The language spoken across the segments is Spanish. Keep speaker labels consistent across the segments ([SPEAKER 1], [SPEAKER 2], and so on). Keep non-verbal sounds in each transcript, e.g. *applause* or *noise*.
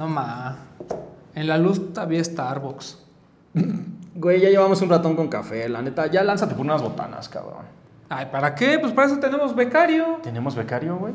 [SPEAKER 1] No ma. En la luz había Starbucks.
[SPEAKER 2] Güey, ya llevamos un ratón con café, la neta. Ya lánzate por unas botanas, cabrón.
[SPEAKER 1] Ay, ¿para qué? Pues para eso tenemos becario.
[SPEAKER 2] ¿Tenemos becario, güey?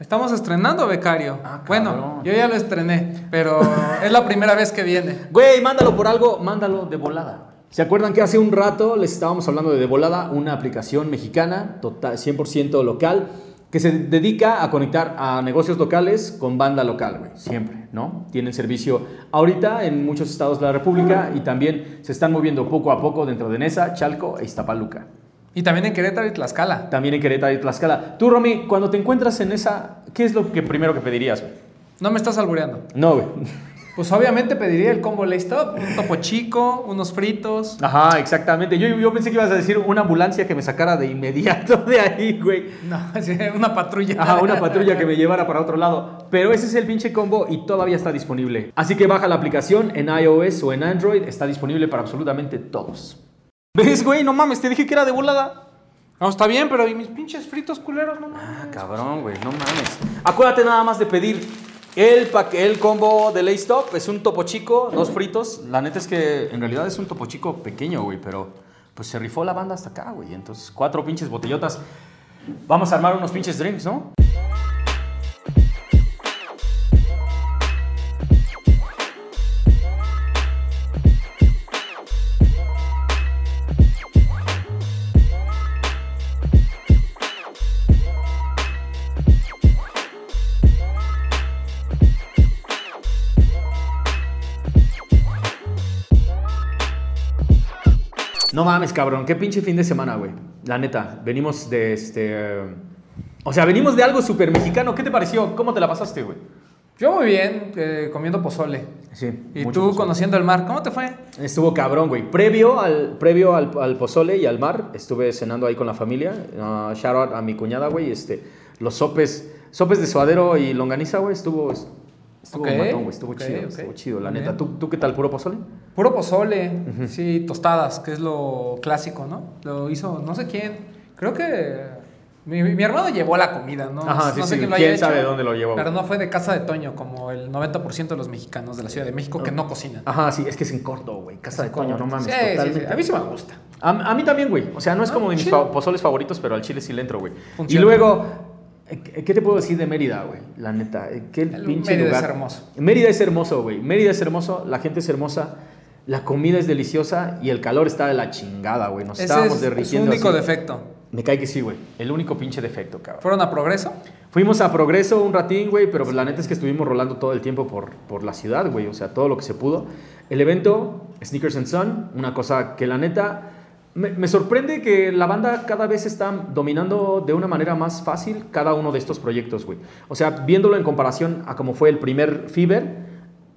[SPEAKER 1] Estamos estrenando becario.
[SPEAKER 2] Ah,
[SPEAKER 1] bueno, yo ya lo estrené, pero *laughs* es la primera vez que viene.
[SPEAKER 2] Güey, mándalo por algo, mándalo de volada. ¿Se acuerdan que hace un rato les estábamos hablando de De Volada, una aplicación mexicana, total, 100% local, que se dedica a conectar a negocios locales con banda local, güey? Siempre, ¿no? Tienen servicio ahorita en muchos estados de la República y también se están moviendo poco a poco dentro de Nesa, Chalco e Iztapaluca.
[SPEAKER 1] Y también en Querétaro y Tlaxcala.
[SPEAKER 2] También en Querétaro y Tlaxcala. Tú, Romy, cuando te encuentras en esa, ¿qué es lo que primero que pedirías, güey?
[SPEAKER 1] No me estás albureando.
[SPEAKER 2] No, güey. *laughs*
[SPEAKER 1] Pues obviamente pediría el combo Lace Top, un topo chico, unos fritos.
[SPEAKER 2] Ajá, exactamente. Yo, yo pensé que ibas a decir una ambulancia que me sacara de inmediato *laughs* de ahí, güey.
[SPEAKER 1] No, *laughs* una patrulla.
[SPEAKER 2] Ajá, una patrulla que me llevara para otro lado. Pero ese es el pinche combo y todavía está disponible. Así que baja la aplicación en iOS o en Android. Está disponible para absolutamente todos. ¿Ves, güey? No mames, te dije que era de volada.
[SPEAKER 1] No, está bien, pero ¿y mis pinches fritos culeros? No mames.
[SPEAKER 2] Ah, cabrón, güey, no mames. Acuérdate nada más de pedir el, el combo de Lace Top. Es un topo chico, dos fritos. La neta es que en realidad es un topo chico pequeño, güey, pero pues se rifó la banda hasta acá, güey. Entonces, cuatro pinches botellotas. Vamos a armar unos pinches drinks, ¿no? Mames, cabrón, qué pinche fin de semana, güey. La neta, venimos de este. O sea, venimos de algo súper mexicano. ¿Qué te pareció? ¿Cómo te la pasaste, güey?
[SPEAKER 1] Yo muy bien, eh, comiendo pozole.
[SPEAKER 2] Sí.
[SPEAKER 1] Y tú
[SPEAKER 2] pozole.
[SPEAKER 1] conociendo el mar, ¿cómo te fue?
[SPEAKER 2] Estuvo cabrón, güey. Previo al, previo al, al pozole y al mar, estuve cenando ahí con la familia. Uh, shout out a mi cuñada, güey. Este, los sopes, sopes de suadero y longaniza, güey. Estuvo, estuvo
[SPEAKER 1] Ok,
[SPEAKER 2] matón, güey. Estuvo
[SPEAKER 1] ok,
[SPEAKER 2] chido, estuvo chido, la neta. ¿Tú, ¿Tú qué tal, puro pozole?
[SPEAKER 1] Puro pozole, sí, tostadas, que es lo clásico, ¿no? Lo hizo no sé quién. Creo que mi, mi hermano llevó la comida, ¿no?
[SPEAKER 2] Ajá, sí,
[SPEAKER 1] no sé
[SPEAKER 2] sí,
[SPEAKER 1] quién lo
[SPEAKER 2] quién
[SPEAKER 1] haya
[SPEAKER 2] sabe
[SPEAKER 1] hecho,
[SPEAKER 2] dónde lo llevó.
[SPEAKER 1] Pero no fue de casa de Toño, como el 90% de los mexicanos de la Ciudad de México que no cocinan.
[SPEAKER 2] Ajá, sí, es que es en corto, güey. Casa de Toño, no mames.
[SPEAKER 1] Sí. A mí sí me gusta.
[SPEAKER 2] A, a mí también, güey. O sea, no es
[SPEAKER 1] Ah,
[SPEAKER 2] como de mis fa- pozoles favoritos, pero al chile sí le entro, güey. Y luego, ¿qué te puedo decir de Mérida, güey? La neta, eh, qué
[SPEAKER 1] El
[SPEAKER 2] pinche
[SPEAKER 1] Mérida
[SPEAKER 2] lugar.
[SPEAKER 1] es hermoso.
[SPEAKER 2] Mérida es hermoso, güey. Mérida es hermoso, la gente es hermosa, la comida es deliciosa y el calor está de la chingada, güey. Nos
[SPEAKER 1] Ese
[SPEAKER 2] estábamos
[SPEAKER 1] es su
[SPEAKER 2] derritiendo.
[SPEAKER 1] único
[SPEAKER 2] así.
[SPEAKER 1] defecto.
[SPEAKER 2] Me cae que sí, güey. El único pinche defecto, cabrón.
[SPEAKER 1] ¿Fueron a Progreso?
[SPEAKER 2] Fuimos a Progreso un ratín, güey, pero la neta es que estuvimos rolando todo el tiempo por, por la ciudad, güey, o sea, todo lo que se pudo. El evento, Sneakers and Sun, una cosa que la neta, me, me sorprende que la banda cada vez está dominando de una manera más fácil cada uno de estos proyectos, güey. O sea, viéndolo en comparación a cómo fue el primer Fever,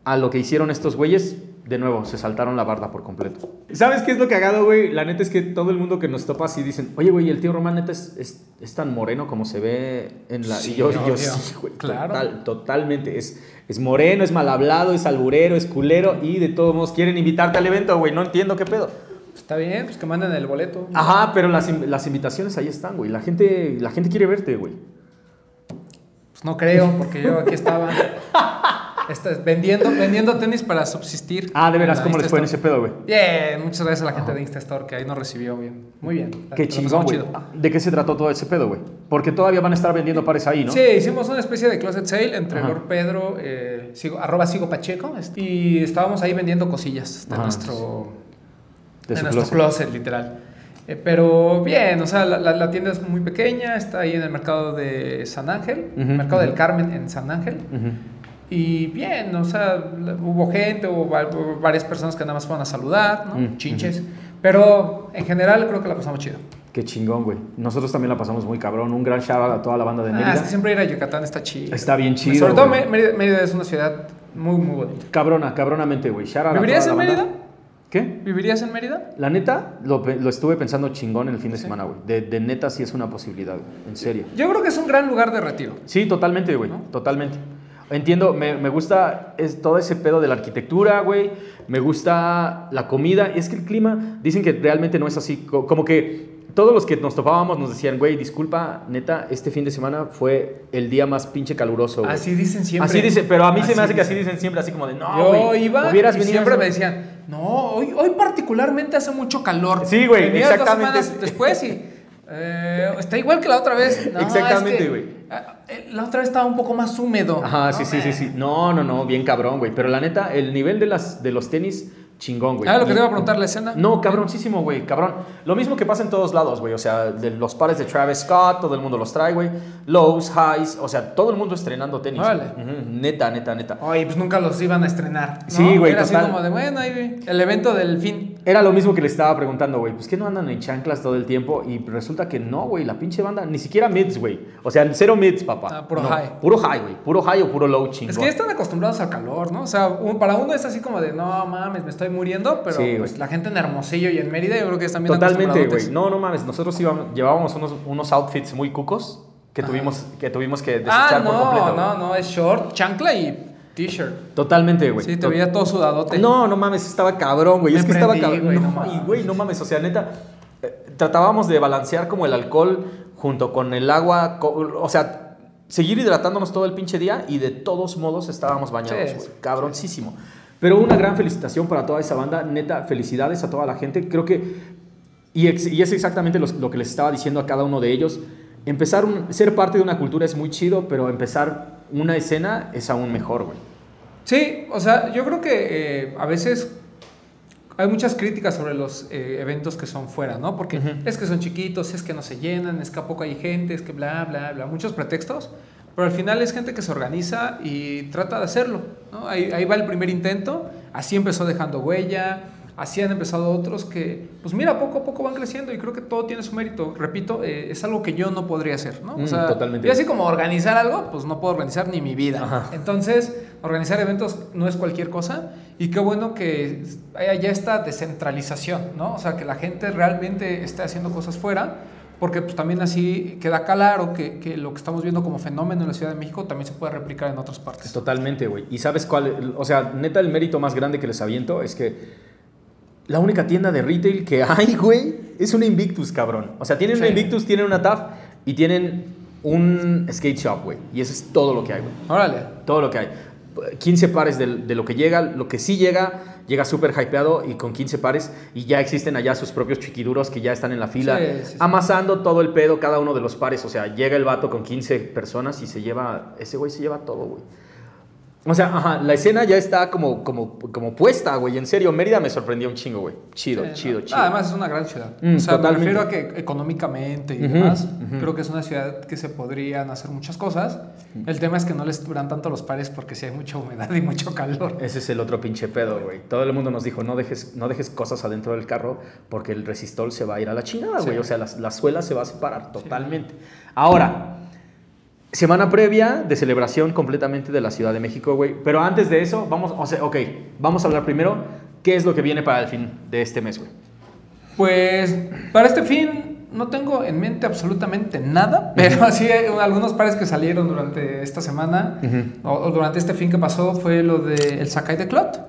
[SPEAKER 2] a lo que hicieron estos güeyes, de nuevo, se saltaron la barda por completo. ¿Sabes qué es lo cagado, güey? La neta es que todo el mundo que nos topa así dicen, oye, güey, el tío Román neta es, es, es tan moreno como se ve en la...
[SPEAKER 1] Sí,
[SPEAKER 2] y yo, sí, güey,
[SPEAKER 1] Claro.
[SPEAKER 2] total- totalmente. Es, es moreno, es mal hablado, es alburero, es culero y de todos modos quieren invitarte al evento, güey. No entiendo qué pedo.
[SPEAKER 1] Está bien, pues que manden el boleto.
[SPEAKER 2] Ajá, pero las, las invitaciones ahí están, güey. La gente, la gente quiere verte, güey.
[SPEAKER 1] Pues no creo, porque yo aquí estaba *laughs* este, vendiendo, vendiendo tenis para subsistir.
[SPEAKER 2] Ah, de veras, ¿cómo les fue en ese pedo, güey?
[SPEAKER 1] Bien, muchas gracias a la gente de Instastore que ahí nos recibió bien. Muy bien.
[SPEAKER 2] Qué chingón,
[SPEAKER 1] chido.
[SPEAKER 2] Ah, ¿De qué se trató todo ese pedo, güey? Porque todavía van a estar vendiendo pares ahí, ¿no?
[SPEAKER 1] Sí, hicimos una especie de closet sale entre
[SPEAKER 2] Ajá.
[SPEAKER 1] Lord Pedro, eh, sigo, arroba sigo Pacheco, y estábamos ahí vendiendo cosillas de
[SPEAKER 2] Ajá.
[SPEAKER 1] nuestro,
[SPEAKER 2] De su
[SPEAKER 1] nuestro
[SPEAKER 2] closet.
[SPEAKER 1] closet, literal. Eh, pero bien, o sea, la, la- la tienda es muy pequeña, está ahí en el mercado de San Ángel,
[SPEAKER 2] Ujú,
[SPEAKER 1] mercado del
[SPEAKER 2] ujú.
[SPEAKER 1] Carmen en San Ángel.
[SPEAKER 2] Ujú.
[SPEAKER 1] Y bien, o sea, hubo gente, hubo va- hubo varias personas que nada más fueron a saludar, ¿no?
[SPEAKER 2] Mm,
[SPEAKER 1] Chinches. Pero en general creo que la pasamos chido.
[SPEAKER 2] Qué chingón, güey. Nosotros también la pasamos muy cabrón. Un gran shout out a toda la banda de
[SPEAKER 1] Ah,
[SPEAKER 2] Mérida.
[SPEAKER 1] es que siempre ir a Yucatán está chido.
[SPEAKER 2] Está bien chido,
[SPEAKER 1] Sobre todo Mérida, Mérida es una ciudad muy, muy bonita.
[SPEAKER 2] Cabrona, cabronamente, güey.
[SPEAKER 1] ¿Vivirías en
[SPEAKER 2] la banda. ¿Qué?
[SPEAKER 1] ¿Vivirías en Mérida?
[SPEAKER 2] La neta, lo, lo estuve pensando chingón el fin de semana, güey. De, de neta sí es una posibilidad, güey. En serio.
[SPEAKER 1] Yo creo que es un gran lugar de retiro.
[SPEAKER 2] Sí, totalmente, güey.
[SPEAKER 1] ¿No?
[SPEAKER 2] Totalmente. Entiendo, me, me gusta es todo ese pedo de la arquitectura, güey. Me gusta la comida. Es que el clima, dicen que realmente no es así. co- Como que todos los que nos topábamos nos decían, güey, disculpa, neta, este fin de semana fue el día más pinche caluroso, güey.
[SPEAKER 1] Así dicen siempre.
[SPEAKER 2] Así dice, pero a mí se me hace que así
[SPEAKER 1] dicen.
[SPEAKER 2] dicen siempre, así como de, no,
[SPEAKER 1] Yo
[SPEAKER 2] güey,
[SPEAKER 1] iba
[SPEAKER 2] hubieras
[SPEAKER 1] y
[SPEAKER 2] venido
[SPEAKER 1] siempre me decían, no, hoy, hoy particularmente hace mucho calor.
[SPEAKER 2] Sí, güey,
[SPEAKER 1] Venías dos
[SPEAKER 2] exactamente.
[SPEAKER 1] semanas después y eh, está igual que la otra vez. *laughs* No,
[SPEAKER 2] Exactamente,
[SPEAKER 1] es que,
[SPEAKER 2] güey.
[SPEAKER 1] ah, eh, La otra vez estaba un poco más húmedo.
[SPEAKER 2] Ajá, sí,
[SPEAKER 1] No,
[SPEAKER 2] sí, sí, sí. No, no, no, bien cabrón, güey. Pero la neta, el nivel de, las, de los tenis, chingón, güey.
[SPEAKER 1] Ah, lo que te iba a preguntar, la escena.
[SPEAKER 2] No, cabroncísimo, güey, cabrón. Lo mismo que pasa en todos lados, güey. O sea, de los pares de Travis Scott, todo el mundo los trae, güey. Lows, highs, o sea, todo el mundo estrenando tenis. Ujú, Neta, neta, neta.
[SPEAKER 1] Oye, pues nunca los iban a estrenar. ¿no?
[SPEAKER 2] Sí, güey,
[SPEAKER 1] Era así como de, bueno, ahí el evento del fin.
[SPEAKER 2] Era lo mismo que le estaba preguntando, güey. Pues que no andan en chanclas todo el tiempo. Y resulta que no, güey. La pinche banda, ni siquiera mids, güey. O sea, cero mids, papá.
[SPEAKER 1] Ah, puro
[SPEAKER 2] No,
[SPEAKER 1] high.
[SPEAKER 2] Puro high, güey. Puro high o puro low chingón.
[SPEAKER 1] Es que ya están acostumbrados al calor, ¿no? O sea, un- para uno es así como de, no mames, me estoy muriendo, pero
[SPEAKER 2] Sí,
[SPEAKER 1] pues la gente en Hermosillo y en Mérida yo creo que están bien
[SPEAKER 2] Totalmente, güey. No, no mames. Nosotros íbamos, llevábamos unos, unos outfits muy cucos que tuvimos, que, tuvimos que
[SPEAKER 1] Ah,
[SPEAKER 2] desechar por completo.
[SPEAKER 1] no, no, no, es short, chancla y t-shirt.
[SPEAKER 2] Totalmente, güey.
[SPEAKER 1] Sí, te veía todo sudadote.
[SPEAKER 2] No, no mames, estaba cabrón, güey. Es que estaba cabrón. no,
[SPEAKER 1] no
[SPEAKER 2] y, güey, no mames. O sea, neta, eh, tratábamos de balancear como el alcohol junto con el agua. o sea, seguir hidratándonos todo el pinche día y de todos modos estábamos bañados,
[SPEAKER 1] Sí,
[SPEAKER 2] güey.
[SPEAKER 1] sí.
[SPEAKER 2] Cabroncísimo. Pero una gran felicitación para toda esa banda. Neta, felicidades a toda la gente. Creo que. Y, ex- y es exactamente los- lo, que les estaba diciendo a cada uno de ellos. Empezar un, ser parte de una cultura es muy chido, pero empezar una escena es aún mejor, güey.
[SPEAKER 1] Sí, o sea, yo creo que eh, a veces hay muchas críticas sobre los eh, eventos que son fuera, ¿no? Porque es que son chiquitos, es que no se llenan, es que a poco hay gente, es que bla, bla, bla, muchos pretextos. Pero al final es gente que se organiza y trata de hacerlo, ¿no? Ahí, ahí va el primer intento, así empezó dejando huella, así han empezado otros que, pues mira, poco a poco van creciendo y creo que todo tiene su mérito. Repito, eh, es algo que yo no podría hacer, ¿no?
[SPEAKER 2] Mm,
[SPEAKER 1] o sea,
[SPEAKER 2] totalmente.
[SPEAKER 1] yo así como organizar algo, pues no puedo organizar ni mi vida.
[SPEAKER 2] Ajá.
[SPEAKER 1] Entonces, organizar eventos no es cualquier cosa y qué bueno que haya ya esta descentralización, ¿no? O sea, que la gente realmente esté haciendo cosas fuera, porque pues también así queda claro que, que lo que estamos viendo como fenómeno en la Ciudad de México también se puede replicar en otras partes.
[SPEAKER 2] Totalmente, güey. ¿Y sabes cuál? O sea, neta, el mérito más grande que les aviento es que la única tienda de retail que *laughs* hay, güey, es una Invictus, cabrón. O sea, tienen una
[SPEAKER 1] Sí.
[SPEAKER 2] Invictus, tienen una TAF y tienen un skate shop, güey. Y eso es todo lo que hay, güey.
[SPEAKER 1] Órale.
[SPEAKER 2] Todo lo que hay. 15 pares de, de lo que llega, lo que sí llega, llega súper hypeado y con 15 pares y ya existen allá sus propios chiquiduros que ya están en la fila
[SPEAKER 1] Sí, sí, sí.
[SPEAKER 2] amasando todo el pedo, cada uno de los pares. O sea, llega el vato con 15 personas y se lleva, ese güey se lleva todo, güey. O sea, ajá, la escena ya está como, como, como puesta, güey. En serio, Mérida me sorprendió un chingo, güey. Chido,
[SPEAKER 1] Sí,
[SPEAKER 2] chido,
[SPEAKER 1] no.
[SPEAKER 2] chido.
[SPEAKER 1] Además es una gran ciudad.
[SPEAKER 2] Mm,
[SPEAKER 1] o sea,
[SPEAKER 2] totalmente.
[SPEAKER 1] me refiero a que económicamente y
[SPEAKER 2] Ujú,
[SPEAKER 1] demás,
[SPEAKER 2] ujú.
[SPEAKER 1] creo que es una ciudad que se podrían hacer muchas cosas. El tema es que no les duran tanto los pares porque si hay mucha humedad y mucho calor.
[SPEAKER 2] Ese es el otro pinche pedo, güey. Todo el mundo nos dijo, no dejes, no dejes cosas adentro del carro porque el resistol se va a ir a la chingada,
[SPEAKER 1] Sí.
[SPEAKER 2] güey. O sea, la, la suela se va a separar totalmente. Ahora, semana previa de celebración completamente de la Ciudad de México, güey. Pero antes de eso, vamos, o sea, ok, vamos a hablar primero qué es lo que viene para el fin de este mes, güey.
[SPEAKER 1] Pues para este fin no tengo en mente absolutamente nada, *laughs* pero así hay algunos pares que salieron durante esta semana o, o durante este fin que pasó fue lo del Sakai de Clot.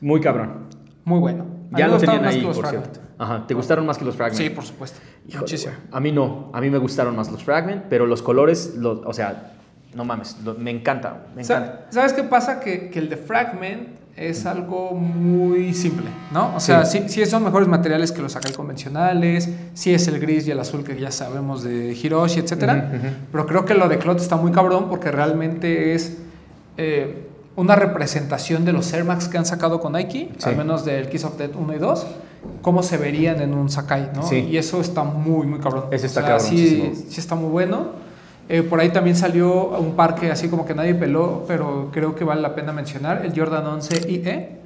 [SPEAKER 2] Muy cabrón.
[SPEAKER 1] Muy bueno.
[SPEAKER 2] Ya lo
[SPEAKER 1] gustaron
[SPEAKER 2] tenían ahí, por cierto. Ajá, ¿te gustaron más que los Fragment?
[SPEAKER 1] Sí, por supuesto.
[SPEAKER 2] Híjole,
[SPEAKER 1] Muchísimo.
[SPEAKER 2] A mí no, a mí me gustaron más los Fragment, pero los colores, los- o sea, no mames, lo- me encanta, me encanta.
[SPEAKER 1] ¿Sabes qué pasa? Que, que el de Fragment es algo muy simple, ¿no? O sea, sí, sí son mejores materiales que los Sakai convencionales, sí es el gris y el azul que ya sabemos de Hiroshi, etcétera.
[SPEAKER 2] Ujú, ujú.
[SPEAKER 1] Pero creo que lo de Clot está muy cabrón porque realmente es eh, una representación de los Air Max que han sacado con Nike,
[SPEAKER 2] Sí.
[SPEAKER 1] al menos del Kiss of Death 1 y 2, cómo se verían en un Sakai, ¿no?
[SPEAKER 2] Sí.
[SPEAKER 1] Y eso está muy, muy cabrón.
[SPEAKER 2] Ese está
[SPEAKER 1] O sea,
[SPEAKER 2] cabroncísimo.
[SPEAKER 1] sí, sí está muy bueno. Eh, por ahí también salió un par que así como que nadie peló, pero creo que vale la pena mencionar, el Jordan 11 IE.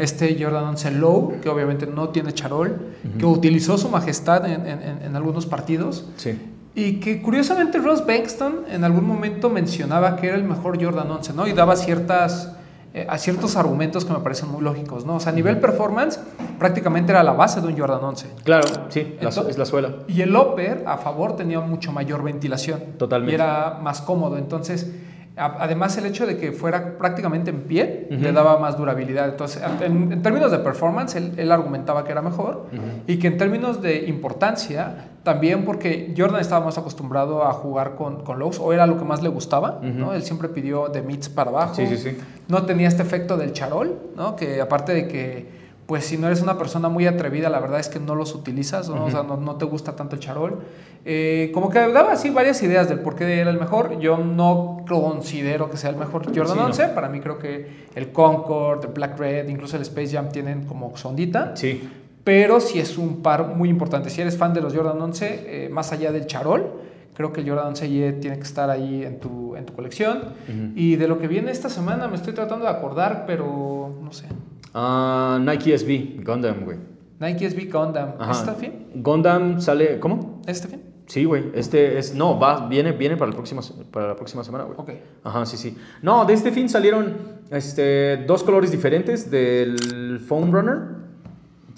[SPEAKER 1] Este Jordan 11 Low, que obviamente no tiene charol, que utilizó su majestad en, en- en- en algunos partidos.
[SPEAKER 2] Sí.
[SPEAKER 1] Y que curiosamente Ross Bankston en algún momento mencionaba que era el mejor Jordan 11, ¿no? Y daba ciertas, eh, a ciertos argumentos que me parecen muy lógicos, ¿no? O sea, a nivel performance, prácticamente era la base de un Jordan 11.
[SPEAKER 2] Claro, sí, la es la suela.
[SPEAKER 1] Y el upper a favor tenía mucho mayor ventilación.
[SPEAKER 2] Totalmente.
[SPEAKER 1] Y era más cómodo. Entonces, Además, el hecho de que fuera prácticamente en pie le daba más durabilidad. Entonces, en, en términos de performance, él, él argumentaba que era mejor. Y que en términos de importancia, también porque Jordan estaba más acostumbrado a jugar con, con lows, o era lo que más le gustaba. ¿no? Él siempre pidió de mids para abajo.
[SPEAKER 2] Sí, sí, sí.
[SPEAKER 1] No tenía este efecto del charol, ¿no? que aparte de que pues si no eres una persona muy atrevida, la verdad es que no los utilizas, ¿no? O sea, no, no te gusta tanto el charol. Eh, como que daba así varias ideas del por qué era el mejor. Yo no considero que sea el mejor Jordan
[SPEAKER 2] Sí, no.
[SPEAKER 1] 11. Para mí creo que el Concord, el Black Red, incluso el Space Jam tienen como sondita.
[SPEAKER 2] Sí.
[SPEAKER 1] Pero sí es un par muy importante. Si eres fan de los Jordan 11, eh, más allá del charol, creo que el Jordan 11 ye tiene que estar ahí en tu, en tu colección. Y de lo que viene esta semana me estoy tratando de acordar, pero no sé.
[SPEAKER 2] Ah, Nike SB, Gundam, güey.
[SPEAKER 1] Nike SB Gundam.
[SPEAKER 2] Ajá.
[SPEAKER 1] ¿Está fin?
[SPEAKER 2] Gundam sale, ¿cómo?
[SPEAKER 1] ¿Este fin?
[SPEAKER 2] Sí, güey. Este es, no, va, viene, viene para, el próximo, para la próxima semana, güey.
[SPEAKER 1] Ok.
[SPEAKER 2] Ajá, sí, sí. No, de este fin salieron este, dos colores diferentes del Foam Runner.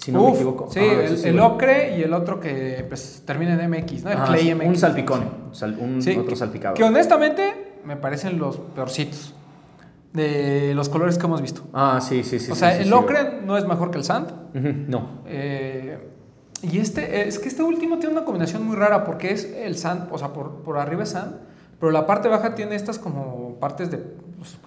[SPEAKER 2] Si no me equivoco.
[SPEAKER 1] Sí, el,
[SPEAKER 2] sí,
[SPEAKER 1] el
[SPEAKER 2] güey.
[SPEAKER 1] ocre y el otro que pues, termina en MX, ¿no? El
[SPEAKER 2] Ajá,
[SPEAKER 1] Clay MX.
[SPEAKER 2] Un salpicón. Sal- un
[SPEAKER 1] Sí,
[SPEAKER 2] otro salpicado.
[SPEAKER 1] Que honestamente me parecen los peorcitos de los colores que hemos visto.
[SPEAKER 2] Ah, sí, sí, sí.
[SPEAKER 1] o sea,
[SPEAKER 2] sí,
[SPEAKER 1] el ocre no es mejor que el sand.
[SPEAKER 2] No.
[SPEAKER 1] Eh, y este, es que este último tiene una combinación muy rara porque es el sand, o sea, por, por arriba es sand, pero la parte baja tiene estas como partes de,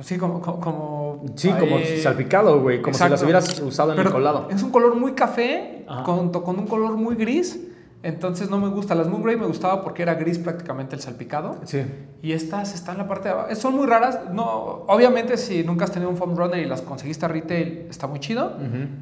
[SPEAKER 1] sí, como, como,
[SPEAKER 2] Sí, como
[SPEAKER 1] eh,
[SPEAKER 2] salpicado, güey. Como
[SPEAKER 1] exacto.
[SPEAKER 2] si las hubieras usado en el colado.
[SPEAKER 1] Es un color muy café con, con un color muy gris. Entonces no me gusta. Las Moongrey me gustaba porque era gris prácticamente el salpicado.
[SPEAKER 2] Sí.
[SPEAKER 1] Y estas están en la parte de abajo. Son muy raras. No, obviamente, si nunca has tenido un foam runner y las conseguiste a retail, está muy chido.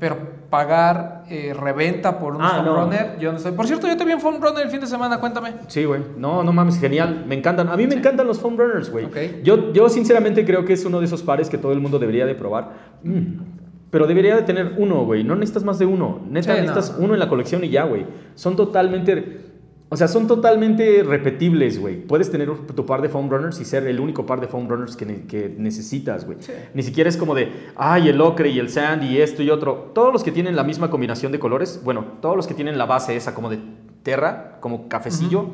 [SPEAKER 1] Pero pagar eh, reventa por un
[SPEAKER 2] Ah,
[SPEAKER 1] foam
[SPEAKER 2] no.
[SPEAKER 1] runner, yo no sé. Por cierto, yo te vi en foam runner el fin de semana, cuéntame.
[SPEAKER 2] Sí, güey. No, no mames, genial. Me encantan. A mí me encantan los foam runners, güey.
[SPEAKER 1] Ok.
[SPEAKER 2] Yo, yo sinceramente creo que es uno de esos pares que todo el mundo debería de probar. Mm. Pero debería de tener uno, güey. No necesitas más de uno. Neta,
[SPEAKER 1] Sí, no.
[SPEAKER 2] necesitas uno en la colección y ya, güey. Son totalmente... O sea, son totalmente repetibles, güey. Puedes tener tu par de foam runners y ser el único par de foam runners que, ne- que necesitas, güey.
[SPEAKER 1] Sí.
[SPEAKER 2] Ni siquiera es como de, ay, el ocre y el sand y esto y otro. Todos los que tienen la misma combinación de colores, bueno, todos los que tienen la base esa como de terra, como cafecillo,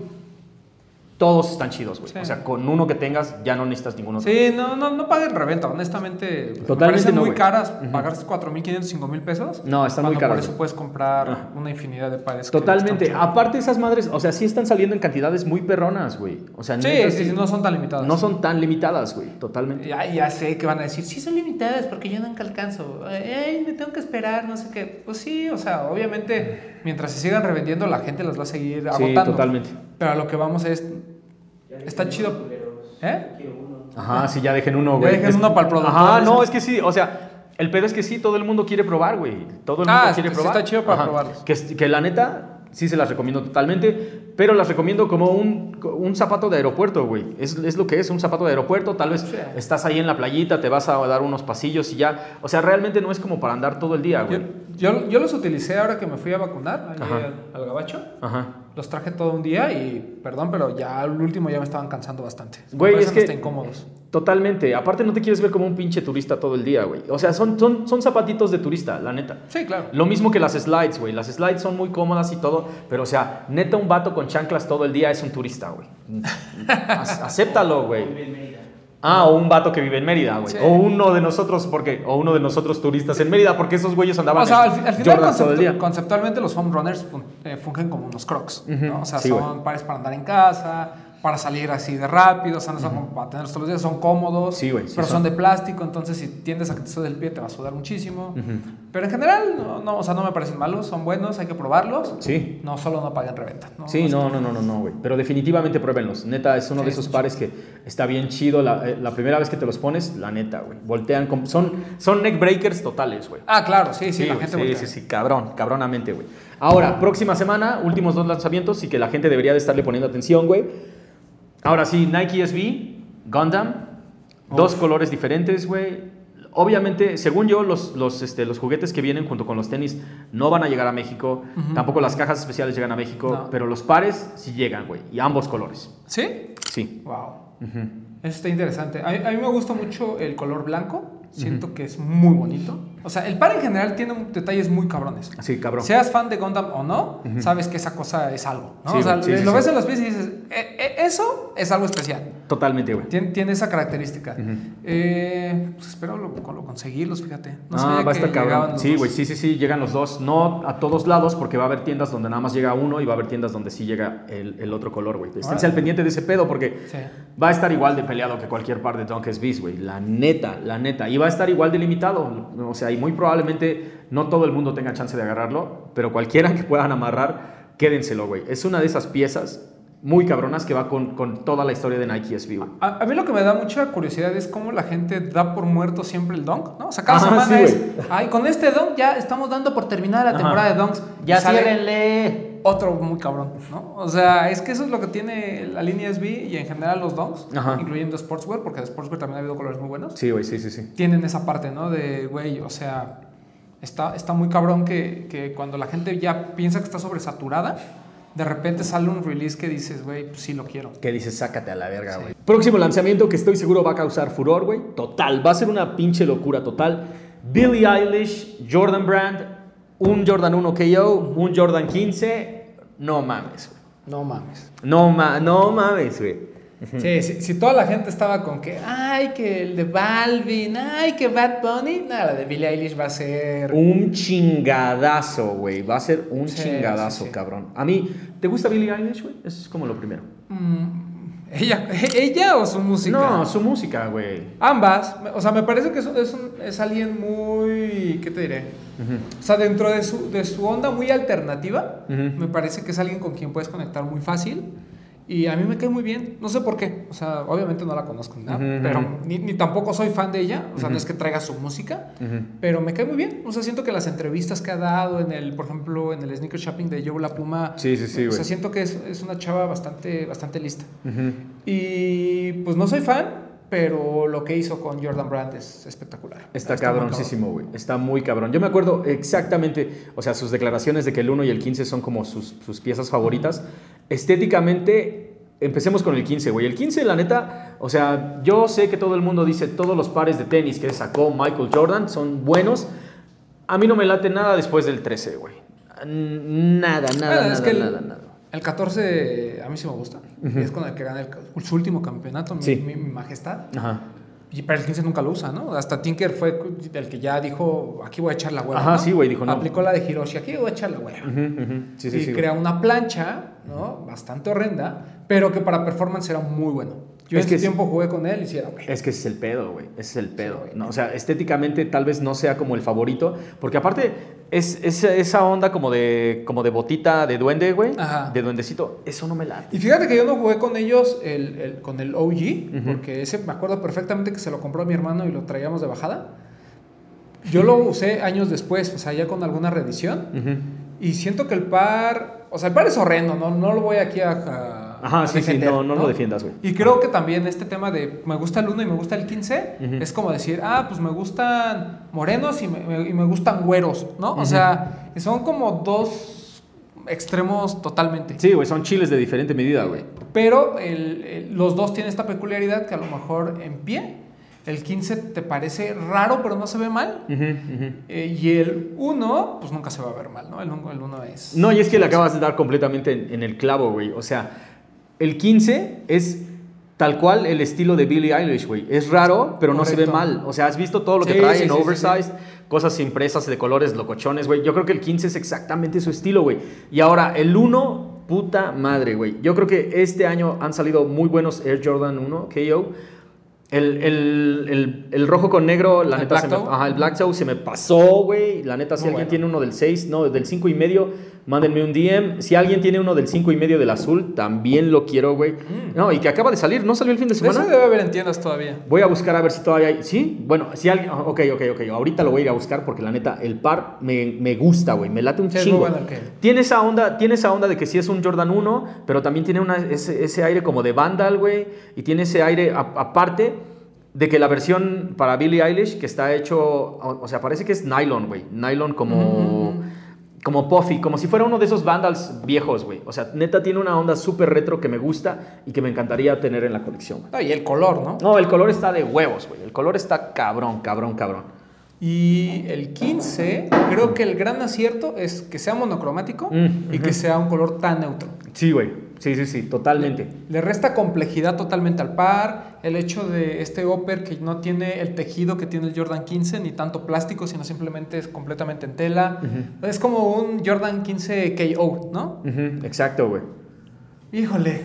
[SPEAKER 2] todos están chidos, güey.
[SPEAKER 1] Sí.
[SPEAKER 2] O sea, con uno que tengas ya no necesitas ninguno.
[SPEAKER 1] Sí, no, no, no paguen reventa, honestamente. me
[SPEAKER 2] Totalmente
[SPEAKER 1] parecen
[SPEAKER 2] no,
[SPEAKER 1] muy
[SPEAKER 2] güey.
[SPEAKER 1] caras pagar 4.500, 5.000 pesos.
[SPEAKER 2] No, están muy caras,
[SPEAKER 1] Por eso puedes comprar una infinidad de pares.
[SPEAKER 2] Totalmente. Aparte esas madres, o sea, sí están saliendo en cantidades muy perronas, güey. O sea,
[SPEAKER 1] Sí, sí, sí, no son tan limitadas.
[SPEAKER 2] no son tan limitadas, güey. Totalmente.
[SPEAKER 1] Ya, ya sé que van a decir, sí son limitadas porque yo nunca alcanzo. Ay, me tengo que esperar, no sé qué. Pues sí, o sea, obviamente, mientras se sigan revendiendo, la gente las va a seguir
[SPEAKER 2] Sí,
[SPEAKER 1] agotando.
[SPEAKER 2] totalmente.
[SPEAKER 1] Pero a lo que vamos es, está chido. ¿Eh?
[SPEAKER 2] Ajá, sí, ya dejen uno,
[SPEAKER 1] Ya
[SPEAKER 2] güey.
[SPEAKER 1] dejen
[SPEAKER 2] Es-
[SPEAKER 1] uno para el productor,
[SPEAKER 2] Ajá, no, es que sí, o sea, el pedo es que sí, todo el mundo quiere probar, güey. Todo el mundo
[SPEAKER 1] Ah,
[SPEAKER 2] quiere
[SPEAKER 1] sí,
[SPEAKER 2] probar.
[SPEAKER 1] está chido para
[SPEAKER 2] Ajá.
[SPEAKER 1] probarlos.
[SPEAKER 2] Que, que la neta, sí se las recomiendo totalmente, pero las recomiendo como un, un zapato de aeropuerto, güey. Es, es lo que es, un zapato de aeropuerto. Tal vez
[SPEAKER 1] Sí.
[SPEAKER 2] estás ahí en la playita, te vas a dar unos pasillos y ya. O sea, realmente no es como para andar todo el día,
[SPEAKER 1] Yo,
[SPEAKER 2] güey.
[SPEAKER 1] yo, yo los utilicé ahora que me fui a vacunar al, al gabacho.
[SPEAKER 2] Ajá.
[SPEAKER 1] Los traje todo un día y, perdón, pero ya al último ya me estaban cansando bastante.
[SPEAKER 2] Güey, es que.
[SPEAKER 1] hasta incómodos.
[SPEAKER 2] Totalmente. Aparte, no te quieres ver como un pinche turista todo el día, güey. O sea, son, son, son zapatitos de turista, la neta.
[SPEAKER 1] Sí, claro.
[SPEAKER 2] Lo mismo que las slides, güey. Las slides son muy cómodas y todo, pero o sea, neta un vato con chanclas todo el día es un turista, güey. *laughs* Ac- Acéptalo, güey. Ah, o un vato que vive en Mérida, güey.
[SPEAKER 1] Sí.
[SPEAKER 2] O uno de nosotros, porque o uno de nosotros turistas en Mérida, porque esos güeyes andaban
[SPEAKER 1] O sea, al, al final
[SPEAKER 2] Jordans todo el
[SPEAKER 1] conceptu-
[SPEAKER 2] día.
[SPEAKER 1] conceptualmente los foam runners fun- eh, fungen como unos crocs, ¿no? O sea,
[SPEAKER 2] Sí,
[SPEAKER 1] son pares para andar en casa, para salir así de rápido, o sea, no son como para tenerlos todos los días, son cómodos,
[SPEAKER 2] Sí, güey, sí
[SPEAKER 1] pero son.
[SPEAKER 2] son.
[SPEAKER 1] de plástico, entonces si tiendes a que te sude el pie te va a sudar muchísimo. Pero en general, no, no, o sea, no me parecen malos, son buenos, hay que probarlos.
[SPEAKER 2] Sí.
[SPEAKER 1] No, solo no paguen reventa. ¿no?
[SPEAKER 2] Sí, no, no, no, no, no, güey. Pero definitivamente pruébenlos. Neta, es uno
[SPEAKER 1] Sí,
[SPEAKER 2] de esos pares que está bien chido. La, eh, la primera vez que te los pones, la neta, güey. Voltean. con- son, son neck breakers totales, güey.
[SPEAKER 1] Ah, claro, sí, sí, la
[SPEAKER 2] güey,
[SPEAKER 1] gente
[SPEAKER 2] sí,
[SPEAKER 1] voltea.
[SPEAKER 2] sí, sí, cabrón, cabronamente, güey. Ahora, próxima semana, últimos dos lanzamientos y que la gente debería de estarle poniendo atención, güey. Ahora sí, Nike SB, Gundam, dos colores diferentes, güey. Obviamente, según yo, los, los, este, los juguetes que vienen junto con los tenis no van a llegar a México. Tampoco las cajas especiales llegan a México.
[SPEAKER 1] No.
[SPEAKER 2] Pero los pares sí llegan, güey. Y ambos colores.
[SPEAKER 1] ¿Sí?
[SPEAKER 2] Sí.
[SPEAKER 1] Wow. Eso está interesante. A, a mí me gusta mucho el color blanco. Siento que es muy bonito. O sea, el par en general tiene detalles muy cabrones.
[SPEAKER 2] Así, cabrón.
[SPEAKER 1] Seas fan de Gundam o no, sabes que esa cosa es algo. ¿no?
[SPEAKER 2] Sí,
[SPEAKER 1] o sea,
[SPEAKER 2] sí, sí,
[SPEAKER 1] lo
[SPEAKER 2] sí.
[SPEAKER 1] ves en los pies y dices, "Eh, eh, eso es algo especial.
[SPEAKER 2] Totalmente, güey.
[SPEAKER 1] Tiene, tiene esa característica. Eh, pues espero lo, lo conseguirlos, fíjate. No
[SPEAKER 2] ah, va a estar cabrón. Sí, güey, sí, sí, sí, llegan los dos. No a todos lados, porque va a haber tiendas donde nada más llega uno y va a haber tiendas donde sí llega el, el otro color, güey. Esténse al pendiente de ese pedo porque
[SPEAKER 1] Sí.
[SPEAKER 2] va a estar igual de peleado que cualquier par de Donkey's Beast, güey. La neta, la neta. Y va a estar igual de limitado. O sea, y muy probablemente no todo el mundo tenga chance de agarrarlo, pero cualquiera que puedan amarrar, quédenselo, güey. Es una de esas piezas muy cabronas que va con, con toda la historia de Nike SB.
[SPEAKER 1] A, a mí lo que me da mucha curiosidad es cómo la gente da por muerto siempre el dunk, ¿no? O sea, cada
[SPEAKER 2] Ajá,
[SPEAKER 1] semana
[SPEAKER 2] sí,
[SPEAKER 1] es, ay, con este dunk ya estamos dando por terminada la
[SPEAKER 2] Ajá.
[SPEAKER 1] temporada de dunks.
[SPEAKER 2] Ya ciérrenle.
[SPEAKER 1] Otro muy cabrón, ¿no? O sea, es que eso es lo que tiene la línea SB y en general los dunks,
[SPEAKER 2] Ajá.
[SPEAKER 1] incluyendo Sportswear, porque de Sportswear también ha habido colores muy buenos.
[SPEAKER 2] Sí, güey, sí, sí, sí.
[SPEAKER 1] tienen esa parte, ¿no? De, güey, o sea, está, está muy cabrón que, que cuando la gente ya piensa que está sobresaturada, de repente sale un release que dices, güey, pues sí lo quiero.
[SPEAKER 2] Que dices, sácate a la verga, güey. Próximo lanzamiento que estoy seguro va a causar furor, güey. Total, va a ser una pinche locura total. Billie Eilish, Jordan Brand, un Jordan 1 KO, un Jordan 15. No mames, güey.
[SPEAKER 1] No mames.
[SPEAKER 2] No, ma no mames, güey.
[SPEAKER 1] Sí, si, si toda la gente estaba con que, ay, que el de Balvin, ay, que Bad Bunny, nada, la de Billie Eilish va a ser...
[SPEAKER 2] Un chingadazo, güey. Va a ser un
[SPEAKER 1] Sí,
[SPEAKER 2] chingadazo,
[SPEAKER 1] sí, sí.
[SPEAKER 2] cabrón. A mí, ¿te gusta Billie Eilish, güey? Eso es como lo primero.
[SPEAKER 1] Mm, ¿ella, *laughs* ¿Ella o su música?
[SPEAKER 2] No, su música, güey.
[SPEAKER 1] Ambas. O sea, me parece que es, un- es, un- es alguien muy. ¿Qué te diré? O sea, dentro de su, de su onda muy alternativa, me parece que es alguien con quien puedes conectar muy fácil. Y a mí me cae muy bien. No sé por qué. O sea, obviamente no la conozco ni nada,
[SPEAKER 2] Ujú,
[SPEAKER 1] pero
[SPEAKER 2] ujú.
[SPEAKER 1] ni, ni tampoco soy fan de ella. O sea,
[SPEAKER 2] Ujú.
[SPEAKER 1] no es que traiga su música,
[SPEAKER 2] Ujú.
[SPEAKER 1] pero me cae muy bien. O sea, siento que las entrevistas que ha dado en el, por ejemplo, en el sneaker shopping de Joe La Puma.
[SPEAKER 2] Sí, sí, sí,
[SPEAKER 1] O sea, siento que es, es una chava bastante, bastante lista. Y pues no soy fan, pero lo que hizo con Jordan Brand es espectacular.
[SPEAKER 2] Está
[SPEAKER 1] muy
[SPEAKER 2] cabroncísimo, güey. Está muy cabrón. Yo me acuerdo exactamente, o sea, sus declaraciones de que el 1 y el 15 son como sus, sus piezas favoritas. Estéticamente, empecemos con el 15, güey. El 15, la neta, o sea, yo sé que todo el mundo dice todos los pares de tenis que sacó Michael Jordan son buenos. A mí no me late nada después del 13, güey. Nada, nada,
[SPEAKER 1] Bueno,
[SPEAKER 2] nada,
[SPEAKER 1] es que el,
[SPEAKER 2] nada, nada.
[SPEAKER 1] el 14 a mí sí me gusta. Es con el que gana el- su último campeonato,
[SPEAKER 2] Sí.
[SPEAKER 1] mi- mi majestad.
[SPEAKER 2] Ajá.
[SPEAKER 1] Y pero el 15 nunca lo usa, ¿no? Hasta Tinker fue el que ya dijo, aquí voy a echar la hueva.
[SPEAKER 2] Ajá,
[SPEAKER 1] ¿no?
[SPEAKER 2] sí, güey, dijo, no.
[SPEAKER 1] Aplicó la de Hiroshi, aquí voy a echar la hueva.
[SPEAKER 2] Sí, sí,
[SPEAKER 1] y
[SPEAKER 2] sí.
[SPEAKER 1] crea una plancha, ¿no? Bastante horrenda, pero que para performance era muy bueno. Yo
[SPEAKER 2] Es
[SPEAKER 1] en
[SPEAKER 2] que
[SPEAKER 1] ese
[SPEAKER 2] es-
[SPEAKER 1] tiempo jugué con él y sí era.
[SPEAKER 2] Es que ese es el pedo, güey. Ese es el pedo.
[SPEAKER 1] güey.
[SPEAKER 2] ¿no? O sea, estéticamente tal vez no sea como el favorito. Porque aparte, es, es esa onda como de, como de botita de duende, güey. De duendecito. Eso no me late.
[SPEAKER 1] Y fíjate que yo no jugué con ellos el, el- con el OG,
[SPEAKER 2] Ujú.
[SPEAKER 1] porque ese me acuerdo perfectamente que se lo compró a mi hermano y lo traíamos de bajada. Yo lo usé años después, o sea, ya con alguna reedición.
[SPEAKER 2] Ujú.
[SPEAKER 1] Y siento que el par, o sea, el par es horrendo, no, no lo voy aquí a, a-
[SPEAKER 2] Ajá, sí, sí, no, no lo defiendas, güey.
[SPEAKER 1] Y creo que también este tema de me gusta el 1 y me gusta el 15
[SPEAKER 2] Ujú.
[SPEAKER 1] es como decir, ah, pues me gustan morenos y me, me- y me gustan güeros, ¿no? O sea, son como dos extremos totalmente.
[SPEAKER 2] Sí, güey, son chiles de diferente medida, güey.
[SPEAKER 1] Pero el- el- los dos tienen esta peculiaridad que a lo mejor en pie, el 15 te parece raro pero no se ve mal. Eh, y el 1, pues nunca se va a ver mal, ¿no? El 1 es...
[SPEAKER 2] No, y es que le acabas de dar completamente en, en el clavo, güey. O sea, el 15 es tal cual el estilo de Billie Eilish, güey. Es raro, pero no se ve mal. O sea, has visto todo lo que
[SPEAKER 1] Sí,
[SPEAKER 2] trae
[SPEAKER 1] sí,
[SPEAKER 2] en
[SPEAKER 1] sí,
[SPEAKER 2] oversized, cosas impresas de colores locochones, güey. Yo creo que el 15 es exactamente su estilo, güey. Y ahora, el 1, puta madre, güey. Yo creo que este año han salido muy buenos Air Jordan 1 KO. El, el, el, el rojo con negro, la
[SPEAKER 1] ¿El
[SPEAKER 2] neta, se me, ajá, el Black Toe se me pasó, güey. La neta, si
[SPEAKER 1] Muy
[SPEAKER 2] alguien
[SPEAKER 1] bueno.
[SPEAKER 2] tiene uno del 6, no, del 5 y medio, mándenme un DM. Si alguien tiene uno del 5 y medio del azul, también lo quiero, güey.
[SPEAKER 1] Mm.
[SPEAKER 2] No, y que acaba de salir, ¿no salió el fin de
[SPEAKER 1] eso
[SPEAKER 2] semana?
[SPEAKER 1] debe haber en tiendas todavía.
[SPEAKER 2] Voy a buscar a ver si todavía hay. ¿Sí? Bueno, si alguien. Ok, ok, ok. Ahorita lo voy a ir a buscar porque la neta, el par me, me gusta, güey. Me late un
[SPEAKER 1] Sí,
[SPEAKER 2] chingo.
[SPEAKER 1] bueno que-
[SPEAKER 2] Tiene esa onda, tiene esa onda de que sí es un Jordan 1, pero también tiene una, ese, ese aire como de Vandal, güey. Y tiene ese aire aparte de que la versión para Billie Eilish, que está hecho, o, o sea, parece que es nylon, güey. Nylon como,
[SPEAKER 1] Ujú.
[SPEAKER 2] Como puffy, como si fuera uno de esos Vandals viejos, güey. O sea, neta tiene una onda súper retro que me gusta y que me encantaría tener en la colección.
[SPEAKER 1] Ah, y el color, ¿no?
[SPEAKER 2] No, el color está de huevos, güey. El color está cabrón, cabrón, cabrón.
[SPEAKER 1] Y el 15, creo que el gran acierto es que sea monocromático
[SPEAKER 2] Mm,
[SPEAKER 1] y que sea un color tan neutro.
[SPEAKER 2] Sí, güey. Sí, sí, sí, totalmente.
[SPEAKER 1] Le resta complejidad totalmente al par. El hecho de este upper que no tiene el tejido que tiene el Jordan 15, ni tanto plástico, sino simplemente es completamente en tela. Es como un Jordan 15 KO, ¿no?
[SPEAKER 2] Exacto, güey.
[SPEAKER 1] Híjole.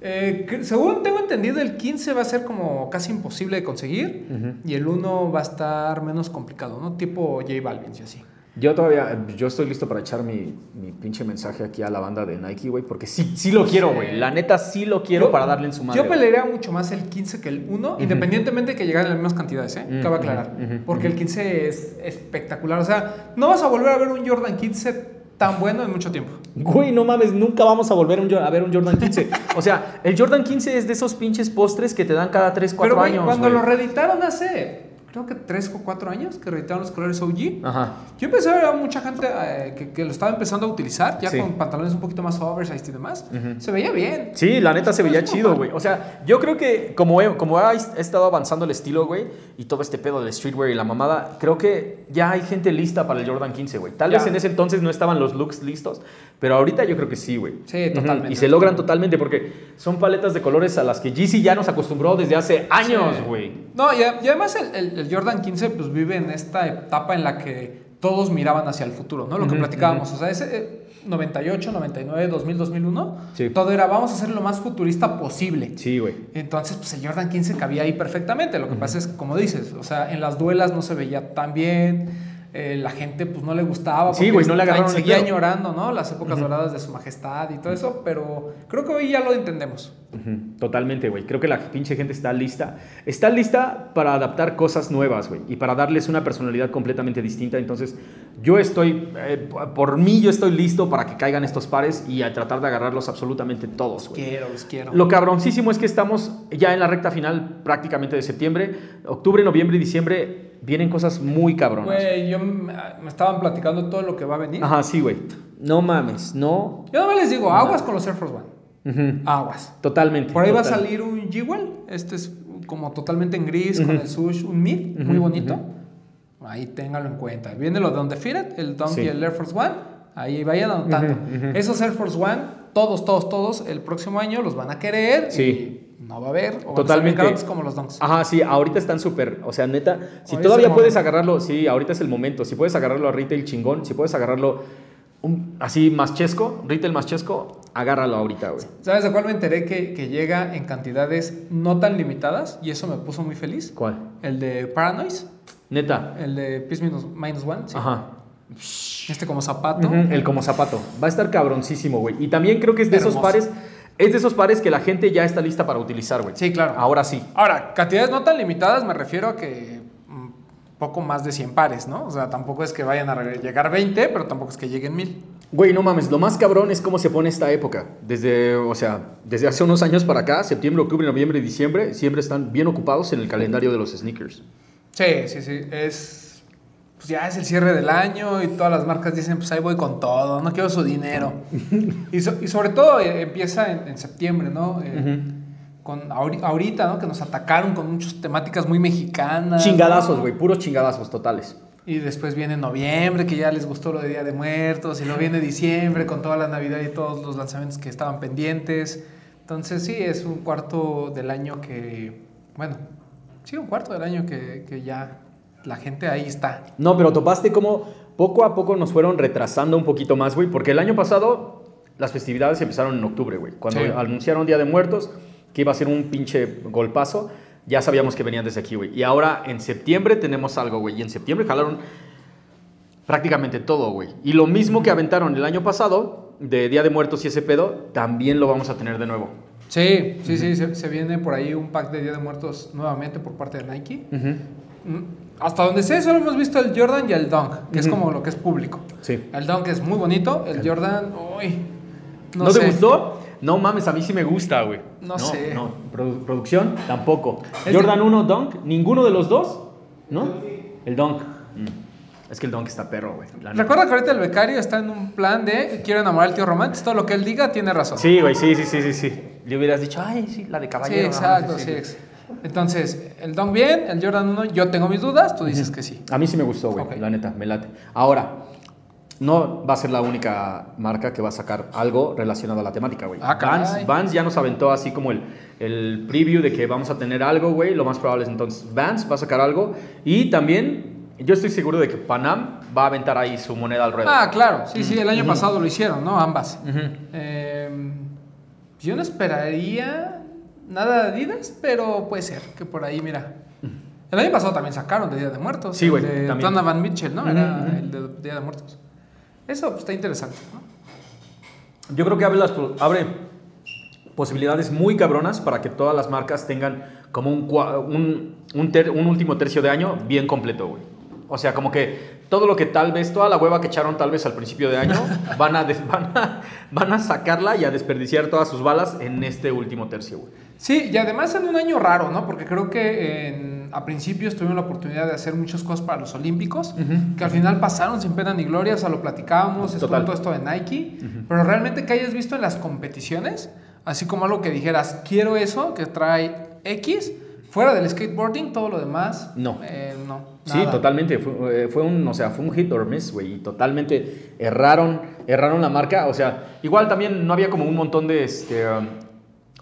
[SPEAKER 1] eh, según tengo entendido, el 15 va a ser como casi imposible de conseguir. Y el 1 va a estar menos complicado, ¿no? Tipo J Balvin y así.
[SPEAKER 2] Yo todavía, yo estoy listo para echar mi, mi pinche mensaje aquí a la banda de Nike, güey, porque sí, sí lo quiero, güey. La neta sí lo quiero
[SPEAKER 1] Yo-
[SPEAKER 2] para darle en su madre.
[SPEAKER 1] Yo pelearía mucho más el 15 que el 1, independientemente de que llegaran las mismas cantidades, ¿eh?
[SPEAKER 2] Mm,
[SPEAKER 1] Cabe aclarar. porque el 15 es espectacular. O sea, no vas a volver a ver un Jordan 15 tan bueno en mucho tiempo.
[SPEAKER 2] Güey, no mames, nunca vamos a volver a, un Jor- a ver un Jordan 15. o sea, el Jordan 15 es de esos pinches postres que te dan cada 3, 4
[SPEAKER 1] Pero güey,
[SPEAKER 2] años.
[SPEAKER 1] cuando lo reeditaron hace, creo que 3 o 4 años, que reeditaron los colores OG,
[SPEAKER 2] Ajá.
[SPEAKER 1] yo empecé a ver a mucha gente eh, que, que lo estaba empezando a utilizar, ya
[SPEAKER 2] Sí.
[SPEAKER 1] con pantalones un poquito más oversized y demás. Se veía bien.
[SPEAKER 2] Sí, la neta se veía chido, güey. O sea, yo creo que como, he- como ha est- estado avanzando el estilo, güey, y todo este pedo del streetwear y la mamada, creo que ya hay gente lista para el Jordan 15, güey. Tal
[SPEAKER 1] Ya.
[SPEAKER 2] vez en ese entonces no estaban los looks listos, pero ahorita yo creo que sí, güey.
[SPEAKER 1] Sí, totalmente.
[SPEAKER 2] Y se logran totalmente porque son paletas de colores a las que Yeezy ya nos acostumbró desde hace años,
[SPEAKER 1] Sí.
[SPEAKER 2] güey.
[SPEAKER 1] No, y, además el, el- el Jordan 15 pues vive en esta etapa en la que todos miraban hacia el futuro, ¿no? Lo que platicábamos, o sea, ese eh, 98, 99, 2000, 2001,
[SPEAKER 2] Sí.
[SPEAKER 1] todo era vamos a hacer lo más futurista posible.
[SPEAKER 2] Sí, güey.
[SPEAKER 1] Entonces, pues el Jordan 15 cabía ahí perfectamente. Lo que pasa es, como dices, o sea, en las duelas no se veía tan bien. eh, la gente, pues, no le gustaba.
[SPEAKER 2] Sí,
[SPEAKER 1] porque
[SPEAKER 2] güey, no le agarraron
[SPEAKER 1] Seguía añorando, ¿no? Las épocas doradas de su majestad y todo eso. Pero creo que hoy ya lo entendemos.
[SPEAKER 2] Totalmente, güey. Creo que la pinche gente está lista. Está lista para adaptar cosas nuevas, güey. Y para darles una personalidad completamente distinta. Entonces, yo estoy, eh, por mí, yo estoy listo para que caigan estos pares y a tratar de agarrarlos absolutamente todos, güey.
[SPEAKER 1] Quiero, los quiero.
[SPEAKER 2] Lo cabroncísimo es que estamos ya en la recta final prácticamente de septiembre. Octubre, noviembre y diciembre vienen cosas muy cabronas.
[SPEAKER 1] Güey, yo me me estaban platicando todo lo que va a venir.
[SPEAKER 2] Ajá, sí, güey. No mames, no.
[SPEAKER 1] Yo no les digo, aguas con los Air Force One.
[SPEAKER 2] Ujú,
[SPEAKER 1] Aguas.
[SPEAKER 2] Totalmente.
[SPEAKER 1] Por ahí va a
[SPEAKER 2] total.
[SPEAKER 1] salir un G-Well. Este es como totalmente en gris, con el sush, un mid, muy bonito. Ahí téngalo en cuenta. Viene lo de Undefeated, el Dunk
[SPEAKER 2] Sí.
[SPEAKER 1] y el Air Force One. Ahí vayan anotando. Esos Air Force One, todos, todos, todos, el próximo año los van a querer.
[SPEAKER 2] Sí.
[SPEAKER 1] Y no va a haber. O van a
[SPEAKER 2] Totalmente.
[SPEAKER 1] como los Dunks.
[SPEAKER 2] Ajá, sí, ahorita están súper, o sea, neta, si
[SPEAKER 1] Hoy
[SPEAKER 2] todavía puedes
[SPEAKER 1] momento.
[SPEAKER 2] agarrarlo, sí, ahorita es el momento, si puedes agarrarlo a retail chingón, si puedes agarrarlo un- así más chesco, retail más chesco, agárralo ahorita, güey.
[SPEAKER 1] ¿Sabes de cuál me enteré que, que llega en cantidades no tan limitadas? Y eso me puso muy feliz.
[SPEAKER 2] ¿Cuál?
[SPEAKER 1] El de Paranoise,
[SPEAKER 2] Neta.
[SPEAKER 1] el de Peace Minus, minus One. sí.
[SPEAKER 2] Ajá.
[SPEAKER 1] Este como zapato.
[SPEAKER 2] El como zapato. Va a estar cabroncísimo, güey. Y también creo que es de esos pares, es de esos pares que la gente ya está lista para utilizar, güey.
[SPEAKER 1] Sí, claro.
[SPEAKER 2] Ahora sí.
[SPEAKER 1] Ahora, cantidades no tan limitadas me refiero a que mm, poco más de 100 pares, ¿no? O sea, tampoco es que vayan a llegar 20, pero tampoco es que lleguen 1000.
[SPEAKER 2] Güey, no mames, lo más cabrón es cómo se pone esta época. Desde, o sea, desde hace unos años para acá, septiembre, octubre, noviembre y diciembre, siempre están bien ocupados en el calendario de los sneakers.
[SPEAKER 1] Sí, sí, sí. Es. Pues ya es el cierre del año y todas las marcas dicen, pues ahí voy con todo, no quiero su dinero. *laughs* y, so- y sobre todo eh, empieza en, en septiembre, ¿no? Eh, con ahori- ahorita, ¿no? Que nos atacaron con muchas temáticas muy mexicanas.
[SPEAKER 2] Chingadazos, güey, puros chingadazos totales.
[SPEAKER 1] Y después viene noviembre, que ya les gustó lo de Día de Muertos, y luego viene diciembre con toda la Navidad y todos los lanzamientos que estaban pendientes. Entonces sí, es un cuarto del año que, bueno, sí, un cuarto del año que, que ya la gente ahí está.
[SPEAKER 2] No, pero topaste como poco a poco nos fueron retrasando un poquito más, güey, porque el año pasado las festividades empezaron en octubre, güey. Cuando
[SPEAKER 1] Sí.
[SPEAKER 2] anunciaron Día de Muertos, que iba a ser un pinche golpazo, ya sabíamos que venían desde aquí, güey. Y ahora en septiembre tenemos algo, güey. Y en septiembre jalaron prácticamente todo, güey. Y lo mismo que aventaron el año pasado, de Día de Muertos y ese pedo, también lo vamos a tener de nuevo.
[SPEAKER 1] Sí, sí, sí, se, se viene por ahí un pack de Día de Muertos nuevamente por parte de Nike. Mm, Hasta donde sé, solo hemos visto el Jordan y el Dunk, que es como lo que es público.
[SPEAKER 2] Sí.
[SPEAKER 1] El Dunk es muy bonito, el Jordan, uy,
[SPEAKER 2] ¿No,
[SPEAKER 1] no,
[SPEAKER 2] te gustó? No mames, a mí sí me gusta, güey.
[SPEAKER 1] No sé.
[SPEAKER 2] No, produ- producción tampoco.
[SPEAKER 1] Es
[SPEAKER 2] Jordan 1, Dunk, ninguno de los dos, ¿no? El Dunk. Mm. Es que el Dunk está perro, güey.
[SPEAKER 1] Recuerda que ahorita el becario está en un plan de quiero enamorar al tío Román, todo lo que él diga tiene razón.
[SPEAKER 2] Sí, güey, sí, sí, sí, sí, sí. Le hubieras dicho, ay, sí, la de
[SPEAKER 1] Sí,
[SPEAKER 2] caballero.
[SPEAKER 1] exacto,
[SPEAKER 2] ah,
[SPEAKER 1] sí. ex- Entonces, el Dunk bien, el Jordan 1, yo tengo mis dudas, tú dices que sí.
[SPEAKER 2] A mí sí me gustó, güey, la neta, me late. Ahora, no va a ser la única marca que va a sacar algo relacionado a la temática, güey.
[SPEAKER 1] Ah.
[SPEAKER 2] Vans, Vans ya nos aventó así como el, el preview de que vamos a tener algo, güey. Lo más probable es entonces Vans va a sacar algo. Y también yo estoy seguro de que Panam va a aventar ahí su moneda al ruedo.
[SPEAKER 1] Ah, claro, sí, sí, el año pasado lo hicieron, ¿no? Ambas. Eh, yo no esperaría nada de Adidas, pero puede ser que por ahí, mira. El año pasado también sacaron de Día de Muertos.
[SPEAKER 2] Sí, güey.
[SPEAKER 1] Donovan Mitchell, ¿no? Era el de Día de Muertos. Eso pues, está interesante, ¿no?
[SPEAKER 2] Yo creo que abre, las, abre posibilidades muy cabronas para que todas las marcas tengan como un, cua- un, un, ter- un último tercio de año bien completo, güey. O sea, como que todo lo que tal vez, toda la hueva que echaron tal vez al principio de año, *laughs* van a, des- van a, van a sacarla y a desperdiciar todas sus balas en este último tercio, güey.
[SPEAKER 1] Sí, y además en un año raro, ¿no? Porque creo que en- a principios tuvieron la oportunidad de hacer muchas cosas para los Olímpicos, que al final pasaron sin pena ni gloria, o sea, lo platicábamos, estuvo todo esto de Nike, pero realmente que hayas visto en las competiciones, así como algo que dijeras, quiero eso, que trae X, fuera del skateboarding, todo lo demás,
[SPEAKER 2] No.
[SPEAKER 1] eh, no.
[SPEAKER 2] Sí, totalmente. Fue, eh, fue un, o sea, fue un hit or miss, güey. Y totalmente erraron, erraron la marca. O sea, igual también no había como un montón de, este, um,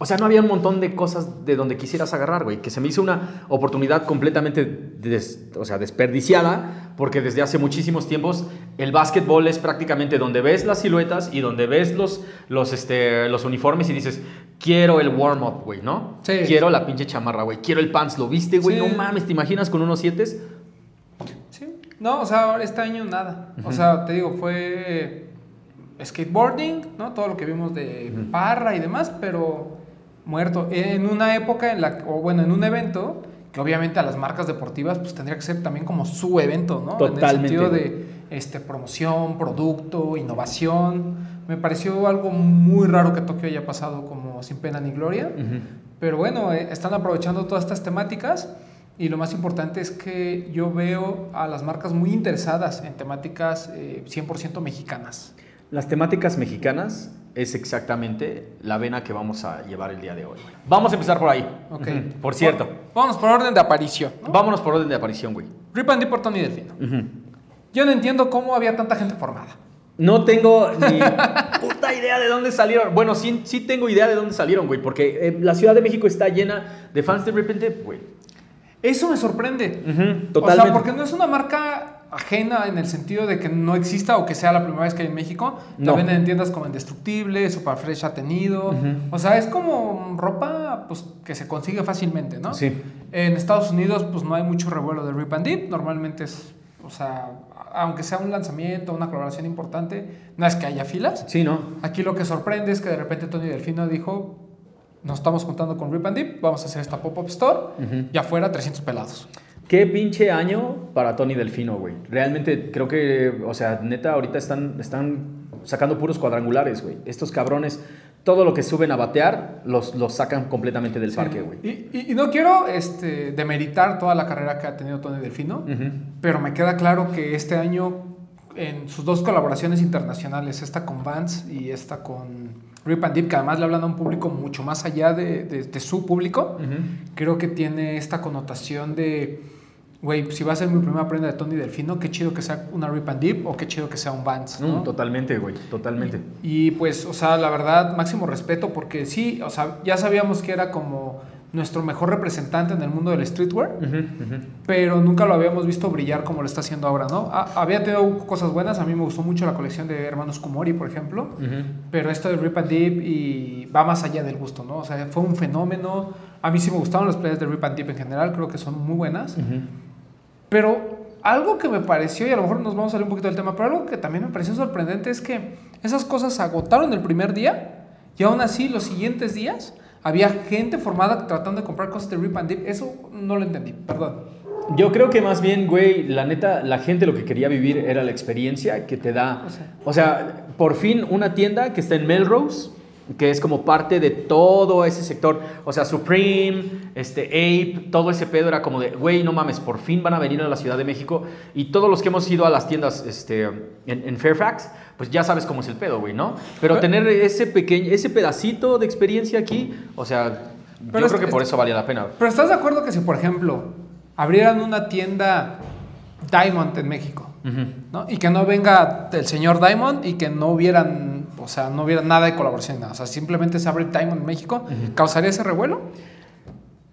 [SPEAKER 2] o sea, no había un montón de cosas de donde quisieras agarrar, güey. Que se me hizo una oportunidad completamente, des- o sea, desperdiciada, porque desde hace muchísimos tiempos el básquetbol es prácticamente donde ves las siluetas y donde ves los, los, este, los uniformes y dices, quiero el warm-up, güey, ¿no?
[SPEAKER 1] Sí.
[SPEAKER 2] Quiero la pinche chamarra, güey. Quiero el pants, ¿lo viste, güey?
[SPEAKER 1] Sí.
[SPEAKER 2] No mames, ¿te imaginas con unos siete?
[SPEAKER 1] Sí. No, o sea, este año nada. O sea, te digo, fue skateboarding, ¿no? Todo lo que vimos de Parra y demás, pero muerto. En una época en la, o bueno, en un evento que obviamente a las marcas deportivas pues tendría que ser también como su evento, ¿no? En el
[SPEAKER 2] Totalmente,
[SPEAKER 1] sentido de este, promoción, producto, innovación. Me pareció algo muy raro que Tokio haya pasado como sin pena ni gloria. Pero bueno, eh, están aprovechando todas estas temáticas y lo más importante es que yo veo a las marcas muy interesadas en temáticas eh, 100% mexicanas.
[SPEAKER 2] Las temáticas mexicanas es exactamente la vena que vamos a llevar el día de hoy. Vamos a empezar por ahí.
[SPEAKER 1] Ok.
[SPEAKER 2] Por cierto.
[SPEAKER 1] Vámonos por orden de aparición. ¿no?
[SPEAKER 2] Vámonos por orden de aparición, güey.
[SPEAKER 1] Rip and Dip por Tony Delfino.
[SPEAKER 2] Ujú.
[SPEAKER 1] Yo no entiendo cómo había tanta gente formada.
[SPEAKER 2] No tengo ni *laughs* puta idea de dónde salieron. Bueno, sí, sí tengo idea de dónde salieron, güey. Porque eh, la Ciudad de México está llena de fans de Rip and Dip, güey.
[SPEAKER 1] Eso me sorprende.
[SPEAKER 2] Ujú,
[SPEAKER 1] O sea, porque no es una marca ajena en el sentido de que no exista o que sea la primera vez que hay en México. La
[SPEAKER 2] No.
[SPEAKER 1] venden en tiendas como Indestructible, Superfresh ha tenido.
[SPEAKER 2] Ujú.
[SPEAKER 1] O sea, es como ropa pues, que se consigue fácilmente, ¿no?
[SPEAKER 2] Sí.
[SPEAKER 1] En Estados Unidos, pues no hay mucho revuelo de Rip and Dip. Normalmente es, o sea, aunque sea un lanzamiento, una colaboración importante, no es que haya filas.
[SPEAKER 2] Sí, ¿no?
[SPEAKER 1] Aquí lo que sorprende es que de repente Tony Delfino dijo, nos estamos juntando con Rip and Dip, vamos a hacer esta pop-up store
[SPEAKER 2] Ujú.
[SPEAKER 1] y afuera 300 pelados.
[SPEAKER 2] Qué pinche año para Tony Delfino, güey. Realmente creo que, o sea, neta, ahorita están, están sacando puros cuadrangulares, güey. Estos cabrones, todo lo que suben a batear, los, los sacan completamente del parque, güey.
[SPEAKER 1] Y, y- y no quiero este, demeritar toda la carrera que ha tenido Tony Delfino, pero me queda claro que este año, en sus dos colaboraciones internacionales, esta con Vans y esta con Rip and Dip, que además le hablan a un público mucho más allá de, de- de su público, creo que tiene esta connotación de, güey, si va a ser mi primera prenda de Tony Delfino, qué chido que sea una Rip and Dip o qué chido que sea un Vans,
[SPEAKER 2] No,
[SPEAKER 1] ¿no?
[SPEAKER 2] totalmente, güey, totalmente.
[SPEAKER 1] Y pues, o sea, la verdad, máximo respeto porque sí, o sea, ya sabíamos que era como nuestro mejor representante en el mundo del streetwear, pero nunca lo habíamos visto brillar como lo está haciendo ahora, ¿no? Ha- había tenido cosas buenas, a mí me gustó mucho la colección de Hermanos Kumori, por ejemplo,
[SPEAKER 2] Ujú.
[SPEAKER 1] pero esto de Rip and Dip y va más allá del gusto, ¿no? O sea, fue un fenómeno. A mí sí me gustaron las playas de Rip and Dip en general, creo que son muy buenas. Pero algo que me pareció, y a lo mejor nos vamos a salir un poquito del tema, pero algo que también me pareció sorprendente es que esas cosas se agotaron el primer día y aún así los siguientes días había gente formada tratando de comprar cosas de Rip and Dip. Eso no lo entendí, perdón.
[SPEAKER 2] Yo creo que más bien, güey, la neta, la gente lo que quería vivir era la experiencia que te da.
[SPEAKER 1] O sea.
[SPEAKER 2] O sea, por fin una tienda que está en Melrose, que es como parte de todo ese sector. O sea, Supreme, este, Ape, todo ese pedo era como de, güey, no mames, por fin van a venir a la Ciudad de México. Y todos los que hemos ido a las tiendas este, en, en Fairfax, pues ya sabes cómo es el pedo, güey, ¿no? Pero tener ese pequeño, ese pedacito de experiencia aquí, o sea,
[SPEAKER 1] Pero
[SPEAKER 2] yo
[SPEAKER 1] es-
[SPEAKER 2] creo que por
[SPEAKER 1] es-
[SPEAKER 2] eso valía la pena.
[SPEAKER 1] Pero ¿estás de acuerdo que si, por ejemplo, abrieran una tienda Diamond en México. ¿no? Y que no venga el señor Diamond y que no hubieran, o sea, no hubiera nada de colaboración, nada. O sea, simplemente se abre Diamond en México. ¿Causaría ese revuelo?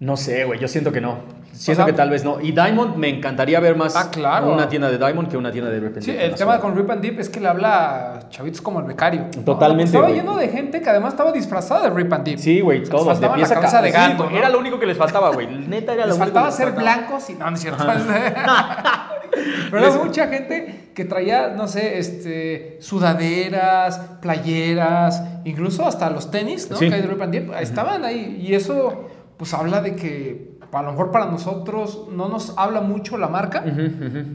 [SPEAKER 2] No sé, güey, yo siento que no. Siento que tal vez no. Y Diamond me encantaría ver más
[SPEAKER 1] ah, claro.
[SPEAKER 2] una tienda de Diamond que una tienda de Rip and
[SPEAKER 1] Sí, el tema con Rip and Deep es que le habla a chavitos como el becario.
[SPEAKER 2] Totalmente.
[SPEAKER 1] Estaba lleno de gente que además estaba disfrazada de Rip and Deep.
[SPEAKER 2] Sí, güey, todos.
[SPEAKER 1] De pieza cabeza de gato.
[SPEAKER 2] Era lo único que les faltaba, güey. Neta era lo
[SPEAKER 1] les
[SPEAKER 2] único
[SPEAKER 1] faltaba ser blancos y no, no es cierto. *laughs* *laughs* Pero había mucha gente que traía, no sé, este, sudaderas, playeras, incluso hasta los tenis, ¿no? Que hay de Rip and Deep, estaban ahí. Y eso, pues habla de que a lo mejor para nosotros no nos habla mucho la marca,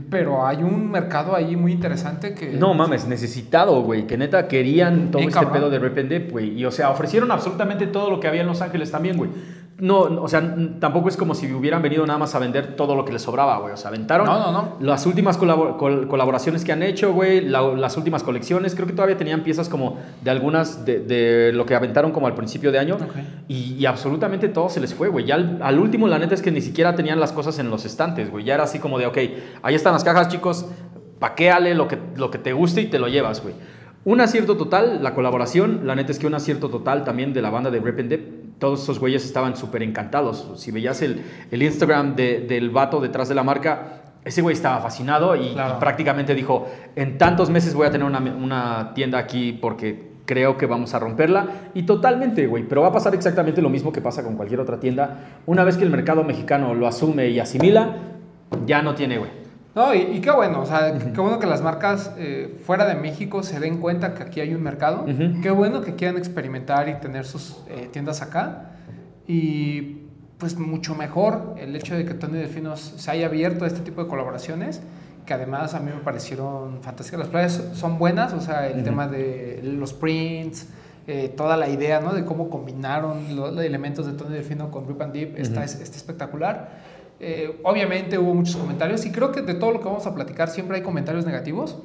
[SPEAKER 1] pero hay un mercado ahí muy interesante que...
[SPEAKER 2] No mames, necesitado, güey, que neta querían todo este pedo de repente, güey. Y o sea, ofrecieron absolutamente todo lo que había en Los Ángeles también, güey no, o sea, tampoco es como si hubieran venido nada más a vender todo lo que les sobraba, güey. O sea, aventaron
[SPEAKER 1] no, no, no.
[SPEAKER 2] las últimas colaboraciones que han hecho, güey, las últimas colecciones. Creo que todavía tenían piezas como de algunas de, lo que aventaron como al principio de año. Y, absolutamente todo se les fue, güey. Ya al, último, la neta es que ni siquiera tenían las cosas en los estantes, güey. Ya era así como de, ok, ahí están las cajas, chicos, paquéale lo que, lo que te guste y te lo llevas, güey. Un acierto total, la colaboración, la neta es que un acierto total también de la banda de Rip and todos esos güeyes estaban súper encantados. Si veías el, el Instagram del vato detrás de la marca, ese güey estaba fascinado y, prácticamente dijo, en tantos meses voy a tener una, una, tienda aquí porque creo que vamos a romperla. Y totalmente, güey, pero va a pasar exactamente lo mismo que pasa con cualquier otra tienda. Una vez que el mercado mexicano lo asume y asimila, ya no tiene, güey.
[SPEAKER 1] No, y, qué bueno, o sea, qué bueno que las marcas eh, fuera de México se den cuenta que aquí hay un mercado. Qué bueno que quieran experimentar y tener sus eh, tiendas acá. Y pues mucho mejor el hecho de que Tony Delfinos se haya abierto a este tipo de colaboraciones, que además a mí me parecieron fantásticas. Las playas son buenas, o sea, el tema de los prints, eh, toda la idea, ¿no? De cómo combinaron los, elementos de Tony Delfino con Rip and Deep está, está espectacular. Eh, obviamente hubo muchos comentarios y creo que de todo lo que vamos a platicar siempre hay comentarios negativos,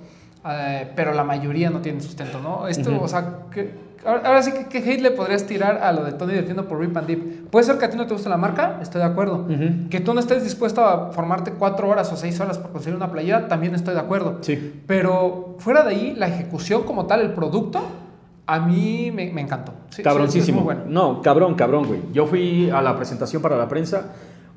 [SPEAKER 1] eh, pero la mayoría no tienen sustento, ¿no? Esto, o sea, que, ahora, sí que ¿qué hate le podrías tirar a lo de Tony Delfino por Rip and Deep. Puede ser que a ti no te guste la marca, estoy de acuerdo. Que tú no estés dispuesto a formarte cuatro horas o seis horas para conseguir una playera, también estoy de acuerdo.
[SPEAKER 2] Sí.
[SPEAKER 1] Pero fuera de ahí, la ejecución como tal, el producto, a mí me, me encantó.
[SPEAKER 2] Sí, Cabroncísimo. bueno. No, cabrón, cabrón, güey. Yo fui a la presentación para la prensa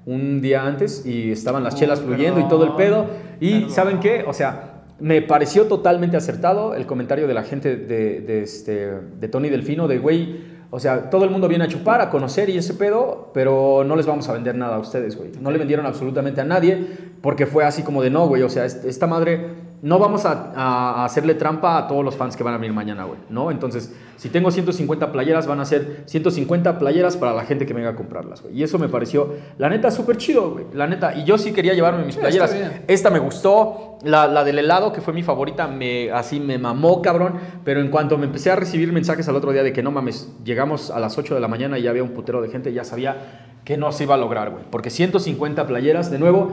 [SPEAKER 2] un día antes y estaban las chelas fluyendo y todo el pedo. Y ¿saben qué? O sea, me pareció totalmente acertado el comentario de la gente de, de, este, de Tony Delfino, de güey, o sea, todo el mundo viene a chupar, a conocer y ese pedo, pero no les vamos a vender nada a ustedes, güey. No le vendieron absolutamente a nadie porque fue así como de no, güey. O sea, esta madre no vamos a, hacerle trampa a todos los fans que van a venir mañana, güey, ¿no? Entonces, si tengo 150 playeras, van a ser 150 playeras para la gente que venga a comprarlas, güey. Y eso me pareció, la neta, súper chido, güey. La neta, y yo sí quería llevarme mis playeras. Esta me gustó, la, la, del helado, que fue mi favorita, me, así me mamó, cabrón. Pero en cuanto me empecé a recibir mensajes al otro día de que no mames, llegamos a las 8 de la mañana y ya había un putero de gente, ya sabía que no se iba a lograr, güey. Porque 150 playeras, de nuevo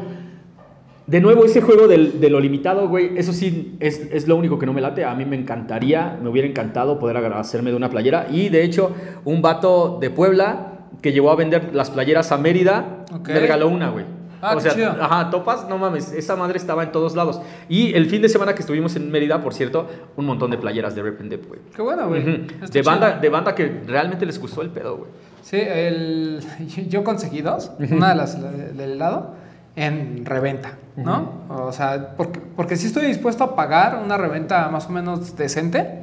[SPEAKER 2] de nuevo, ese juego del, de lo limitado, güey, eso sí es, es, lo único que no me late. A mí me encantaría, me hubiera encantado poder hacerme de una playera. Y de hecho, un vato de Puebla que llevó a vender las playeras a Mérida, me regaló una, güey.
[SPEAKER 1] Ah, o sea,
[SPEAKER 2] ajá, topas, no mames, esa madre estaba en todos lados. Y el fin de semana que estuvimos en Mérida, por cierto, un montón de playeras de Rip and Dip, güey.
[SPEAKER 1] Qué bueno, güey.
[SPEAKER 2] De banda, de banda que realmente les gustó el pedo, güey.
[SPEAKER 1] Sí, el, *laughs* yo conseguí dos, una de las del helado en reventa, ¿no? O sea, porque, porque sí estoy dispuesto a pagar una reventa más o menos decente,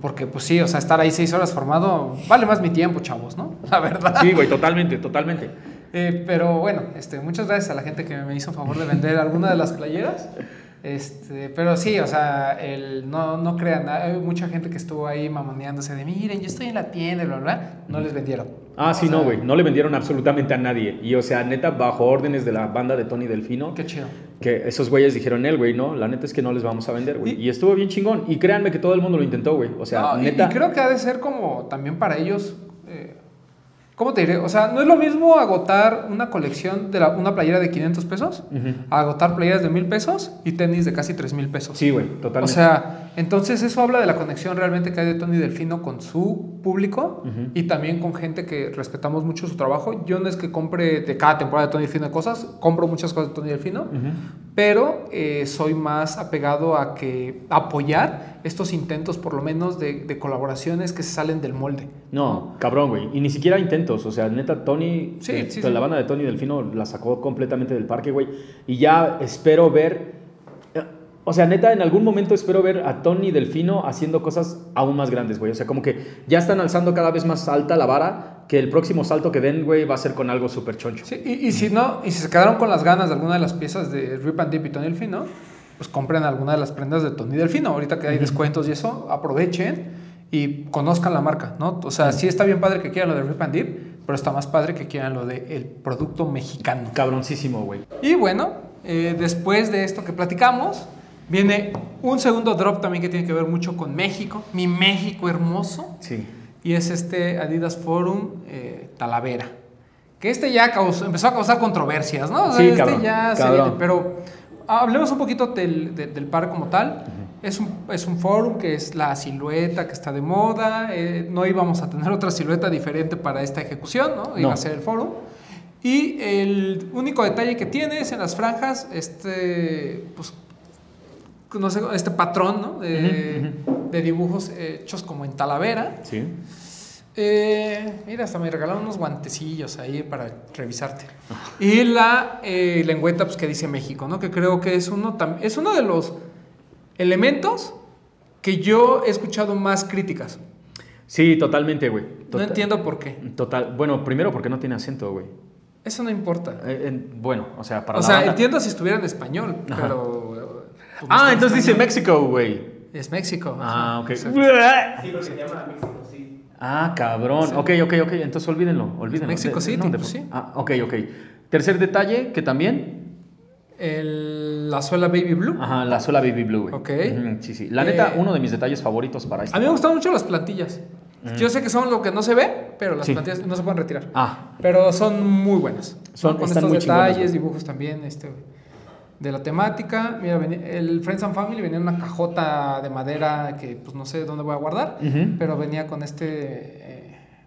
[SPEAKER 1] porque pues sí, o sea, estar ahí seis horas formado vale más mi tiempo, chavos, ¿no? *laughs* La verdad.
[SPEAKER 2] Sí, güey, totalmente, totalmente.
[SPEAKER 1] Eh, pero bueno, este, muchas gracias a la gente que me hizo favor de vender alguna de las playeras. Este, pero sí, o sea, el, no, no crean, hay mucha gente que estuvo ahí mamoneándose de, miren, yo estoy en la tienda, ¿verdad? No les vendieron.
[SPEAKER 2] Ah, sí, no, güey, no le vendieron absolutamente a nadie. Y, o sea, neta, bajo órdenes de la banda de Tony Delfino.
[SPEAKER 1] Qué chido.
[SPEAKER 2] Que esos güeyes dijeron, él, güey, no, la neta es que no les vamos a vender, güey. Y, estuvo bien chingón. Y créanme que todo el mundo lo intentó, güey. O sea, neta.
[SPEAKER 1] Y, creo que ha de ser como también para ellos ¿Cómo te diré? O sea, no es lo mismo agotar una colección de una playera de 500 pesos, agotar playeras de 1000 pesos y tenis de casi 3000 pesos.
[SPEAKER 2] Sí, güey, totalmente.
[SPEAKER 1] O sea, entonces eso habla de la conexión realmente que hay de Tony Delfino con su público y también con gente que respetamos mucho su trabajo. Yo no es que compre de cada temporada de Tony Delfino cosas, compro muchas cosas de Tony Delfino, pero eh, soy más apegado a que apoyar estos intentos, por lo menos, de, de colaboraciones que se salen del molde.
[SPEAKER 2] No, cabrón, güey. Y ni siquiera intentos. O sea, neta, Tony,
[SPEAKER 1] Sí,
[SPEAKER 2] eh,
[SPEAKER 1] sí,
[SPEAKER 2] la
[SPEAKER 1] sí.
[SPEAKER 2] banda de Tony Delfino la sacó completamente del parque, güey. Y ya espero ver. O sea, neta, en algún momento espero ver a Tony Delfino haciendo cosas aún más grandes, güey. O sea, como que ya están alzando cada vez más alta la vara. Que el próximo salto que den, güey, va a ser con algo súper choncho.
[SPEAKER 1] Sí, y, y si no, y si se quedaron con las ganas de alguna de las piezas de Rip and Dip y Tony Delfino, pues compren alguna de las prendas de Tony Delfino. Ahorita que hay descuentos y eso, aprovechen y conozcan la marca, ¿no? O sea, sí está bien padre que quieran lo de Rip and Dip, pero está más padre que quieran lo del el producto mexicano.
[SPEAKER 2] Cabroncísimo, güey.
[SPEAKER 1] Y bueno, eh, después de esto que platicamos, viene un segundo drop también que tiene que ver mucho con México, mi México hermoso
[SPEAKER 2] Sí.
[SPEAKER 1] y es este Adidas Forum eh, Talavera. Que este ya causó- empezó a causar controversias, ¿no? O sea,
[SPEAKER 2] Sí,
[SPEAKER 1] este
[SPEAKER 2] cabrón,
[SPEAKER 1] ya se viene, pero hablemos un poquito del, de- del par como tal. es, un, es un forum que es la silueta que está de moda. eh, no íbamos a tener otra silueta diferente para esta ejecución, ¿no? Iba
[SPEAKER 2] No.
[SPEAKER 1] a ser el forum. Y el único detalle que tiene es en las franjas, este, pues, no sé, este patrón, ¿no? De, de dibujos hechos como en Talavera.
[SPEAKER 2] Sí.
[SPEAKER 1] Eh, mira, hasta me regalaron unos guantecillos ahí para revisarte. *laughs* Y la eh, lengüeta pues, que dice México, ¿no? Que creo que es uno, es uno de los elementos que yo he escuchado más críticas.
[SPEAKER 2] Sí, totalmente, güey.
[SPEAKER 1] No entiendo por qué.
[SPEAKER 2] Total. Bueno, primero porque no tiene acento, güey.
[SPEAKER 1] Eso no importa.
[SPEAKER 2] Eh, en- bueno, o sea, para
[SPEAKER 1] o
[SPEAKER 2] la
[SPEAKER 1] sea,
[SPEAKER 2] banda-
[SPEAKER 1] entiendo si estuviera en español,
[SPEAKER 2] Ajá.
[SPEAKER 1] pero... eh, pues, no está
[SPEAKER 2] Ah,
[SPEAKER 1] en
[SPEAKER 2] entonces dice. México, güey.
[SPEAKER 1] Es México.
[SPEAKER 2] Ah, ok.
[SPEAKER 1] exacto.
[SPEAKER 3] Sí, porque se llama México, sí.
[SPEAKER 2] Ah, cabrón.
[SPEAKER 1] Sí.
[SPEAKER 2] Ok, ok, ok. Entonces olvídenlo, olvídenlo.
[SPEAKER 1] Mexico
[SPEAKER 2] De-
[SPEAKER 1] City,
[SPEAKER 2] no, de-
[SPEAKER 1] pues sí.
[SPEAKER 2] Ah, ok, ok. Tercer detalle, que también.
[SPEAKER 1] El- la suela Baby Blue.
[SPEAKER 2] Ajá, la sola Baby Blue, güey.
[SPEAKER 1] Ok.
[SPEAKER 2] Sí, sí. La neta,
[SPEAKER 1] Eh,
[SPEAKER 2] uno de mis detalles favoritos para este.
[SPEAKER 1] A mí me gustan mucho las plantillas. Yo sé que son lo que no se ve, pero las
[SPEAKER 2] Sí.
[SPEAKER 1] plantillas no se pueden retirar.
[SPEAKER 2] Ah,
[SPEAKER 1] Pero son muy buenas.
[SPEAKER 2] Son-
[SPEAKER 1] con
[SPEAKER 2] están
[SPEAKER 1] estos
[SPEAKER 2] muy
[SPEAKER 1] detalles,
[SPEAKER 2] güey.
[SPEAKER 1] dibujos también este, de la temática. Mira, el Friends and Family venía en una cajota de madera que pues no sé dónde voy a guardar, pero venía con este eh,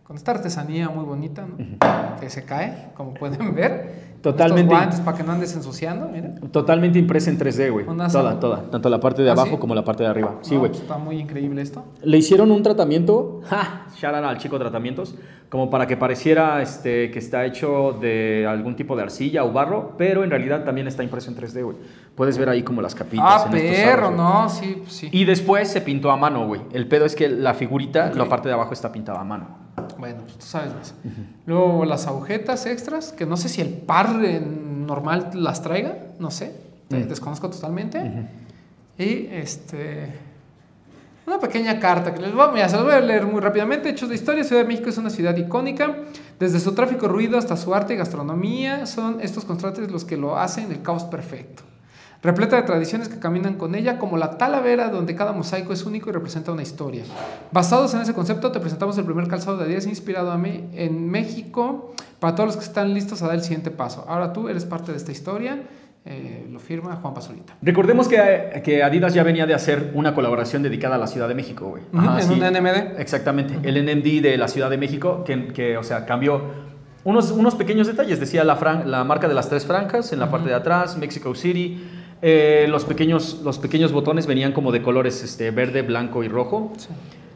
[SPEAKER 1] con esta artesanía muy bonita, ¿no? Que se cae, como pueden ver.
[SPEAKER 2] Totalmente.
[SPEAKER 1] Estos guantes para que no andes ensuciando, mira.
[SPEAKER 2] totalmente impresa en 3D, güey. Toda, toda. Tanto la parte de
[SPEAKER 1] ¿Ah,
[SPEAKER 2] abajo
[SPEAKER 1] sí?
[SPEAKER 2] como la parte de arriba. Sí,
[SPEAKER 1] No,
[SPEAKER 2] güey.
[SPEAKER 1] pues, está muy increíble esto.
[SPEAKER 2] Le hicieron un tratamiento, ja, shout out al chico tratamientos, como para que pareciera este, que está hecho de algún tipo de arcilla o barro, pero en realidad también está impreso en 3D, güey. Puedes ver ahí como las capitas.
[SPEAKER 1] Ah,
[SPEAKER 2] en
[SPEAKER 1] perro, no, sí, pues, sí.
[SPEAKER 2] Y después se pintó a mano, güey. El pedo es que la figurita, la parte de abajo está pintada a mano.
[SPEAKER 1] Bueno, pues tú sabes más. Luego las agujetas extras, que no sé si el par normal las traiga, no sé, te-
[SPEAKER 2] Mm.
[SPEAKER 1] desconozco totalmente. Y este. Una pequeña carta que les voy, a- se los voy a leer muy rápidamente. Hechos de historia, Ciudad de México es una ciudad icónica. Desde su tráfico ruido hasta su arte y gastronomía, son estos contrastes los que lo hacen el caos perfecto. Repleta de tradiciones que caminan con ella, como la talavera, donde cada mosaico es único y representa una historia. Basados en ese concepto, te presentamos el primer calzado de Adidas inspirado a mí en México para todos los que están listos a dar el siguiente paso. Ahora tú eres parte de esta historia. Eh, lo firma Juan Pazurita.
[SPEAKER 2] Recordemos que, que Adidas ya venía de hacer una colaboración dedicada a la Ciudad de México, güey.
[SPEAKER 1] Ujú,
[SPEAKER 2] Ajá,
[SPEAKER 1] en
[SPEAKER 2] sí.
[SPEAKER 1] un NMD.
[SPEAKER 2] Exactamente, el NMD de la Ciudad de México, que, que, o sea, cambió unos, unos pequeños detalles. Decía la, fran- la marca de las tres franjas en la parte de atrás, Mexico City. Eh, los, pequeños, los pequeños botones venían como de colores este, verde, blanco y rojo.
[SPEAKER 1] Sí.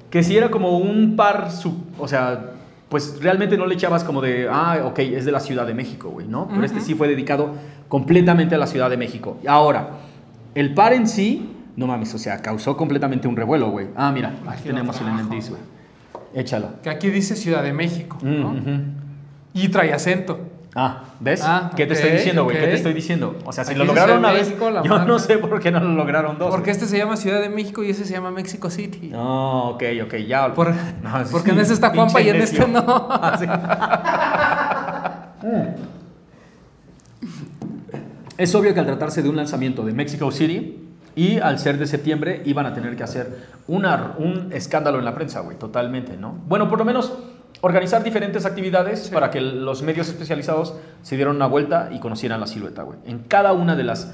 [SPEAKER 2] Que si era como un par, sub- o sea, pues realmente no le echabas como de, ah, ok, es de la Ciudad de México, güey, ¿no? Pero este
[SPEAKER 1] Ujú.
[SPEAKER 2] sí fue dedicado completamente a la Ciudad de México. Ahora, el par en sí, no mames, o sea, causó completamente un revuelo, güey. Ah, mira, aquí
[SPEAKER 1] Aquí
[SPEAKER 2] tenemos el
[SPEAKER 1] trajo,
[SPEAKER 2] NMD, güey. Échalo.
[SPEAKER 1] Que aquí dice Ciudad de México. Y trae acento.
[SPEAKER 2] Ah, ¿ves?
[SPEAKER 1] Ah,
[SPEAKER 2] ¿Qué te estoy diciendo, güey? ¿Qué
[SPEAKER 1] ok.
[SPEAKER 2] te estoy diciendo? O sea, si
[SPEAKER 1] Aquí
[SPEAKER 2] lo lograron una vez,
[SPEAKER 1] México, la
[SPEAKER 2] yo
[SPEAKER 1] marca.
[SPEAKER 2] no sé por qué no lo lograron dos.
[SPEAKER 1] Porque este se llama Ciudad de México y ese se llama Mexico City.
[SPEAKER 2] No, ok, ok, ya.
[SPEAKER 1] Por-
[SPEAKER 2] No,
[SPEAKER 1] porque en ese está Juanpa y en este no. *laughs*
[SPEAKER 2] Ah, sí. Es obvio que al tratarse de un lanzamiento de Mexico City y al ser de septiembre iban a tener que hacer una, un escándalo en la prensa, güey, totalmente, ¿no? Bueno, por lo menos organizar diferentes actividades para que los medios especializados se dieran una vuelta y conocieran la silueta, güey. En cada una de las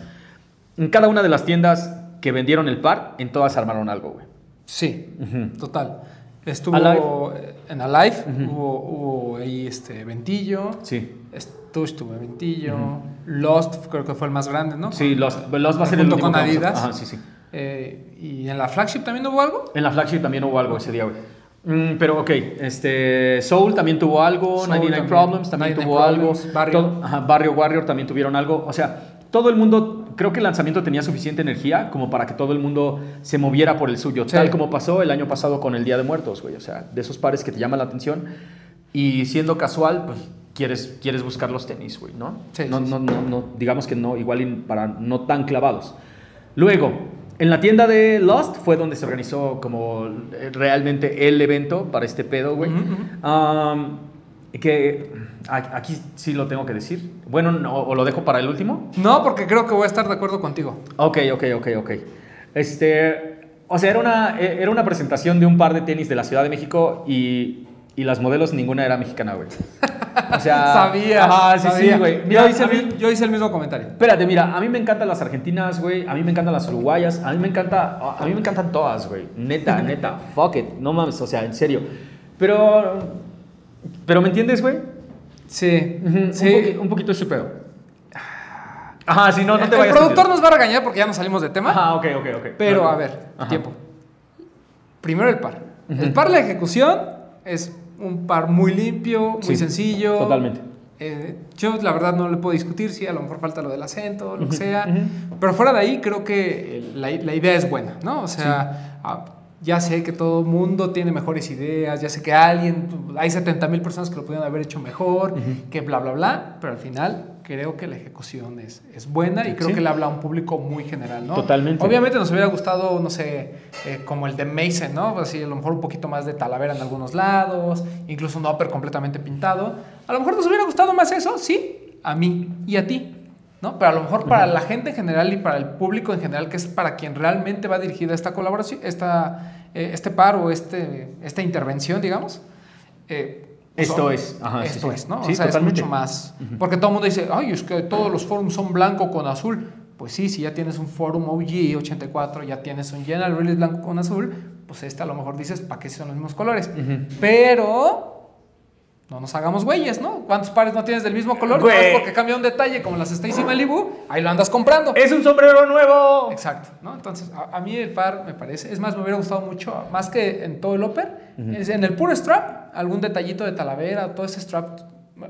[SPEAKER 2] en cada una de las tiendas que vendieron el par, en todas armaron algo, güey.
[SPEAKER 1] Sí, total. Estuvo
[SPEAKER 2] Alive.
[SPEAKER 1] en Alive, hubo, hubo ahí este Ventillo,
[SPEAKER 2] Sí.
[SPEAKER 1] Stush tuvo Ventillo, Lost creo que fue el más grande, ¿no?
[SPEAKER 2] Sí, Lost, Lost va a ser el último
[SPEAKER 1] con Adidas.
[SPEAKER 2] Ajá, sí, sí.
[SPEAKER 1] Eh, ¿Y en la flagship también hubo algo?
[SPEAKER 2] En la flagship también hubo algo ese día, güey. Mm, pero ok, este, Soul también tuvo algo,
[SPEAKER 1] Soul
[SPEAKER 2] 99
[SPEAKER 1] también.
[SPEAKER 2] Problems también
[SPEAKER 1] 99
[SPEAKER 2] tuvo algo,
[SPEAKER 1] Problems, Barrio.
[SPEAKER 2] todo- ajá, Barrio Warrior también tuvieron algo, o sea, todo el mundo, creo que el lanzamiento tenía suficiente energía como para que todo el mundo se moviera por el suyo,
[SPEAKER 1] Sí.
[SPEAKER 2] tal como pasó el año pasado con el Día de Muertos, güey, o sea, de esos pares que te llaman la atención y siendo casual, pues quieres, quieres buscar los tenis, güey, ¿no?
[SPEAKER 1] Sí,
[SPEAKER 2] no,
[SPEAKER 1] sí,
[SPEAKER 2] no, no, no, digamos que no, igual para no tan clavados. Luego, en la tienda de Lost fue donde se organizó como eh, realmente el evento para este pedo, güey.
[SPEAKER 1] Ujú, ujú.
[SPEAKER 2] Um, que aquí sí lo tengo que decir. Bueno, no, o lo dejo para el último.
[SPEAKER 1] No, porque creo que voy a estar de acuerdo contigo.
[SPEAKER 2] Ok, ok, ok, ok. Este, o sea, era una, eh, era una presentación de un par de tenis de la Ciudad de México y, y las modelos ninguna era mexicana, güey. *laughs* O sea, *laughs*
[SPEAKER 1] sabía.
[SPEAKER 2] Ajá, sí,
[SPEAKER 1] sabía.
[SPEAKER 2] sí, güey. Mira,
[SPEAKER 1] yo, hice el,
[SPEAKER 2] mí-
[SPEAKER 1] mi- yo hice el mismo comentario.
[SPEAKER 2] Espérate, mira, a mí me encantan las argentinas, güey. A mí me encantan las uruguayas. A mí me encanta, a mí me encantan todas, güey. Neta, *laughs* neta. Fuck it. No mames, o sea, en serio. Pero, pero ¿me entiendes, güey?
[SPEAKER 1] Sí. Sí.
[SPEAKER 2] Un, poqui- un poquito ese pedo. Ajá, sí, no, no te
[SPEAKER 1] el
[SPEAKER 2] vayas. a
[SPEAKER 1] productor nos va a regañar porque ya nos salimos de tema.
[SPEAKER 2] Ajá, ok, ok, ok.
[SPEAKER 1] Pero a ver,
[SPEAKER 2] Ajá.
[SPEAKER 1] tiempo. Primero el par. El par, la ejecución es un par muy limpio, muy
[SPEAKER 2] Sí,
[SPEAKER 1] sencillo.
[SPEAKER 2] totalmente.
[SPEAKER 1] Eh, yo la verdad no le puedo discutir si a lo mejor falta lo del acento, lo que sea.
[SPEAKER 2] ujú.
[SPEAKER 1] Pero fuera de ahí creo que la, la idea es buena, ¿no? O sea, ah, ya sé que todo el mundo tiene mejores ideas, ya sé que alguien, hay 70 mil personas que lo pudieron haber hecho mejor, que bla, bla, bla, pero al final creo que la ejecución es, es buena y creo
[SPEAKER 2] Sí.
[SPEAKER 1] que le habla a un público muy general, ¿no?
[SPEAKER 2] Totalmente.
[SPEAKER 1] Obviamente nos hubiera gustado, no sé, eh, como el de Mason, ¿no? Así, a lo mejor un poquito más de talavera en algunos lados, incluso un upper completamente pintado. A lo mejor nos hubiera gustado más eso, sí, a mí y a ti, ¿no? Pero a lo mejor para la gente en general y para el público en general, que es para quien realmente va dirigida esta colaboración, esta, eh, este par o este, esta intervención, digamos. eh, pues,
[SPEAKER 2] Esto
[SPEAKER 1] oh,
[SPEAKER 2] es, ajá,
[SPEAKER 1] esto
[SPEAKER 2] sí.
[SPEAKER 1] es, ¿no?
[SPEAKER 2] Sí,
[SPEAKER 1] o sea,
[SPEAKER 2] totalmente.
[SPEAKER 1] es mucho más. Porque todo el mundo dice, ay, es que todos los forums son blanco con azul. Pues sí, si ya tienes un forum OG 84, ya tienes un General Release blanco con azul, pues este a lo mejor dices, ¿para qué son los mismos colores? Pero no nos hagamos güeyes, ¿no? ¿Cuántos pares no tienes del mismo color?
[SPEAKER 2] Güey.
[SPEAKER 1] Nomás porque cambia un detalle como las Stacy Malibu, ahí lo andas comprando.
[SPEAKER 2] ¡Es un sombrero nuevo!
[SPEAKER 1] Exacto, ¿no? Entonces, a, a mí el par me parece, es más, me hubiera gustado mucho, más que en todo el upper, es en el puro strap, algún detallito de talavera, todo ese strap,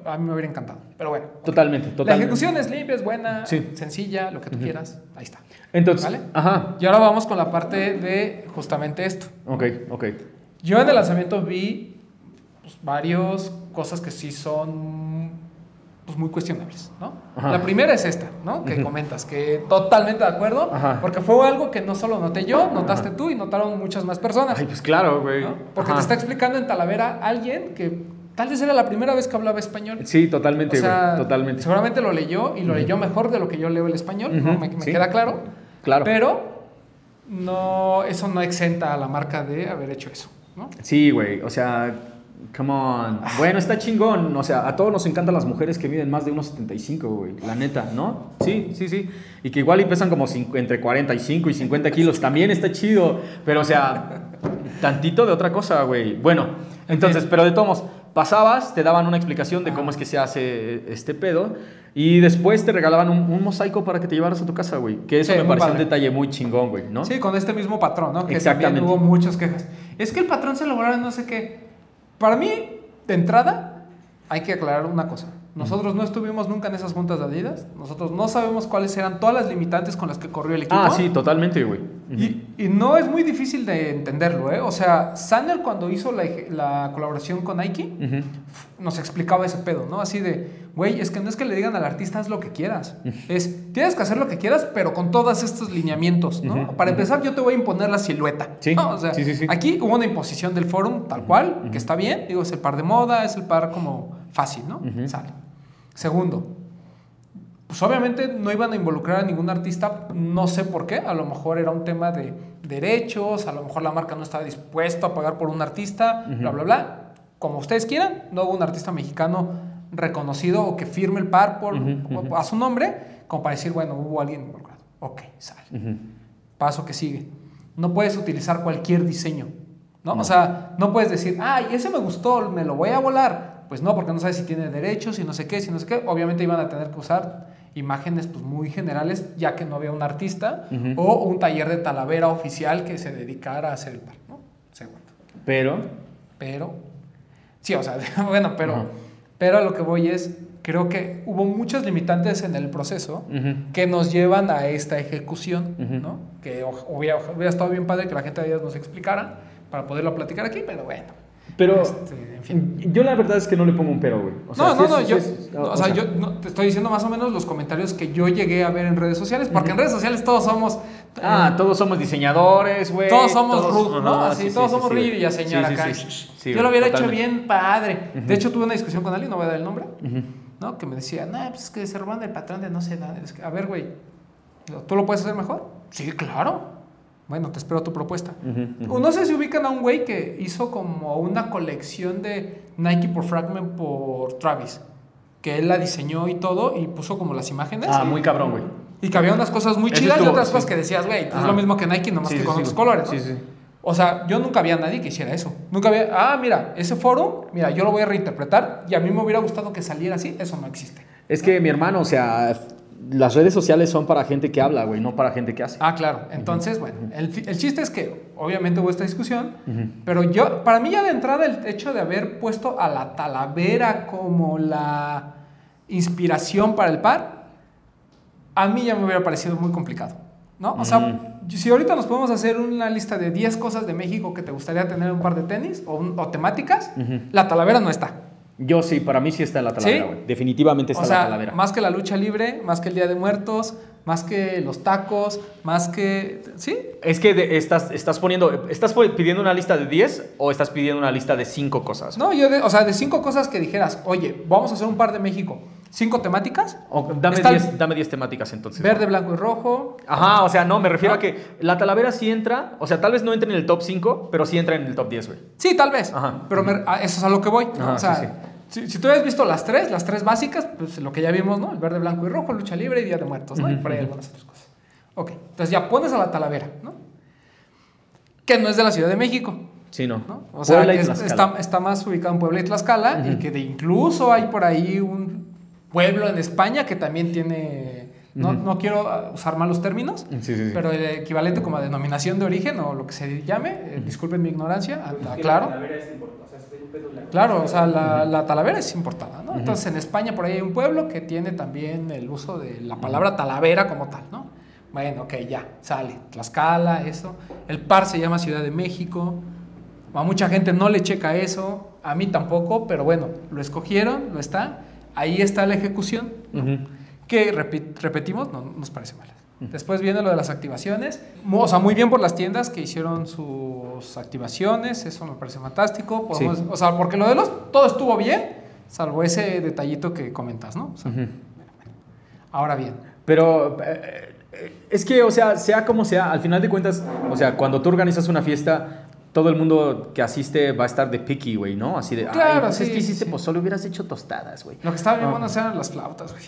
[SPEAKER 1] a mí me hubiera encantado. Pero bueno,
[SPEAKER 2] Totalmente,
[SPEAKER 1] la
[SPEAKER 2] totalmente.
[SPEAKER 1] ejecución es limpia, es buena,
[SPEAKER 2] Sí.
[SPEAKER 1] sencilla, lo que tú quieras, ahí está.
[SPEAKER 2] Entonces,
[SPEAKER 1] ¿Vale?
[SPEAKER 2] ajá.
[SPEAKER 1] Y ahora vamos con la parte de justamente esto.
[SPEAKER 2] Ok, ok.
[SPEAKER 1] Yo en el lanzamiento vi pues, varias cosas que sí son pues, muy cuestionables, ¿no?
[SPEAKER 2] Ajá.
[SPEAKER 1] La primera es esta, ¿no? Que
[SPEAKER 2] Ujú.
[SPEAKER 1] comentas, que totalmente de acuerdo,
[SPEAKER 2] Ajá.
[SPEAKER 1] porque fue algo que no solo noté yo, notaste tú y notaron muchas más personas,
[SPEAKER 2] Ay, pues claro, güey.
[SPEAKER 1] ¿no? Porque
[SPEAKER 2] Ajá.
[SPEAKER 1] te está explicando en Talavera alguien que tal vez era la primera vez que hablaba español.
[SPEAKER 2] Sí, totalmente,
[SPEAKER 1] O
[SPEAKER 2] güey.
[SPEAKER 1] sea,
[SPEAKER 2] totalmente.
[SPEAKER 1] Seguramente lo leyó y lo leyó mejor de lo que yo leo el español, ¿no?
[SPEAKER 2] Ujú,
[SPEAKER 1] me, me
[SPEAKER 2] sí.
[SPEAKER 1] queda claro.
[SPEAKER 2] Claro.
[SPEAKER 1] Pero no, eso no exenta a la marca de haber hecho eso, ¿no?
[SPEAKER 2] Sí, güey. O sea, come on. Bueno, está chingón. O sea, a todos nos encantan las mujeres que miden más de unos 75, güey. La neta, ¿no? Sí, sí, sí. Y que igual y pesan como entre 45 y 50 kilos. También está chido. Pero, o sea, tantito de otra cosa, güey. Bueno, entonces, pero de todos pasabas, te daban una explicación de cómo es que se hace este pedo. Y después te regalaban un, un mosaico para que te llevaras a tu casa, güey. Que eso
[SPEAKER 1] Sí,
[SPEAKER 2] me pareció un detalle muy chingón, güey, ¿no?
[SPEAKER 1] Sí, con este mismo patrón, ¿no? Que
[SPEAKER 2] Exactamente.
[SPEAKER 1] también hubo muchas quejas. Es que el patrón se elaboraron no sé qué. Para mí, de entrada, hay que aclarar una cosa. Nosotros no estuvimos nunca en esas juntas de Adidas. Nosotros no sabemos cuáles eran todas las limitantes con las que corrió el equipo.
[SPEAKER 2] Ah, sí, totalmente, güey.
[SPEAKER 1] Y, y no es muy difícil de entenderlo, ¿eh? O sea, Sander cuando hizo la, la colaboración con Nike, nos explicaba ese pedo, ¿no? Así de, güey, es que no es que le digan al artista haz lo que quieras. Es, tienes que hacer lo que quieras, pero con todos estos lineamientos, ¿no? Para empezar, yo te voy a imponer la silueta.
[SPEAKER 2] Sí,
[SPEAKER 1] ¿no? O sea,
[SPEAKER 2] sí, sí, sí.
[SPEAKER 1] aquí hubo una imposición del forum tal cual, que está bien. Digo, es el par de moda, es el par como fácil, ¿no? Sale. Segundo, pues obviamente no iban a involucrar a ningún artista, no sé por qué, a lo mejor era un tema de derechos, a lo mejor la marca no estaba dispuesta a pagar por un artista, bla, bla, bla. Como ustedes quieran, no hubo un artista mexicano reconocido o que firme el par por,
[SPEAKER 2] Ujú, ujú.
[SPEAKER 1] a su nombre, como para decir, bueno, hubo alguien involucrado. Ok, sale. Paso que sigue. No puedes utilizar cualquier diseño. ¿no? O sea, no puedes decir, ay, ese me gustó, me lo voy a volar. Pues no, porque no sabes si tiene derechos, si no sé qué, si no sé qué. Obviamente iban a tener que usar imágenes pues, muy generales, ya que no había un artista o un taller de talavera oficial que se dedicara a hacer el par, ¿no? Segundo.
[SPEAKER 2] Pero,
[SPEAKER 1] Pero, sí, o sea, *laughs* bueno, pero, pero a lo que voy es, creo que hubo muchos limitantes en el proceso que nos llevan a esta ejecución. ¿no? Que hubiera, hubiera estado bien padre que la gente de ellas nos explicara para poderlo platicar aquí, pero bueno.
[SPEAKER 2] Pero
[SPEAKER 1] Este, en fin.
[SPEAKER 2] yo la verdad es que no le pongo un pero, güey. O sea,
[SPEAKER 1] no,
[SPEAKER 2] sí
[SPEAKER 1] no,
[SPEAKER 2] es-
[SPEAKER 1] no, yo,
[SPEAKER 2] es-
[SPEAKER 1] no, o sea, yo no, te estoy diciendo más o menos los comentarios que yo llegué a ver en redes sociales, porque en redes sociales todos somos...
[SPEAKER 2] Ah,
[SPEAKER 1] eh,
[SPEAKER 2] todos somos diseñadores, güey.
[SPEAKER 1] Todos somos Ruth, ¿no? Así,
[SPEAKER 2] sí,
[SPEAKER 1] todos
[SPEAKER 2] sí,
[SPEAKER 1] somos
[SPEAKER 2] sí,
[SPEAKER 1] y la señora
[SPEAKER 2] Sí, sí,
[SPEAKER 1] acá.
[SPEAKER 2] sí, sí, sí,
[SPEAKER 1] Yo lo hubiera hecho bien padre. De hecho, tuve una discusión con alguien, no voy a dar el nombre. ¿no? Que me decía, no, pues es que se roban del patrón de no sé nada. Es que, a ver, güey, ¿tú lo puedes hacer mejor? Sí, claro. Bueno, te espero tu propuesta. No sé si ubican a un güey que hizo como una colección de Nike por Fragment por Travis. Que él la diseñó y todo y puso como las imágenes.
[SPEAKER 2] Ah, muy cabrón, güey.
[SPEAKER 1] Y que había unas cosas muy chidas y otras
[SPEAKER 2] sí.
[SPEAKER 1] cosas que decías, güey, es lo mismo que Nike, nomás
[SPEAKER 2] Sí,
[SPEAKER 1] que con
[SPEAKER 2] sí,
[SPEAKER 1] otros colores. ¿no?
[SPEAKER 2] Sí, sí.
[SPEAKER 1] O sea, yo nunca había nadie que hiciera eso. Nunca había, ah, mira, ese foro, mira, yo lo voy a reinterpretar y a mí me hubiera gustado que saliera así. Eso no existe.
[SPEAKER 2] Es que mi hermano, o sea, las redes sociales son para gente que habla, güey, no para gente que hace.
[SPEAKER 1] Ah, claro. Entonces, bueno, el, el chiste es que obviamente hubo esta discusión, pero yo, para mí ya de entrada el hecho de haber puesto a la talavera como la inspiración para el par, a mí ya me hubiera parecido muy complicado, ¿no? O sea, si ahorita nos podemos hacer una lista de 10 cosas de México que te gustaría tener en un par de tenis o, temáticas, la talavera no está.
[SPEAKER 2] Yo sí, para mí sí está en la talavera,
[SPEAKER 1] ¿Sí?
[SPEAKER 2] güey. Definitivamente está
[SPEAKER 1] O
[SPEAKER 2] en la
[SPEAKER 1] sea,
[SPEAKER 2] talavera.
[SPEAKER 1] más que la lucha libre, más que el Día de Muertos, más que los tacos, más que... ¿Sí?
[SPEAKER 2] Es que de- estás, estás poniendo, ¿estás pidiendo una lista de 10 o estás pidiendo una lista de 5 cosas?
[SPEAKER 1] No, yo, de, o sea, de cinco cosas que dijeras, oye, vamos a hacer un par de México, cinco temáticas,
[SPEAKER 2] O dame
[SPEAKER 1] Está-
[SPEAKER 2] 10 dame 10 temáticas entonces.
[SPEAKER 1] verde, blanco y rojo.
[SPEAKER 2] Ajá, o sea, no, me refiero a que la talavera sí entra, o sea, tal vez no entre en el top 5, pero sí entra en el top 10, güey.
[SPEAKER 1] Sí, tal vez,
[SPEAKER 2] Ajá.
[SPEAKER 1] pero me- a eso es a lo que voy. ¿no?
[SPEAKER 2] Ajá,
[SPEAKER 1] o sea,
[SPEAKER 2] sí,
[SPEAKER 1] Si, si tú habías visto las tres, las tres básicas, pues lo que ya vimos, ¿no? El verde, blanco y rojo, lucha libre y Día de Muertos, ¿no? Y por ahí algunas otras cosas. Ok, entonces ya pones a la talavera, ¿no? Que no es de la Ciudad de México.
[SPEAKER 2] Sí, no.
[SPEAKER 1] ¿no? O sea,
[SPEAKER 2] Puebla y
[SPEAKER 1] que es- está, está más ubicado en Puebla y Tlaxcala y que de incluso hay por ahí un pueblo en España que también tiene, no, no quiero usar malos términos,
[SPEAKER 2] Sí, sí, sí.
[SPEAKER 1] pero el equivalente como a denominación de origen o lo que se llame, eh, disculpen mi ignorancia,
[SPEAKER 3] la
[SPEAKER 1] claro.
[SPEAKER 3] talavera es importante, o sea, es un pedo la-
[SPEAKER 1] Claro, o sea, la, la talavera es importada, ¿no? Entonces en España por ahí hay un pueblo que tiene también el uso de la palabra talavera como tal, ¿no? Bueno, ok, ya, sale. Tlaxcala, eso. El par se llama Ciudad de México. A mucha gente no le checa eso, a mí tampoco, pero bueno, lo escogieron, lo está. Ahí está la ejecución, que repetimos, no nos parece mal. Después viene lo de las activaciones. O sea, muy bien por las tiendas que hicieron sus activaciones, eso me parece fantástico. Podemos-
[SPEAKER 2] Sí.
[SPEAKER 1] O sea, porque lo de los, todo estuvo bien, salvo ese detallito que comentas, ¿no? O sea,
[SPEAKER 2] Ujú.
[SPEAKER 1] Ahora bien,
[SPEAKER 2] Pero eh, eh, es que, o sea, sea como sea, al final de cuentas, o sea, cuando tú organizas una fiesta, todo el mundo que asiste va a estar de picky, güey, ¿no? Así de,
[SPEAKER 1] Claro,
[SPEAKER 2] ay, pues es
[SPEAKER 1] sí,
[SPEAKER 2] que hiciste,
[SPEAKER 1] sí.
[SPEAKER 2] pues solo hubieras hecho tostadas, güey.
[SPEAKER 1] lo que estaba bien
[SPEAKER 2] Ah.
[SPEAKER 1] bueno eran las flautas, güey.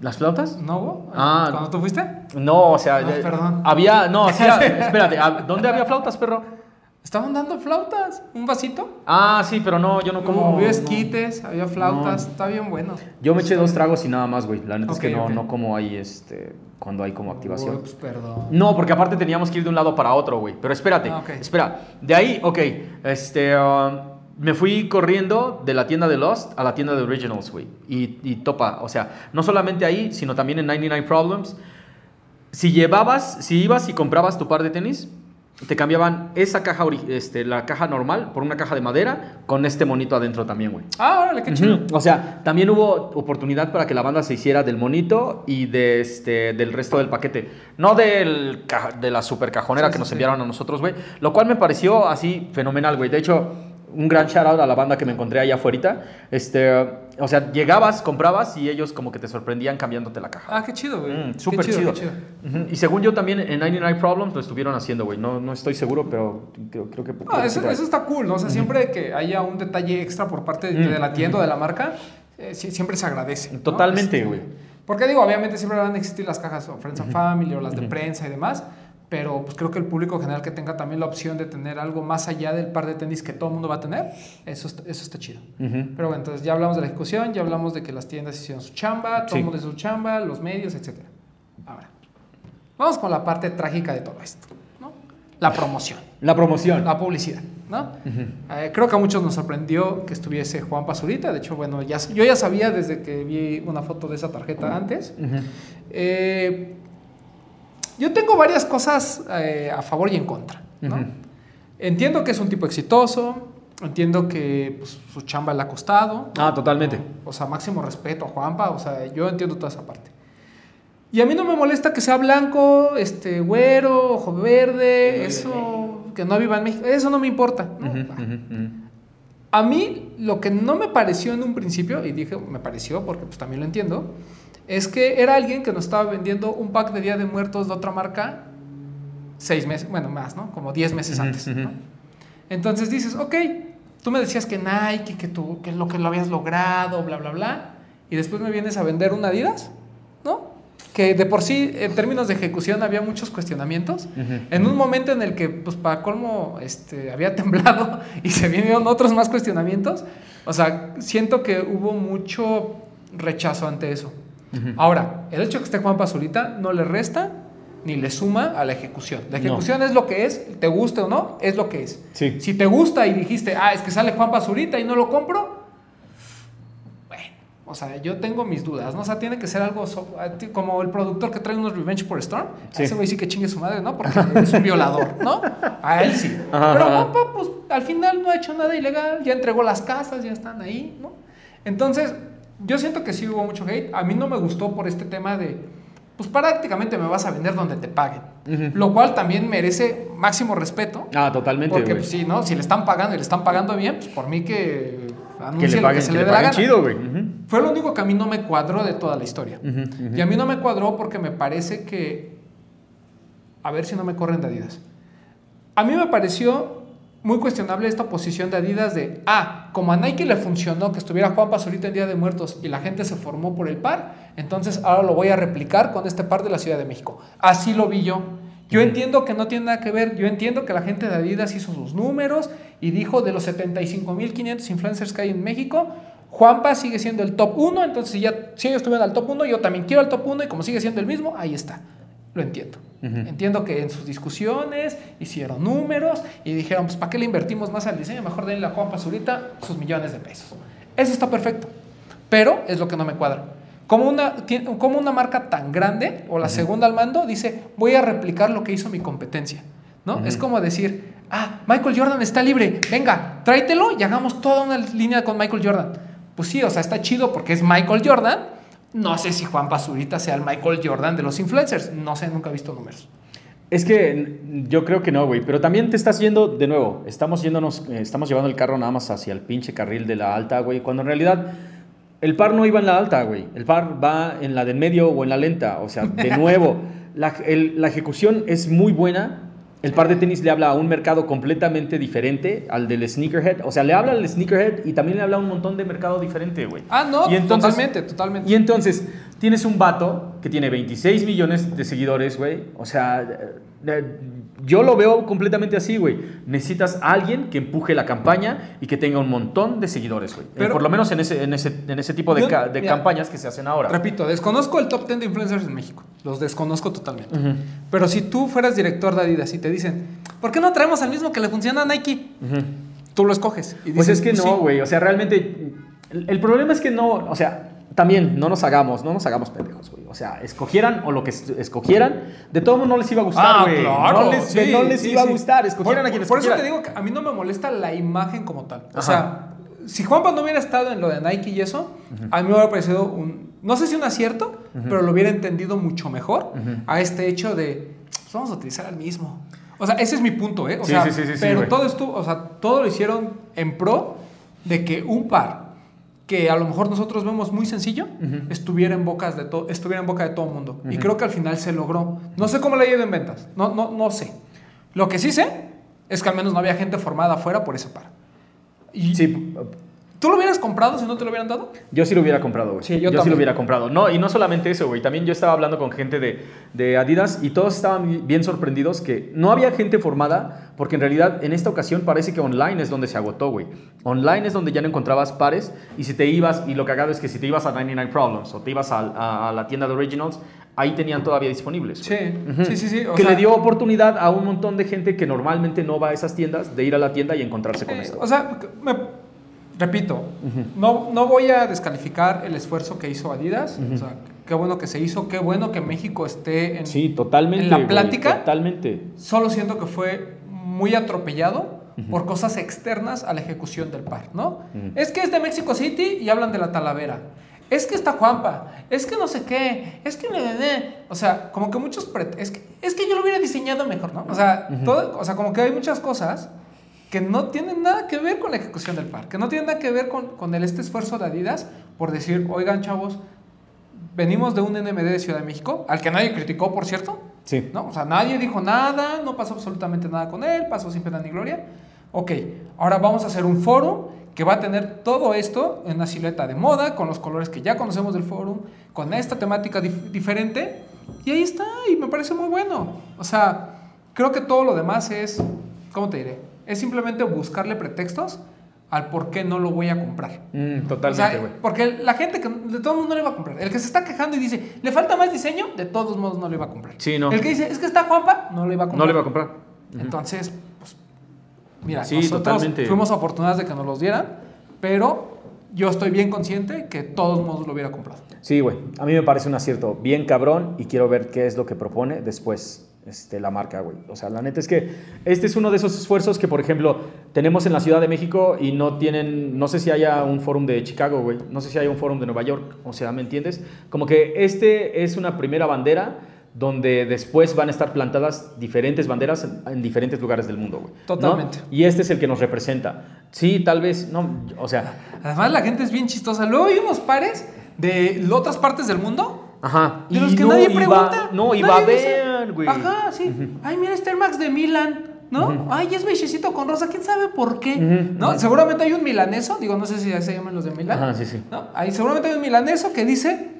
[SPEAKER 2] ¿Las flautas?
[SPEAKER 1] ¿No?
[SPEAKER 2] Ah.
[SPEAKER 1] ¿Cuando tú fuiste?
[SPEAKER 2] No, o sea,
[SPEAKER 1] Ah,
[SPEAKER 2] eh,
[SPEAKER 1] perdón.
[SPEAKER 2] había, no, *laughs* ah, espérate, ah, ¿dónde había flautas, perro?
[SPEAKER 1] Estaban dando flautas, un vasito.
[SPEAKER 2] Ah, sí, pero no, yo no como.
[SPEAKER 1] Había
[SPEAKER 2] no.
[SPEAKER 1] esquites, había flautas, está bien bueno.
[SPEAKER 2] Yo me eché dos tragos y nada más, güey. La neta es que no,
[SPEAKER 1] ok.
[SPEAKER 2] no como ahí, este, cuando hay como activación.
[SPEAKER 1] Ups, perdón.
[SPEAKER 2] No, porque aparte teníamos que ir de un lado para otro, güey. Pero espérate,
[SPEAKER 1] Ah, ok.
[SPEAKER 2] espera. De ahí, ok, este, um, me fui corriendo de la tienda de Lost a la tienda de Originals, güey. Y, y topa, o sea, no solamente ahí, sino también en 99 Problems. Si llevabas, si ibas y comprabas tu par de tenis, te cambiaban esa caja, este, la caja normal por una caja de madera con este monito adentro también, güey.
[SPEAKER 1] Ah, órale, qué chido.
[SPEAKER 2] O sea, también hubo oportunidad para que la banda se hiciera del monito y de este, del resto del paquete. No del, de la super cajonera
[SPEAKER 1] Sí,
[SPEAKER 2] que nos
[SPEAKER 1] sí.
[SPEAKER 2] enviaron a nosotros, güey. Lo cual me pareció así fenomenal, güey. De hecho, un gran shout out a la banda que me encontré allá afuera. Este, o sea, llegabas, comprabas y ellos como que te sorprendían cambiándote la caja.
[SPEAKER 1] Ah, qué chido, güey.
[SPEAKER 2] Mm, súper chido.
[SPEAKER 1] qué chido.
[SPEAKER 2] Ujú. Y según yo también en 99 Problems lo estuvieron haciendo, güey. No, no estoy seguro, pero creo, creo que... creo
[SPEAKER 1] Ah, eso, eso está cool, ¿no? O sea, siempre que haya un detalle extra por parte de,
[SPEAKER 2] Mm.
[SPEAKER 1] de la tienda o de la marca, eh, siempre se agradece. ¿no?
[SPEAKER 2] Totalmente,
[SPEAKER 1] Este,
[SPEAKER 2] güey.
[SPEAKER 1] Porque digo, obviamente siempre van a existir las cajas o Friends and Family o las de prensa y demás, pero pues creo que el público general que tenga también la opción de tener algo más allá del par de tenis que todo el mundo va a tener, eso está, eso está chido.
[SPEAKER 2] Ujú.
[SPEAKER 1] Pero bueno, entonces ya hablamos de la ejecución, ya hablamos de que las tiendas hicieron su chamba, todo
[SPEAKER 2] Sí.
[SPEAKER 1] el mundo hizo su chamba, los medios, etc. Ahora, vamos con la parte trágica de todo esto, ¿no? La promoción, *laughs*
[SPEAKER 2] La promoción.
[SPEAKER 1] la publicidad, ¿no? Eh, creo que a muchos nos sorprendió que estuviese Juan Pazurita, de hecho, bueno, ya, yo ya sabía desde que vi una foto de esa tarjeta antes.
[SPEAKER 2] Ujú.
[SPEAKER 1] Eh, yo tengo varias cosas eh, a favor y en contra. ¿no?
[SPEAKER 2] Ujú.
[SPEAKER 1] Entiendo que es un tipo exitoso, entiendo que pues, su chamba le ha costado.
[SPEAKER 2] Ah, totalmente.
[SPEAKER 1] O sea, máximo respeto a Juanpa, o sea, yo entiendo toda esa parte. Y a mí no me molesta que sea blanco, este, güero, ojo verde, eso, que no viva en México, eso no me importa. ¿no?
[SPEAKER 2] Ujú,
[SPEAKER 1] Va.
[SPEAKER 2] ujú, ujú.
[SPEAKER 1] A mí lo que no me pareció en un principio, y dije me pareció porque pues también lo entiendo, es que era alguien que nos estaba vendiendo un pack de Día de Muertos de otra marca seis meses, bueno, más, ¿no? Como diez meses antes. ¿no? Entonces dices, ok, tú me decías que Nike, que, tú, que lo que lo habías logrado, bla, bla, bla, y después me vienes a vender un Adidas, ¿no? Que de por sí, en términos de ejecución, había muchos cuestionamientos. En un momento en el que, pues, para colmo, este, había *laughs* temblado y se vinieron otros más cuestionamientos, o sea, siento que hubo mucho rechazo ante eso. Ahora, el hecho de que esté Juan Pazurita no le resta ni le suma a la ejecución. La
[SPEAKER 2] No.
[SPEAKER 1] ejecución es lo que es, te guste o no, es lo que es.
[SPEAKER 2] Sí.
[SPEAKER 1] Si te gusta y dijiste, ah, es que sale Juan Pazurita y no lo compro, bueno, o sea, yo tengo mis dudas, ¿no? O sea, tiene que ser algo so- a ti- como el productor que trae unos Revenge por Storm.
[SPEAKER 2] Sí.
[SPEAKER 1] A ese güey sí que chingue su madre, ¿no? Porque es un violador, ¿no? A él sí. *laughs*
[SPEAKER 2] Ajá,
[SPEAKER 1] Pero
[SPEAKER 2] ajá.
[SPEAKER 1] Juanpa, pues al final no ha hecho nada ilegal, ya entregó las casas, ya están ahí, ¿no? Entonces, yo siento que sí hubo mucho hate. A mí no me gustó por este tema de, pues prácticamente me vas a vender donde te paguen. Lo cual también merece máximo respeto.
[SPEAKER 2] Ah, totalmente,
[SPEAKER 1] Porque pues, sí, ¿no? Si le están pagando y le están pagando bien, pues por mí que
[SPEAKER 2] que le paguen,
[SPEAKER 1] que se
[SPEAKER 2] que
[SPEAKER 1] le
[SPEAKER 2] le
[SPEAKER 1] dé la
[SPEAKER 2] paguen
[SPEAKER 1] gana.
[SPEAKER 2] chido, güey.
[SPEAKER 1] Fue lo único que a mí no me cuadró de toda la historia. Y a mí no me cuadró porque me parece que. A ver si no me corren de Adidas. A mí me pareció muy cuestionable esta posición de Adidas de. Ah, como a Nike le funcionó que estuviera Juan Pazurita en Día de Muertos y la gente se formó por el par, entonces ahora lo voy a replicar con este par de la Ciudad de México. Así lo vi yo. Yo entiendo que no tiene nada que ver, yo entiendo que la gente de Adidas hizo sus números y dijo de los 75.500 influencers que hay en México, Juanpa sigue siendo el top 1, entonces si, ya, si ellos estuvieron al top 1, yo también quiero al top 1 y como sigue siendo el mismo, ahí está. Lo entiendo.
[SPEAKER 2] Ujú.
[SPEAKER 1] Entiendo que en sus discusiones hicieron números y dijeron, pues ¿para qué le invertimos más al diseño? Mejor denle a Juan Pazurita sus millones de pesos. Eso está perfecto. Pero es lo que no me cuadra. Como una, como una marca tan grande, o la segunda al mando, dice, voy a replicar lo que hizo mi competencia. ¿no?
[SPEAKER 2] Ujú.
[SPEAKER 1] Es como decir, ah, Michael Jordan está libre, venga, tráetelo y hagamos toda una línea con Michael Jordan. Pues sí, o sea, está chido porque es Michael Jordan. No sé si Juan Pazurita sea el Michael Jordan de los influencers. No sé, nunca he visto números.
[SPEAKER 2] Es que yo creo que no, güey. Pero también te estás yendo, de nuevo, estamos yéndonos, eh, estamos llevando el carro nada más hacia el pinche carril de la alta, güey. Cuando en realidad el par no iba en la alta, güey. El par va en la del medio o en la lenta. O sea, de nuevo, *laughs* la, el- la ejecución es muy buena. El par de tenis le habla a un mercado completamente diferente al del sneakerhead. O sea, le habla al sneakerhead y también le habla a un montón de mercado diferente, güey.
[SPEAKER 1] Ah, no,
[SPEAKER 2] Y entonces-
[SPEAKER 1] totalmente, totalmente.
[SPEAKER 2] Y entonces, tienes un vato que tiene 26 millones de seguidores, güey. O sea, eh, eh, yo lo veo completamente así, güey. Necesitas a alguien que empuje la campaña y que tenga un montón de seguidores, güey. Eh,
[SPEAKER 1] Pero-
[SPEAKER 2] por lo menos en ese, en ese, en ese tipo de,
[SPEAKER 1] Yo-
[SPEAKER 2] ca- de
[SPEAKER 1] mira,
[SPEAKER 2] campañas que se hacen ahora.
[SPEAKER 1] Repito, desconozco el top 10 de influencers en México. Los desconozco totalmente.
[SPEAKER 2] Ujú,
[SPEAKER 1] Pero si tú fueras director de Adidas y te dicen, ¿por qué no traemos al mismo que le funciona a Nike?
[SPEAKER 2] ujú.
[SPEAKER 1] Tú lo escoges. Y
[SPEAKER 2] Pues
[SPEAKER 1] dices,
[SPEAKER 2] es que
[SPEAKER 1] "Pues
[SPEAKER 2] no,
[SPEAKER 1] sí".
[SPEAKER 2] güey. O sea, realmente. El, el problema es que no. O sea, también no nos hagamos, no nos hagamos pendejos, güey. O sea, escogieran o lo que es- escogieran, de todo mundo no les iba a gustar,
[SPEAKER 1] Ah, claro.
[SPEAKER 2] no les,
[SPEAKER 1] sí,
[SPEAKER 2] no les
[SPEAKER 1] sí,
[SPEAKER 2] iba
[SPEAKER 1] sí.
[SPEAKER 2] a gustar. Escogieran
[SPEAKER 1] por,
[SPEAKER 2] a quienes
[SPEAKER 1] Por eso te digo que a mí no me molesta la imagen como tal. O
[SPEAKER 2] Ajá.
[SPEAKER 1] sea, si Juanpa no hubiera estado en lo de Nike y eso, a mí me hubiera parecido un, no sé si un acierto, pero lo hubiera entendido mucho mejor a este hecho de, pues vamos a utilizar al mismo. O sea, ese es mi punto, ¿eh? O
[SPEAKER 2] Sí,
[SPEAKER 1] sea, pero todo esto, o sea, todo lo hicieron en pro de que un par que a lo mejor nosotros vemos muy sencillo, estuviera en bocas de estuviera en boca de todo el mundo. Y creo que al final se logró. No sé cómo le ha ido en ventas. No, no, no sé. Lo que sí sé es que al menos no había gente formada afuera por ese par. Y,
[SPEAKER 2] Sí,
[SPEAKER 1] ¿Tú lo hubieras comprado si no te lo hubieran dado?
[SPEAKER 2] Yo sí lo hubiera comprado, güey.
[SPEAKER 1] Sí, yo
[SPEAKER 2] yo sí lo hubiera comprado. No, y no solamente eso, güey. También yo estaba hablando con gente de, de Adidas y todos estaban bien sorprendidos que no había gente formada porque en realidad en esta ocasión parece que online es donde se agotó, güey. Online es donde ya no encontrabas pares y si te ibas, y lo cagado es que si te ibas a 99 Problems o te ibas a, a- a la tienda de Originals, ahí tenían todavía disponibles.
[SPEAKER 1] Sí, sí, sí, sí. o
[SPEAKER 2] que
[SPEAKER 1] sea,
[SPEAKER 2] le dio oportunidad a un montón de gente que normalmente no va a esas tiendas de ir a la tienda y encontrarse con
[SPEAKER 1] eh,
[SPEAKER 2] esto.
[SPEAKER 1] O sea, me- repito, no, no voy a descalificar el esfuerzo que hizo Adidas. O sea, qué bueno que se hizo, qué bueno que México esté en...
[SPEAKER 2] Sí, totalmente.
[SPEAKER 1] en la
[SPEAKER 2] güey,
[SPEAKER 1] plática.
[SPEAKER 2] Totalmente.
[SPEAKER 1] Solo siento que fue muy atropellado por cosas externas a la ejecución del par, ¿no? Es que es de Mexico City y hablan de la Talavera. Es que está Juanpa. Es que no sé qué. Es que... O sea, como que muchos... Es que, es que yo lo hubiera diseñado mejor, ¿no? O sea, todo, o sea, como que hay muchas cosas que no tienen nada que ver con la ejecución del par, que no tienen nada que ver con, con el, este esfuerzo de Adidas por decir, oigan chavos, venimos de un NMD de Ciudad de México, al que nadie criticó, por cierto,
[SPEAKER 2] Sí.
[SPEAKER 1] ¿no? O sea, nadie dijo nada, no pasó absolutamente nada con él, pasó sin pena ni gloria. Ok, ahora vamos a hacer un foro que va a tener todo esto en una silueta de moda, con los colores que ya conocemos del foro, con esta temática dif- diferente, y ahí está, y me parece muy bueno. O sea, creo que todo lo demás es, ¿cómo te diré? Es simplemente buscarle pretextos al por qué no lo voy a comprar.
[SPEAKER 2] Mm,
[SPEAKER 1] O
[SPEAKER 2] totalmente,
[SPEAKER 1] sea,
[SPEAKER 2] güey.
[SPEAKER 1] porque la gente que de todo mundo no le va a comprar. El que se está quejando y dice, le falta más diseño, de todos modos no le va a comprar.
[SPEAKER 2] Sí, no.
[SPEAKER 1] El que dice, es que está Juanpa, no le va a comprar.
[SPEAKER 2] No le va a comprar.
[SPEAKER 1] Entonces, pues, mira,
[SPEAKER 2] Sí,
[SPEAKER 1] nosotros
[SPEAKER 2] totalmente.
[SPEAKER 1] fuimos afortunados de que nos los dieran, pero yo estoy bien consciente que de todos modos lo hubiera comprado.
[SPEAKER 2] Sí, güey. A mí me parece un acierto bien cabrón y quiero ver qué es lo que propone después este, la marca, güey. O sea, la neta es que este es uno de esos esfuerzos que, por ejemplo, tenemos en la Ciudad de México y no tienen, no sé si haya un fórum de Chicago, güey. No sé si haya un fórum de Nueva York. O sea, ¿me entiendes? Como que este es una primera bandera donde después van a estar plantadas diferentes banderas en, en diferentes lugares del mundo, güey. ¿no?
[SPEAKER 1] Totalmente.
[SPEAKER 2] Y este es el que nos representa. Sí, tal vez, no, o sea,
[SPEAKER 1] Además, la gente es bien chistosa. Luego hay unos pares de otras partes del mundo
[SPEAKER 2] ajá.
[SPEAKER 1] De los
[SPEAKER 2] Y
[SPEAKER 1] que
[SPEAKER 2] no
[SPEAKER 1] nadie pregunta.
[SPEAKER 2] No, y
[SPEAKER 1] Nadie dice,
[SPEAKER 2] babean, güey.
[SPEAKER 1] Ajá, sí. Ay, mira este Air Max de Milan, ¿no? Ay, es beigecito con rosa, quién sabe por qué. ¿No? Seguramente hay un milaneso, digo, no sé si se llaman los de Milan.
[SPEAKER 2] Ajá, sí, sí.
[SPEAKER 1] ¿no? Ahí seguramente hay un milaneso que dice,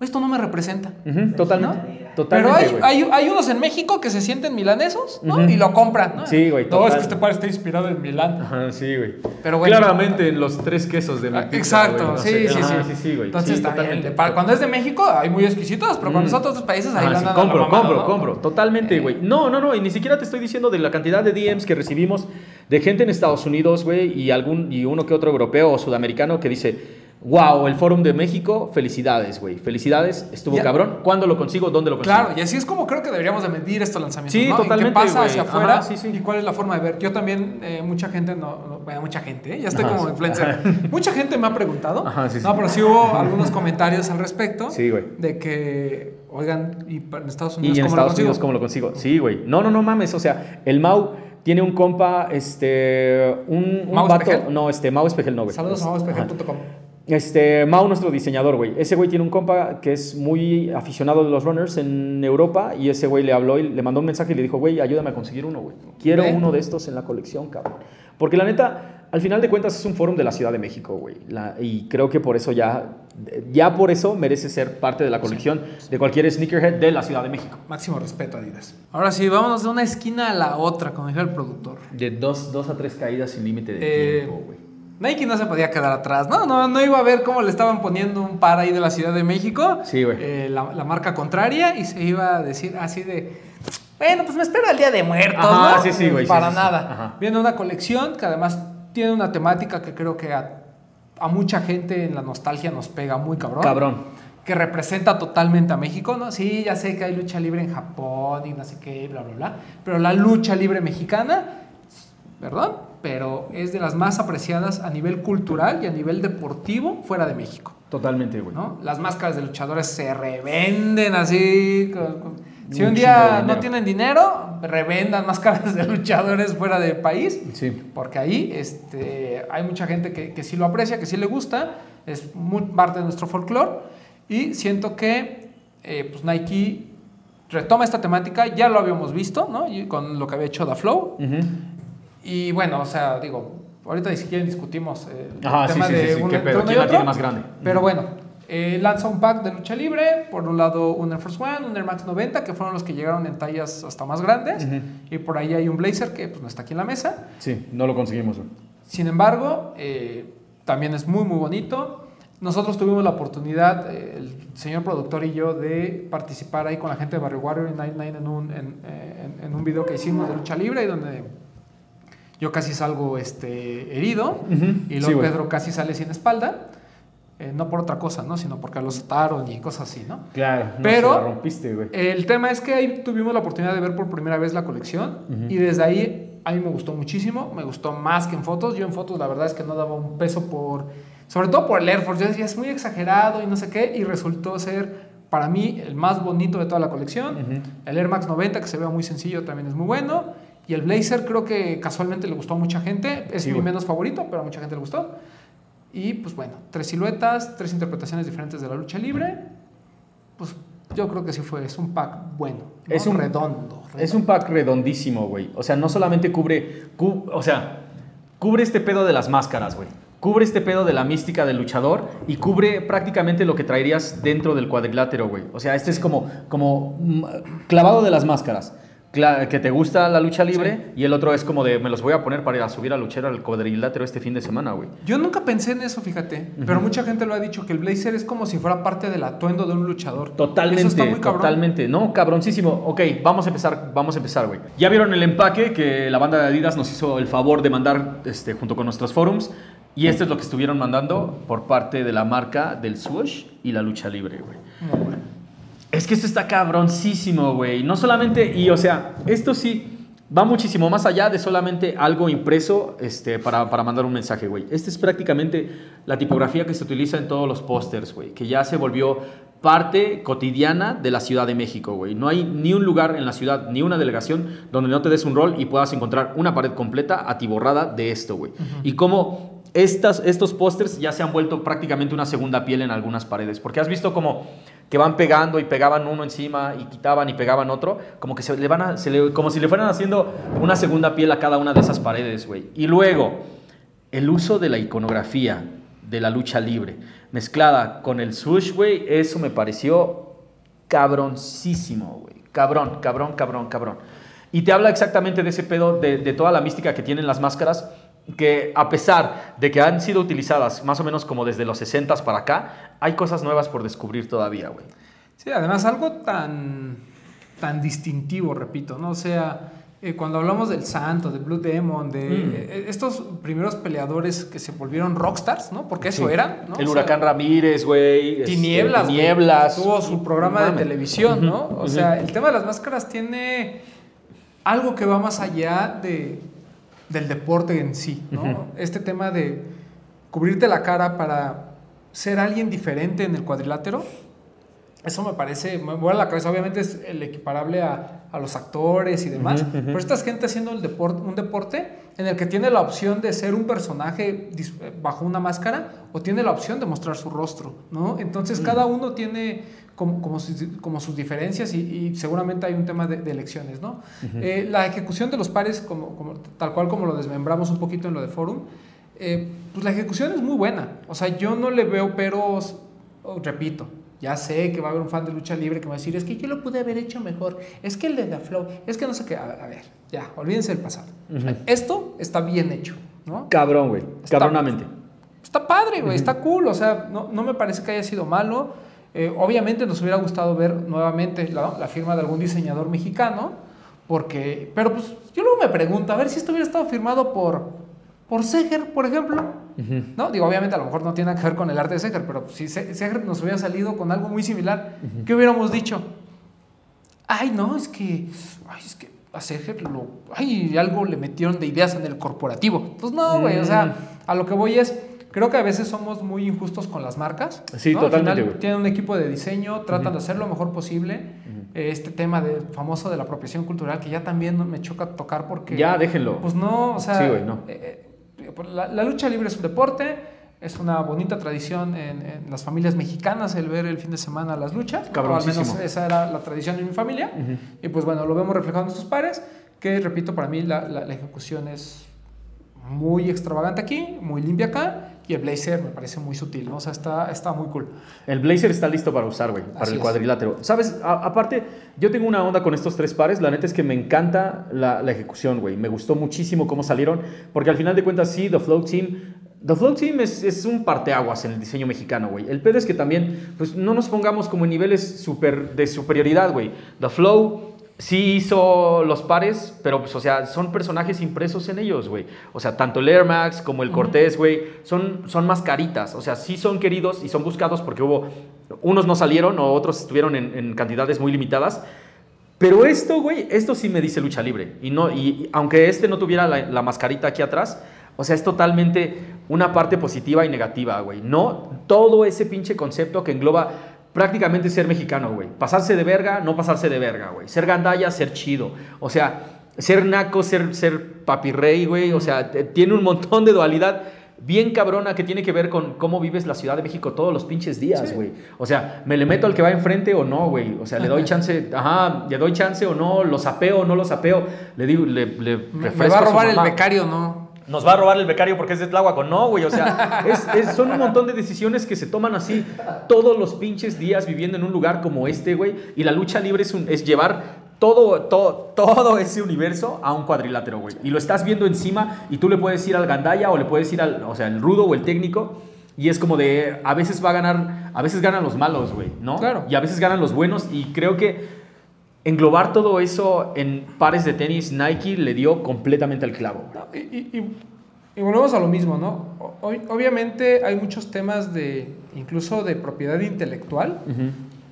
[SPEAKER 1] esto no me representa.
[SPEAKER 2] Totalmente.
[SPEAKER 1] ¿no?
[SPEAKER 2] Totalmente,
[SPEAKER 1] Pero hay, hay, hay unos en México que se sienten milanesos, ¿no? Y lo compran, ¿no?
[SPEAKER 2] Sí, güey,
[SPEAKER 1] No,
[SPEAKER 2] total.
[SPEAKER 1] es que este par está inspirado en Milán.
[SPEAKER 2] Ajá, sí, güey.
[SPEAKER 1] Pero bueno.
[SPEAKER 2] Claramente en los tres quesos de mi
[SPEAKER 1] Ah,
[SPEAKER 2] pizza,
[SPEAKER 1] Exacto,
[SPEAKER 2] güey, no
[SPEAKER 1] sí,
[SPEAKER 2] sé.
[SPEAKER 1] sí,
[SPEAKER 2] Ajá,
[SPEAKER 1] sí,
[SPEAKER 2] sí, sí, güey.
[SPEAKER 1] Entonces,
[SPEAKER 2] Sí,
[SPEAKER 1] también,
[SPEAKER 2] totalmente.
[SPEAKER 1] para- cuando es de México, hay muy exquisitos, pero cuando
[SPEAKER 2] Mm.
[SPEAKER 1] es de otros países, ahí la
[SPEAKER 2] sí,
[SPEAKER 1] andan la
[SPEAKER 2] compro,
[SPEAKER 1] mamada,
[SPEAKER 2] compro,
[SPEAKER 1] ¿no?
[SPEAKER 2] compro. Totalmente,
[SPEAKER 1] Eh.
[SPEAKER 2] güey. No, no, no. Y ni siquiera te estoy diciendo de la cantidad de DMs que recibimos de gente en Estados Unidos, güey, y algún y uno que otro europeo o sudamericano que dice, wow, el Fórum de México, felicidades, güey. Felicidades, estuvo
[SPEAKER 1] Ya.
[SPEAKER 2] cabrón. ¿Cuándo lo consigo? ¿Dónde lo consigo?
[SPEAKER 1] Claro, y así es como creo que deberíamos de medir estos lanzamientos,
[SPEAKER 2] Sí,
[SPEAKER 1] ¿no? ¿Y
[SPEAKER 2] totalmente,
[SPEAKER 1] ¿Qué pasa hacia afuera
[SPEAKER 2] sí, sí.
[SPEAKER 1] y cuál es la forma de ver? Yo también, eh, mucha gente, no, no- bueno, mucha gente, ¿eh? ya estoy
[SPEAKER 2] Ajá,
[SPEAKER 1] como
[SPEAKER 2] sí.
[SPEAKER 1] influencer. *laughs* mucha gente me ha preguntado,
[SPEAKER 2] Ajá, sí, sí.
[SPEAKER 1] no, pero sí hubo algunos comentarios al respecto
[SPEAKER 2] Sí, güey.
[SPEAKER 1] de que, oigan, y en Estados
[SPEAKER 2] Y
[SPEAKER 1] Unidos,
[SPEAKER 2] en
[SPEAKER 1] ¿cómo lo
[SPEAKER 2] Estados
[SPEAKER 1] consigo?
[SPEAKER 2] Unidos, ¿cómo lo consigo? Sí, güey. No, no, no mames. O sea, el Mau tiene un compa, este. Un, un
[SPEAKER 1] ¿Mau
[SPEAKER 2] vato.
[SPEAKER 1] Espejel?
[SPEAKER 2] No, este, Mau Espejel no, güey.
[SPEAKER 1] Saludos a
[SPEAKER 2] Ajá. Este, Mau, nuestro diseñador, güey. Ese güey tiene un compa que es muy aficionado de los runners en Europa y ese güey le habló y le mandó un mensaje y le dijo, güey, ayúdame a conseguir uno, güey. Quiero uno de estos en la colección, cabrón. Porque la neta, al final de cuentas es un fórum de la Ciudad de México, güey. La- Y creo que por eso ya, ya por eso merece ser parte de la colección de cualquier sneakerhead de la Ciudad de México.
[SPEAKER 1] Máximo respeto, Adidas. Ahora sí, vámonos de una esquina a la otra, como dijo el productor.
[SPEAKER 2] De dos, dos a tres caídas sin límite de
[SPEAKER 1] Eh,
[SPEAKER 2] tiempo, güey.
[SPEAKER 1] Nike no se podía quedar atrás, no, no, no iba a ver cómo le estaban poniendo un par ahí de la Ciudad de México,
[SPEAKER 2] Sí, güey.
[SPEAKER 1] eh, la, la marca contraria, y se iba a decir así de, bueno, pues me espero el Día de Muertos,
[SPEAKER 2] Ajá,
[SPEAKER 1] ¿no?
[SPEAKER 2] sí, sí, güey,
[SPEAKER 1] Para
[SPEAKER 2] sí, sí.
[SPEAKER 1] nada.
[SPEAKER 2] Ajá.
[SPEAKER 1] Viene una colección que además tiene una temática que creo que a, a mucha gente en la nostalgia nos pega muy cabrón.
[SPEAKER 2] Cabrón.
[SPEAKER 1] Que representa totalmente a México, ¿no? Sí, ya sé que hay lucha libre en Japón y no sé qué, bla, bla, bla. Pero la lucha libre mexicana perdón, pero es de las más apreciadas a nivel cultural y a nivel deportivo fuera de México.
[SPEAKER 2] Totalmente, güey.
[SPEAKER 1] ¿no? Las máscaras de luchadores se revenden así. con- con- Si
[SPEAKER 2] Un
[SPEAKER 1] día no tienen dinero, revendan máscaras de luchadores fuera del país.
[SPEAKER 2] Sí.
[SPEAKER 1] Porque ahí este, hay mucha gente que, que sí lo aprecia, que sí le gusta, es muy parte de nuestro folclore. Y siento que eh, pues Nike retoma esta temática, ya lo habíamos visto, ¿no? Y con lo que había hecho Da Flow. Y bueno, o sea, digo, ahorita ni siquiera discutimos eh, el
[SPEAKER 2] Ajá, sí,
[SPEAKER 1] tema
[SPEAKER 2] sí,
[SPEAKER 1] de
[SPEAKER 2] sí, sí,
[SPEAKER 1] un
[SPEAKER 2] pedo,
[SPEAKER 1] y
[SPEAKER 2] ¿quién la tiene más grande?
[SPEAKER 1] Pero bueno, eh, lanza un pack de lucha libre. Por un lado, un Air Force One, un Air Max 90, que fueron los que llegaron en tallas hasta más grandes.
[SPEAKER 2] Ujú.
[SPEAKER 1] Y por ahí hay un Blazer que pues, no está aquí en la mesa.
[SPEAKER 2] Sí, no lo conseguimos.
[SPEAKER 1] Sin embargo, eh, también es muy, muy bonito. Nosotros tuvimos la oportunidad, eh, el señor productor y yo, de participar ahí con la gente de Barrio Warrior y Night Nine en un, en, eh, en- en un video que hicimos de lucha libre y donde yo casi salgo este, herido y
[SPEAKER 2] Sí,
[SPEAKER 1] luego. Pedro casi sale sin espalda. Eh, no por otra cosa, ¿no? Sino porque los ataron y cosas así, ¿no?
[SPEAKER 2] Claro, no,
[SPEAKER 1] Pero-
[SPEAKER 2] la rompiste, güey.
[SPEAKER 1] El tema es que ahí tuvimos la oportunidad de ver por primera vez la colección y desde ahí a mí me gustó muchísimo, me gustó más que en fotos. Yo en fotos la verdad es que no daba un peso por, sobre todo por el Air Force, yo decía es muy exagerado y no sé qué y resultó ser para mí el más bonito de toda la colección. El Air Max 90 que se ve muy sencillo también es muy bueno y el Blazer creo que casualmente le gustó a mucha gente, es
[SPEAKER 2] Sí,
[SPEAKER 1] mi menos favorito, pero a mucha gente le gustó. Y pues bueno, tres siluetas, tres interpretaciones diferentes de la lucha libre. Pues yo creo que sí fue, es un pack bueno. ¿no?
[SPEAKER 2] Es un-
[SPEAKER 1] redondo.
[SPEAKER 2] Es un pack redondísimo, güey. O sea, no solamente cubre, cu- o sea, cubre este pedo de las máscaras, güey. Cubre este pedo de la mística del luchador y cubre prácticamente lo que traerías dentro del cuadrilátero, güey. O sea, este es como, como mm, clavado de las máscaras. Que te gusta la lucha libre y el otro es como de me los voy a poner para ir a subir a luchar al cuadrilátero este fin de semana, güey.
[SPEAKER 1] Yo nunca pensé en eso, fíjate. Pero mucha gente lo ha dicho, que el blazer es como si fuera parte del atuendo de un luchador.
[SPEAKER 2] Totalmente,
[SPEAKER 1] Eso está muy cabrón.
[SPEAKER 2] totalmente. No, cabroncísimo. Ok, vamos a empezar, vamos a empezar, güey. Ya vieron el empaque que la banda de Adidas nos hizo el favor de mandar este, junto con nuestros forums. Y esto es lo que estuvieron mandando por parte de la marca del Swoosh y la lucha libre, güey. Es que esto está cabroncísimo, güey. No solamente, y o sea, esto sí va muchísimo más allá de solamente algo impreso este, para, para mandar un mensaje, güey. Esta es prácticamente la tipografía que se utiliza en todos los pósters, güey, que ya se volvió parte cotidiana de la Ciudad de México, güey. No hay ni un lugar en la ciudad, ni una delegación donde no te des un rol y puedas encontrar una pared completa atiborrada de esto, güey. Y cómo estas, estos pósters ya se han vuelto prácticamente una segunda piel en algunas paredes, porque has visto como que van pegando y pegaban uno encima y quitaban y pegaban otro, como que se le van a, se le- como si le fueran haciendo una segunda piel a cada una de esas paredes, güey. Y luego, el uso de la iconografía de la lucha libre, mezclada con el swoosh, güey, eso me pareció cabroncísimo, güey. Cabrón, cabrón, cabrón, cabrón. Y te habla exactamente de ese pedo, de, de toda la mística que tienen las máscaras, que a pesar de que han sido utilizadas más o menos como desde los 60 para acá, hay cosas nuevas por descubrir todavía, güey.
[SPEAKER 1] Sí, además algo tan, tan distintivo, repito, ¿no? O sea, eh, cuando hablamos del Santo, de Blue Demon, de
[SPEAKER 2] Mm.
[SPEAKER 1] eh, estos primeros peleadores que se volvieron rockstars, ¿no? Porque eso
[SPEAKER 2] Sí.
[SPEAKER 1] eran, ¿no?
[SPEAKER 2] El
[SPEAKER 1] O sea,
[SPEAKER 2] huracán Ramírez, güey. este,
[SPEAKER 1] Tinieblas.
[SPEAKER 2] Tinieblas.
[SPEAKER 1] Tuvo su programa de televisión, ¿no? O sea, el tema de las máscaras tiene algo que va más allá de, del deporte en sí, ¿no? Este tema de cubrirte la cara para ser alguien diferente en el cuadrilátero, eso me parece, me vuela la cabeza, obviamente es el equiparable a, a los actores y demás,
[SPEAKER 2] Ujú, ujú.
[SPEAKER 1] pero esta es gente haciendo el deporte, un deporte en el que tiene la opción de ser un personaje bajo una máscara o tiene la opción de mostrar su rostro, ¿no? Entonces cada uno tiene como, como, sus, como sus diferencias y, y seguramente hay un tema de, de elecciones, ¿no? Eh, la ejecución de los pares, como, como- tal cual como lo desmembramos un poquito en lo de Forum, eh, pues la ejecución es muy buena, o sea, yo no le veo peros, oh, repito, ya sé que va a haber un fan de lucha libre que va a decir, es que yo lo pude haber hecho mejor, es que el de la flow, es que no sé qué, a, a ver, ya, olvídense del pasado. Sea,
[SPEAKER 2] Ujú.
[SPEAKER 1] esto está bien hecho, ¿no?
[SPEAKER 2] Cabrón, güey. Cabronamente.
[SPEAKER 1] Está padre, güey, está cool, o sea, no, no me parece que haya sido malo. Eh, obviamente nos hubiera gustado ver nuevamente la, la firma de algún diseñador mexicano, porque, pero pues yo luego me pregunto, a ver si esto hubiera estado firmado por, por Seger, por ejemplo. ¿No? Digo, obviamente a lo mejor no tiene que ver con el arte de Seger, pero si Se- Seger nos hubiera salido con algo muy similar, ¿qué hubiéramos dicho? Ay, no, es que, ay, es que a Seger lo, ay, algo le metieron de ideas en el corporativo. Pues no, güey, o
[SPEAKER 2] Mm.
[SPEAKER 1] sea, a lo que voy es, creo que a veces somos muy injustos con las marcas.
[SPEAKER 2] Sí,
[SPEAKER 1] ¿no? Al
[SPEAKER 2] totalmente,
[SPEAKER 1] final
[SPEAKER 2] güey.
[SPEAKER 1] tienen un equipo de diseño, tratan
[SPEAKER 2] Ujú.
[SPEAKER 1] de hacer lo mejor posible.
[SPEAKER 2] Ujú.
[SPEAKER 1] Eh, Este tema de, famoso de la apropiación cultural, que ya también me choca tocar porque...
[SPEAKER 2] Ya, déjenlo.
[SPEAKER 1] Pues no, o sea,
[SPEAKER 2] Sí, güey, no.
[SPEAKER 1] eh, eh, pues la, la lucha libre es un deporte, es una bonita tradición en, en las familias mexicanas el ver el fin de semana las luchas, o al menos esa era la tradición en mi familia,
[SPEAKER 2] Ujú.
[SPEAKER 1] y pues bueno, lo vemos reflejado en estos pares, que repito, para mí la, la- la ejecución es muy extravagante aquí, muy limpia acá. Y el blazer me parece muy sutil, ¿no? O sea, está, está muy cool.
[SPEAKER 2] El blazer está listo para usar, güey, para
[SPEAKER 1] Así
[SPEAKER 2] el
[SPEAKER 1] es.
[SPEAKER 2] cuadrilátero. ¿Sabes? A- aparte, yo tengo una onda con estos tres pares. La neta es que me encanta la, la ejecución, güey. Me gustó muchísimo cómo salieron. Porque al final de cuentas, sí, The Flow Team. The Flow Team es, es un parteaguas en el diseño mexicano, güey. El pedo es que también, pues no nos pongamos como en niveles super, de superioridad, güey. The Flow sí hizo los pares, pero pues, o sea, son personajes impresos en ellos, güey. O sea, tanto el Air Max como el Cortés, güey, son, son mascaritas. O sea, sí son queridos y son buscados porque hubo, unos no salieron o otros estuvieron en, en cantidades muy limitadas. Pero esto, güey, esto sí me dice lucha libre. Y, no, y, y aunque este no tuviera la, la mascarita aquí atrás, o sea, es totalmente una parte positiva y negativa, güey. No todo ese pinche concepto que engloba prácticamente ser mexicano, güey. Pasarse de verga, no pasarse de verga, güey. Ser gandalla, ser chido. O sea, ser naco, ser, ser papirrey, güey. O sea, tiene un montón de dualidad bien cabrona que tiene que ver con cómo vives la Ciudad de México todos los pinches días,
[SPEAKER 1] Sí.
[SPEAKER 2] güey. O sea, me le meto al que va enfrente o no, güey. O sea, le doy chance, ajá, le doy chance o no, lo sapeo o no lo sapeo. Le digo, le, le
[SPEAKER 1] Me, me
[SPEAKER 2] refresco
[SPEAKER 1] va a robar el becario, ¿no?
[SPEAKER 2] Nos va a robar el becario porque es de Tláhuac, no, güey. O sea, es- es- son un montón de decisiones que se toman así todos los pinches días viviendo en un lugar como este, güey. Y la lucha libre es, un- es llevar todo, todo, todo ese universo a un cuadrilátero, güey. Y lo estás viendo encima y tú le puedes ir al gandaya o le puedes ir al, o sea, el rudo o el técnico. Y es como de, a veces va a ganar, a veces ganan los malos, güey, ¿no?
[SPEAKER 1] Claro.
[SPEAKER 2] Y a veces ganan los buenos. Y creo que englobar todo eso en pares de tenis, Nike le dio completamente al clavo.
[SPEAKER 1] Y, y- y- y volvemos a lo mismo, ¿no? Obviamente hay muchos temas de, incluso de propiedad intelectual,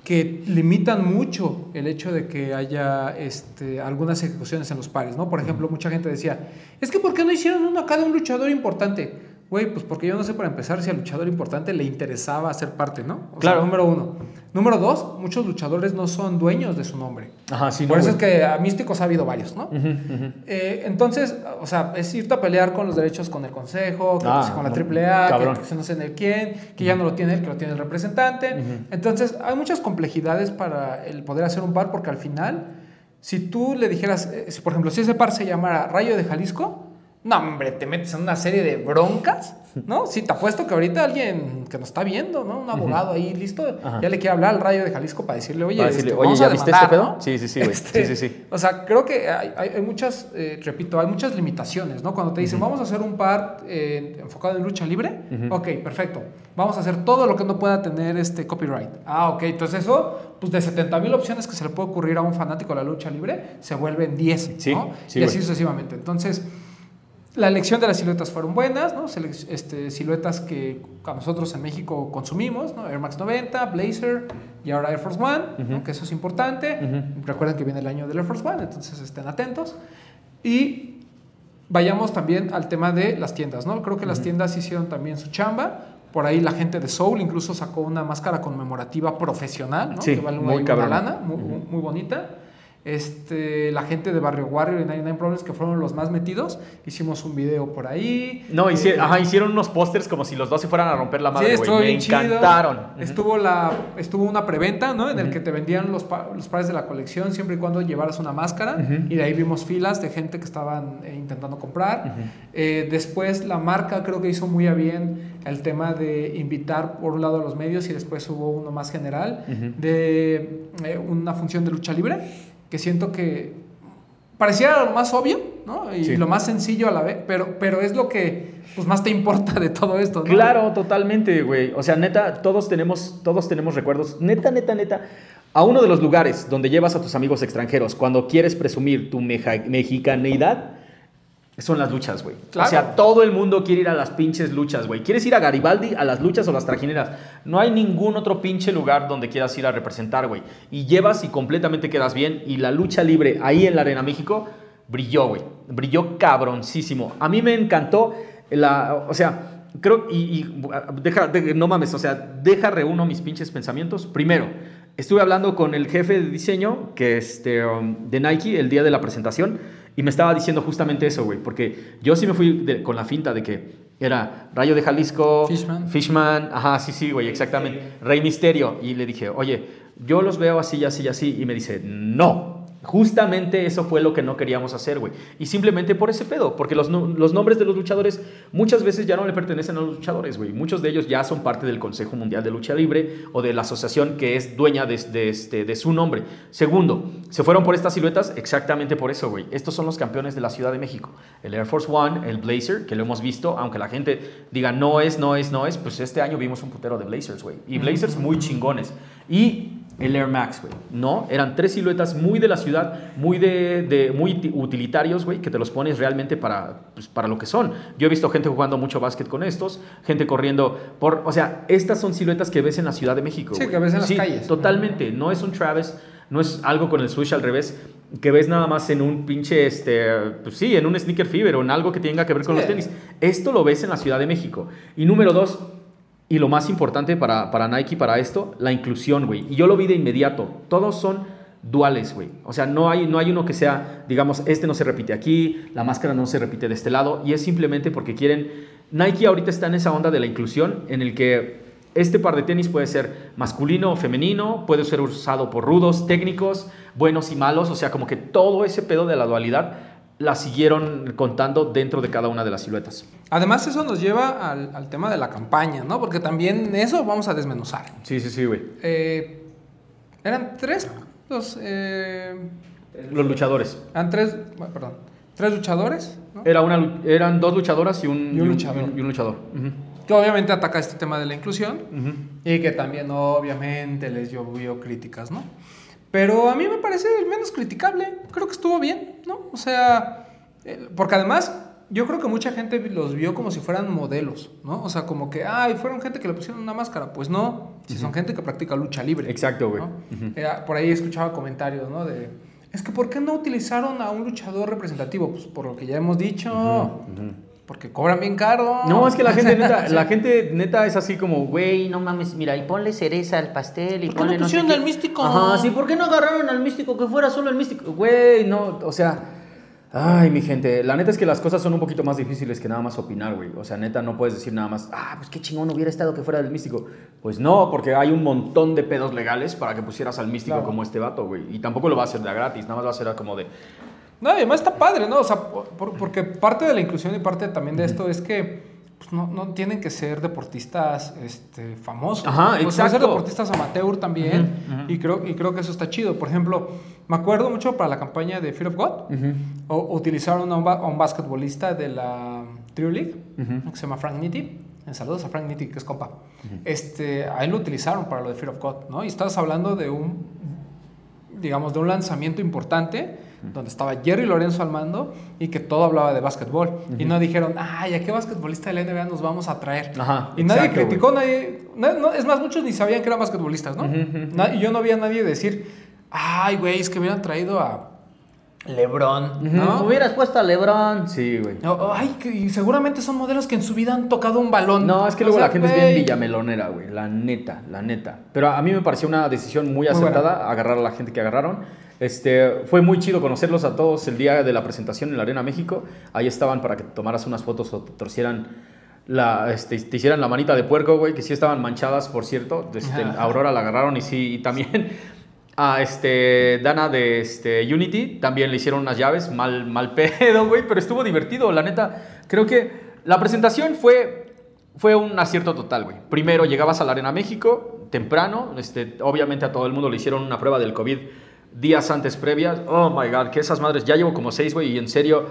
[SPEAKER 1] que limitan mucho el hecho de que haya este, algunas ejecuciones en los pares, ¿no? Por ejemplo, mucha gente decía, es que ¿por qué no hicieron uno acá de un luchador importante? Güey, pues porque yo no sé para empezar si al luchador importante le interesaba ser parte, ¿no? O sea,
[SPEAKER 2] Claro.
[SPEAKER 1] número uno. Número dos, muchos luchadores no son dueños de su nombre.
[SPEAKER 2] Ajá, sí,
[SPEAKER 1] Por
[SPEAKER 2] no,
[SPEAKER 1] eso
[SPEAKER 2] güey.
[SPEAKER 1] es que a místicos ha habido varios, ¿no? Eh, entonces, o sea, es irte a pelear con los derechos con el consejo, que
[SPEAKER 2] Ah,
[SPEAKER 1] con la AAA, que, que no sé en el quién, que ya no lo tiene él, que lo tiene el representante. Entonces, hay muchas complejidades para el poder hacer un par, porque al final, si tú le dijeras, eh, si, por ejemplo, si ese par se llamara Rayo de Jalisco, no, hombre, te metes en una serie de broncas, ¿no? Sí, te apuesto que ahorita alguien que nos está viendo, ¿no? Un abogado ahí listo,
[SPEAKER 2] Ajá.
[SPEAKER 1] ya le quiere hablar al Rayo de Jalisco para decirle, oye,
[SPEAKER 2] Para decirle,
[SPEAKER 1] este,
[SPEAKER 2] "Oye, ¿ya
[SPEAKER 1] a
[SPEAKER 2] viste este pedo?"
[SPEAKER 1] ¿no?
[SPEAKER 2] Sí, sí, sí, güey.
[SPEAKER 1] Este,
[SPEAKER 2] Sí, sí, sí.
[SPEAKER 1] O sea, creo que hay, hay- muchas, eh, repito, hay muchas limitaciones, ¿no? Cuando te dicen, vamos a hacer un par eh, enfocado en lucha libre, ok, perfecto. Vamos a hacer todo lo que no pueda tener este copyright. Ah, ok, entonces eso, pues de 70 mil opciones que se le puede ocurrir a un fanático de la lucha libre, se vuelven 10,
[SPEAKER 2] Sí,
[SPEAKER 1] ¿no?
[SPEAKER 2] sí,
[SPEAKER 1] y así
[SPEAKER 2] güey.
[SPEAKER 1] sucesivamente. Entonces, la elección de las siluetas fueron buenas, ¿no? Este, siluetas que a nosotros en México consumimos, ¿no? Air Max 90, Blazer y ahora Air Force One, ¿no? que eso es importante.
[SPEAKER 2] Ujú.
[SPEAKER 1] Recuerden que viene el año del Air Force One, entonces estén atentos. Y vayamos también al tema de las tiendas, ¿no? Creo que las tiendas hicieron también su chamba. Por ahí la gente de Soul incluso sacó una máscara conmemorativa profesional, ¿no?
[SPEAKER 2] Sí,
[SPEAKER 1] que vale
[SPEAKER 2] muy
[SPEAKER 1] una, lana, muy, muy bonita. Este, la gente de Barrio Warrior y 99 Problems, que fueron los más metidos, hicimos un video por ahí.
[SPEAKER 2] No, hici-
[SPEAKER 1] Eh,
[SPEAKER 2] ajá, hicieron unos pósters como si los dos se fueran a romper la madre,
[SPEAKER 1] sí,
[SPEAKER 2] Me
[SPEAKER 1] chido.
[SPEAKER 2] encantaron. Ujú.
[SPEAKER 1] Estuvo, la, estuvo una preventa, ¿no? En el que te vendían los, pa- los pares de la colección siempre y cuando llevaras una máscara. Y de ahí vimos filas de gente que estaban eh, intentando comprar. Eh, después la marca creo que hizo muy a bien el tema de invitar por un lado a los medios y después hubo uno más general de una función de lucha libre que siento que pareciera lo más obvio, ¿no? Y
[SPEAKER 2] Sí.
[SPEAKER 1] lo más sencillo a la vez, pero, pero es lo que pues, más te importa de todo esto, ¿no?
[SPEAKER 2] Claro, totalmente, güey. O sea, neta, todos tenemos, todos tenemos recuerdos. Neta, neta, neta. A uno de los lugares donde llevas a tus amigos extranjeros cuando quieres presumir tu mexicaneidad son las luchas, güey.
[SPEAKER 1] Claro.
[SPEAKER 2] O sea, todo el mundo quiere ir a las pinches luchas, güey. ¿Quieres ir a Garibaldi, a las luchas o las trajineras? No hay ningún otro pinche lugar donde quieras ir a representar, güey. Y llevas y completamente quedas bien. Y la lucha libre ahí en la Arena México brilló, güey. Brilló cabroncísimo. A mí me encantó la... O sea, creo... Y, y deja, de- no mames, o sea, deja reúno mis pinches pensamientos. Primero, estuve hablando con el jefe de diseño que este, um, de Nike el día de la presentación y me estaba diciendo justamente eso, güey, porque yo sí me fui de- con la finta de que era Rayo de Jalisco,
[SPEAKER 1] Fishman.
[SPEAKER 2] Fishman, ajá, sí, sí, güey, exactamente, Rey Misterio. Y le dije, oye, yo los veo así, así, así. Y me dice, no, Justamente eso fue lo que no queríamos hacer, güey. Y simplemente por ese pedo, porque los, no- los nombres de los luchadores muchas veces ya no le pertenecen a los luchadores, güey. Muchos de ellos ya son parte del Consejo Mundial de Lucha Libre o de la asociación que es dueña de, de este, de su nombre. Segundo, se fueron por estas siluetas exactamente por eso, güey. Estos son los campeones de la Ciudad de México. El Air Force One, el Blazer, que lo hemos visto, aunque la gente diga no es, no es, no es, pues este año vimos un putero de Blazers, güey. Y Blazers muy chingones. Y el Air Max, güey. No, eran tres siluetas muy de la ciudad, muy de, de- muy ti- utilitarios, güey, que te los pones realmente para, pues, para lo que son. Yo he visto gente jugando mucho básquet con estos, gente corriendo por, o sea, estas son siluetas que ves en la Ciudad de México.
[SPEAKER 1] Sí, que ves en las calles.
[SPEAKER 2] Totalmente, no es un Travis, no es algo con el switch al revés que ves nada más en un pinche, este, pues sí, en un sneaker fever o en algo que tenga que ver con
[SPEAKER 1] Sí.
[SPEAKER 2] los tenis. Esto lo ves en la Ciudad de México. Y número dos, y lo más importante para, para Nike, para esto, la inclusión, güey. Y yo lo vi de inmediato. Todos son duales, güey. O sea, no hay, no hay uno que sea, digamos, este no se repite aquí, la máscara no se repite de este lado. Y es simplemente porque quieren... Nike ahorita está en esa onda de la inclusión en el que este par de tenis puede ser masculino o femenino, puede ser usado por rudos, técnicos, buenos y malos. O sea, como que todo ese pedo de la dualidad la siguieron contando dentro de cada una de las siluetas.
[SPEAKER 1] Además, eso nos lleva al, al tema de la campaña, ¿no? Porque también eso vamos a desmenuzar.
[SPEAKER 2] Sí, sí, sí, güey.
[SPEAKER 1] Eh, eran tres los... eh,
[SPEAKER 2] Los luchadores.
[SPEAKER 1] eran tres... Perdón. Tres luchadores, ¿no?
[SPEAKER 2] Era una, eran dos luchadoras y un,
[SPEAKER 1] Y un luchador.
[SPEAKER 2] y un luchador.
[SPEAKER 1] Que obviamente ataca este tema de la inclusión. Y que también obviamente les llovió críticas, ¿no? Pero a mí me parece el menos criticable. Creo que estuvo bien, ¿no? O sea, porque además yo creo que mucha gente los vio como si fueran modelos, ¿no? O sea, como que, ay, fueron gente que le pusieron una máscara. Pues no, si son gente que practica lucha libre.
[SPEAKER 2] Exacto, güey.
[SPEAKER 1] por ahí escuchaba comentarios, ¿no? De, es que ¿por qué no utilizaron a un luchador representativo? Pues por lo que ya hemos dicho,
[SPEAKER 2] Ujú.
[SPEAKER 1] Porque cobran bien caro.
[SPEAKER 2] No, es que la *laughs* gente neta, *laughs* la gente neta es así como, güey,
[SPEAKER 4] no mames, mira, y ponle cereza al pastel y
[SPEAKER 1] ¿Por qué
[SPEAKER 4] ponle
[SPEAKER 1] no
[SPEAKER 4] sé
[SPEAKER 1] pusieron
[SPEAKER 4] qué.
[SPEAKER 1] al místico?
[SPEAKER 4] Ajá, sí, ¿por qué no agarraron al místico que fuera solo el místico?
[SPEAKER 2] güey, no, o sea, ay, mi gente, la neta es que las cosas son un poquito más difíciles que nada más opinar, güey. O sea, neta, no puedes decir nada más, ah, pues qué chingón hubiera estado que fuera del místico. Pues no, porque hay un montón de pedos legales para que pusieras al místico
[SPEAKER 1] Claro.
[SPEAKER 2] como este vato, güey. Y tampoco lo va a hacer de gratis, nada más va a ser como de,
[SPEAKER 1] No, además está padre, ¿no? O sea, por- por- porque parte de la inclusión y parte también de esto es que pues, no, no tienen que ser deportistas este, famosos.
[SPEAKER 2] Ajá,
[SPEAKER 1] pueden ser deportistas amateur también. Y, creo, y creo que eso está chido. Por ejemplo, me acuerdo mucho para la campaña de Fear of God. o- utilizaron a un, a un basquetbolista de la Trio League, que se llama Frank Nitti. Saludos a Frank Nitti, que es compa. este, a él lo utilizaron para lo de Fear of God, ¿no? Y estás hablando de un, digamos, de un lanzamiento importante donde estaba Jerry Lorenzo al mando y que todo hablaba de básquetbol. Y no dijeron, ay, ¿a qué basquetbolista de la NBA nos vamos a traer?
[SPEAKER 2] Ajá,
[SPEAKER 1] y nadie
[SPEAKER 2] exacto,
[SPEAKER 1] criticó, nadie, na- no, es más, muchos ni sabían que eran basquetbolistas, ¿no? Na- y yo no vi a nadie decir, ay, güey, es que hubieran traído a LeBron, ¿no?
[SPEAKER 4] Hubieras puesto a Lebron.
[SPEAKER 2] sí, güey.
[SPEAKER 1] O- Ay, que y seguramente son modelos que en su vida han tocado un balón.
[SPEAKER 2] No, es que
[SPEAKER 1] O
[SPEAKER 2] luego
[SPEAKER 1] sea,
[SPEAKER 2] la gente es bien villamelonera, güey. La neta, la neta. Pero a mí me pareció una decisión muy
[SPEAKER 1] Muy
[SPEAKER 2] acertada agarrar a la gente que agarraron. Este, fue muy chido conocerlos a todos el día de la presentación en la Arena México. Ahí estaban para que tomaras unas fotos o te torcieran la, este, te hicieran la manita de puerco, güey, que sí estaban manchadas, por cierto. Este, Aurora la agarraron y sí, y también a este, Dana de este, Unity también le hicieron unas llaves, mal, mal *laughs* pedo, güey, pero estuvo divertido, la neta. Creo que la presentación fue, fue un acierto total, güey. Primero llegabas a la Arena México, temprano, este, obviamente a todo el mundo le hicieron una prueba del COVID días antes previas. Oh my god, que esas madres, ya llevo como seis, güey, y en serio,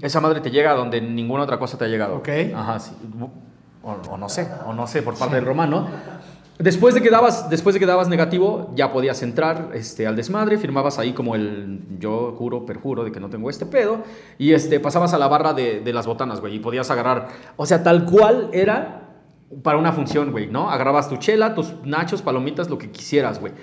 [SPEAKER 2] esa madre te llega a donde ninguna otra cosa te ha llegado.
[SPEAKER 1] Ok.
[SPEAKER 2] Ajá, sí. O, o no sé, o no sé, por parte del romano. Después de, que dabas, después de que dabas negativo, ya podías entrar este, al desmadre, firmabas ahí como el yo juro, perjuro de que no tengo este pedo, y este, pasabas a la barra de, de las botanas, güey, y podías agarrar, o sea, tal cual era para una función, güey, ¿no? Agarrabas tu chela, tus nachos, palomitas, lo que quisieras, güey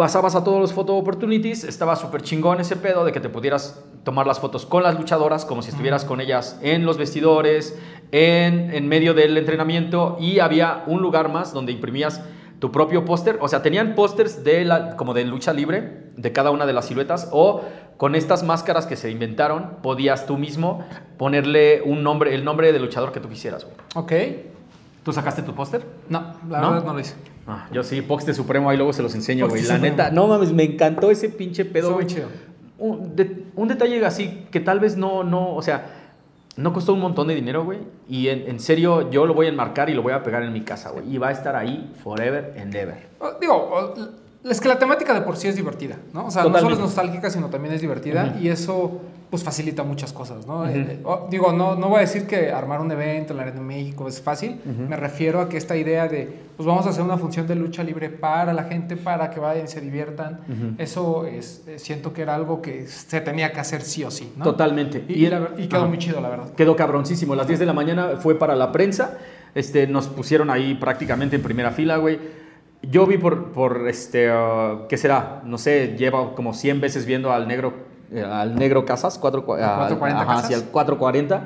[SPEAKER 2] pasabas a todos los photo opportunities, estaba súper chingón ese pedo de que te pudieras tomar las fotos con las luchadoras como si estuvieras con ellas en los vestidores, en, en medio del entrenamiento y había un lugar más donde imprimías tu propio póster, o sea, tenían pósters de la, como de lucha libre de cada una de las siluetas o con estas máscaras que se inventaron podías tú mismo ponerle un nombre, el nombre del luchador que tú quisieras, güey.
[SPEAKER 1] Ok.
[SPEAKER 2] ¿Tú sacaste tu póster?
[SPEAKER 1] No, la
[SPEAKER 2] ¿No?
[SPEAKER 1] verdad no lo hice.
[SPEAKER 2] Ah, yo sí, Pox de Supremo, ahí luego se los enseño, güey. La
[SPEAKER 1] Supremo.
[SPEAKER 2] neta, no mames, me encantó ese pinche pedo,
[SPEAKER 1] muy chido.
[SPEAKER 2] Un, de- un detalle así que tal vez no, no, o sea, no costó un montón de dinero, güey. Y en, en serio, yo lo voy a enmarcar y lo voy a pegar en mi casa, güey. Y va a estar ahí forever and ever.
[SPEAKER 1] Oh, Digo, oh, es que la temática de por sí es divertida, ¿no? O sea, no solo es nostálgica, sino también es divertida
[SPEAKER 2] Ujú.
[SPEAKER 1] y eso pues facilita muchas cosas, ¿no? Eh, oh, digo, no, no voy a decir que armar un evento en la Arena de México es fácil, me refiero a que esta idea de, pues vamos a hacer una función de lucha libre para la gente, para que vayan y se diviertan, eso es, eh, siento que era algo que se tenía que hacer sí o sí, ¿no?
[SPEAKER 2] Totalmente.
[SPEAKER 1] Y, y la ver- y quedó muy chido, la verdad.
[SPEAKER 2] Quedó cabroncísimo. Las 10 de la mañana fue para la prensa. Este, nos pusieron ahí prácticamente en primera fila, güey. Yo vi por, por este, uh, ¿qué será? No sé, lleva como 100 veces viendo al negro, eh, al negro Casas, 4,
[SPEAKER 1] ¿Al 440
[SPEAKER 2] ajá,
[SPEAKER 1] Casas?
[SPEAKER 2] sí, al 440.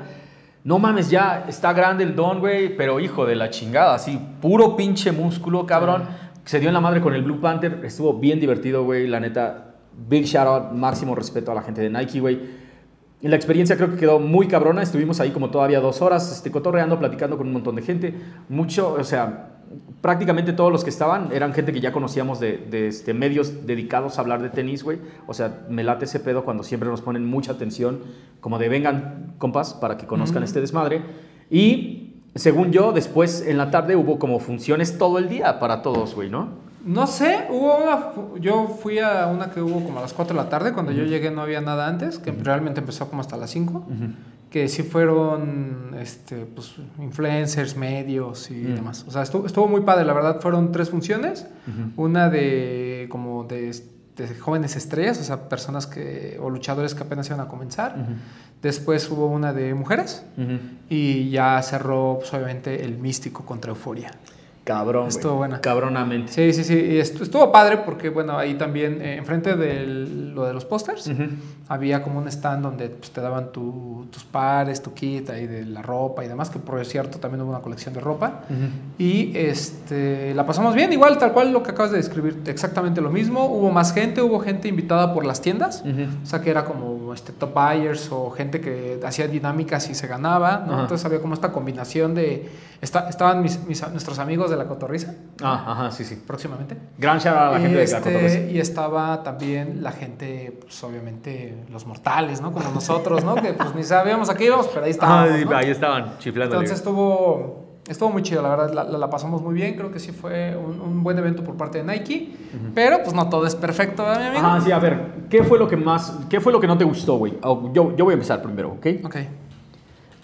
[SPEAKER 2] No mames, ya está grande el don, güey, pero hijo de la chingada, así, puro pinche músculo, cabrón. Se dio en la madre con el Blue Panther, estuvo bien divertido, güey, la neta. Big shout out, máximo respeto a la gente de Nike, güey. Y la experiencia creo que quedó muy cabrona. Estuvimos ahí como todavía dos horas, este, cotorreando, platicando con un montón de gente. Mucho, o sea, prácticamente todos los que estaban eran gente que ya conocíamos de, de, este, medios dedicados a hablar de tenis, güey. O sea, me late ese pedo cuando siempre nos ponen mucha atención, como de vengan, compas, para que conozcan
[SPEAKER 1] Ujú.
[SPEAKER 2] este desmadre. Y según yo, después en la tarde hubo como funciones todo el día para todos, güey, ¿no?
[SPEAKER 1] No sé, hubo una. Yo fui a una que hubo como a las 4 de la tarde. Cuando yo llegué no había nada antes, que realmente empezó como hasta las 5. Que sí fueron este, pues, influencers, medios y demás. O sea, estuvo, estuvo muy padre, la verdad. Fueron tres funciones. Una de como de, de jóvenes estrellas, o sea, personas que. o luchadores que apenas iban a comenzar. Después hubo una de mujeres. Y ya cerró, pues, obviamente, el místico contra Euforia.
[SPEAKER 2] Cabrón.
[SPEAKER 1] Estuvo buena.
[SPEAKER 2] Cabronamente.
[SPEAKER 1] Sí, sí, sí. Y estu- estuvo padre porque, bueno, ahí también, eh, enfrente de lo de los pósters, había como un stand donde pues, te daban tu- tus pares, tu kit ahí de la ropa y demás, que por cierto también hubo una colección de ropa. Y este, la pasamos bien, igual, tal cual lo que acabas de describir, exactamente lo mismo. Hubo más gente, hubo gente invitada por las tiendas. O sea, que era como este, top buyers o gente que hacía dinámicas y se ganaba. Entonces había como esta combinación de... esta- estaban mis- mis- nuestros amigos de la cotorriza,
[SPEAKER 2] Ah, ajá, sí, sí.
[SPEAKER 1] próximamente.
[SPEAKER 2] Gran shout out a la
[SPEAKER 1] y,
[SPEAKER 2] gente de
[SPEAKER 1] este,
[SPEAKER 2] Cacotorres.
[SPEAKER 1] y estaba también la gente, pues obviamente los mortales, ¿no? Como nosotros, ¿no? Que pues ni sabíamos a qué íbamos, pero ahí estábamos,
[SPEAKER 2] Ah, sí,
[SPEAKER 1] ¿no?
[SPEAKER 2] ahí estaban chiflando.
[SPEAKER 1] Entonces estuvo, estuvo muy chido, la verdad, la, la- la pasamos muy bien, creo que sí fue un, un buen evento por parte de Nike, pero pues no todo es perfecto, ¿verdad, mi amigo?
[SPEAKER 2] Ah, sí, a ver, ¿qué fue lo que más, qué fue lo que no te gustó, güey? Oh, yo, yo voy a empezar primero, ¿ok?
[SPEAKER 1] Ok,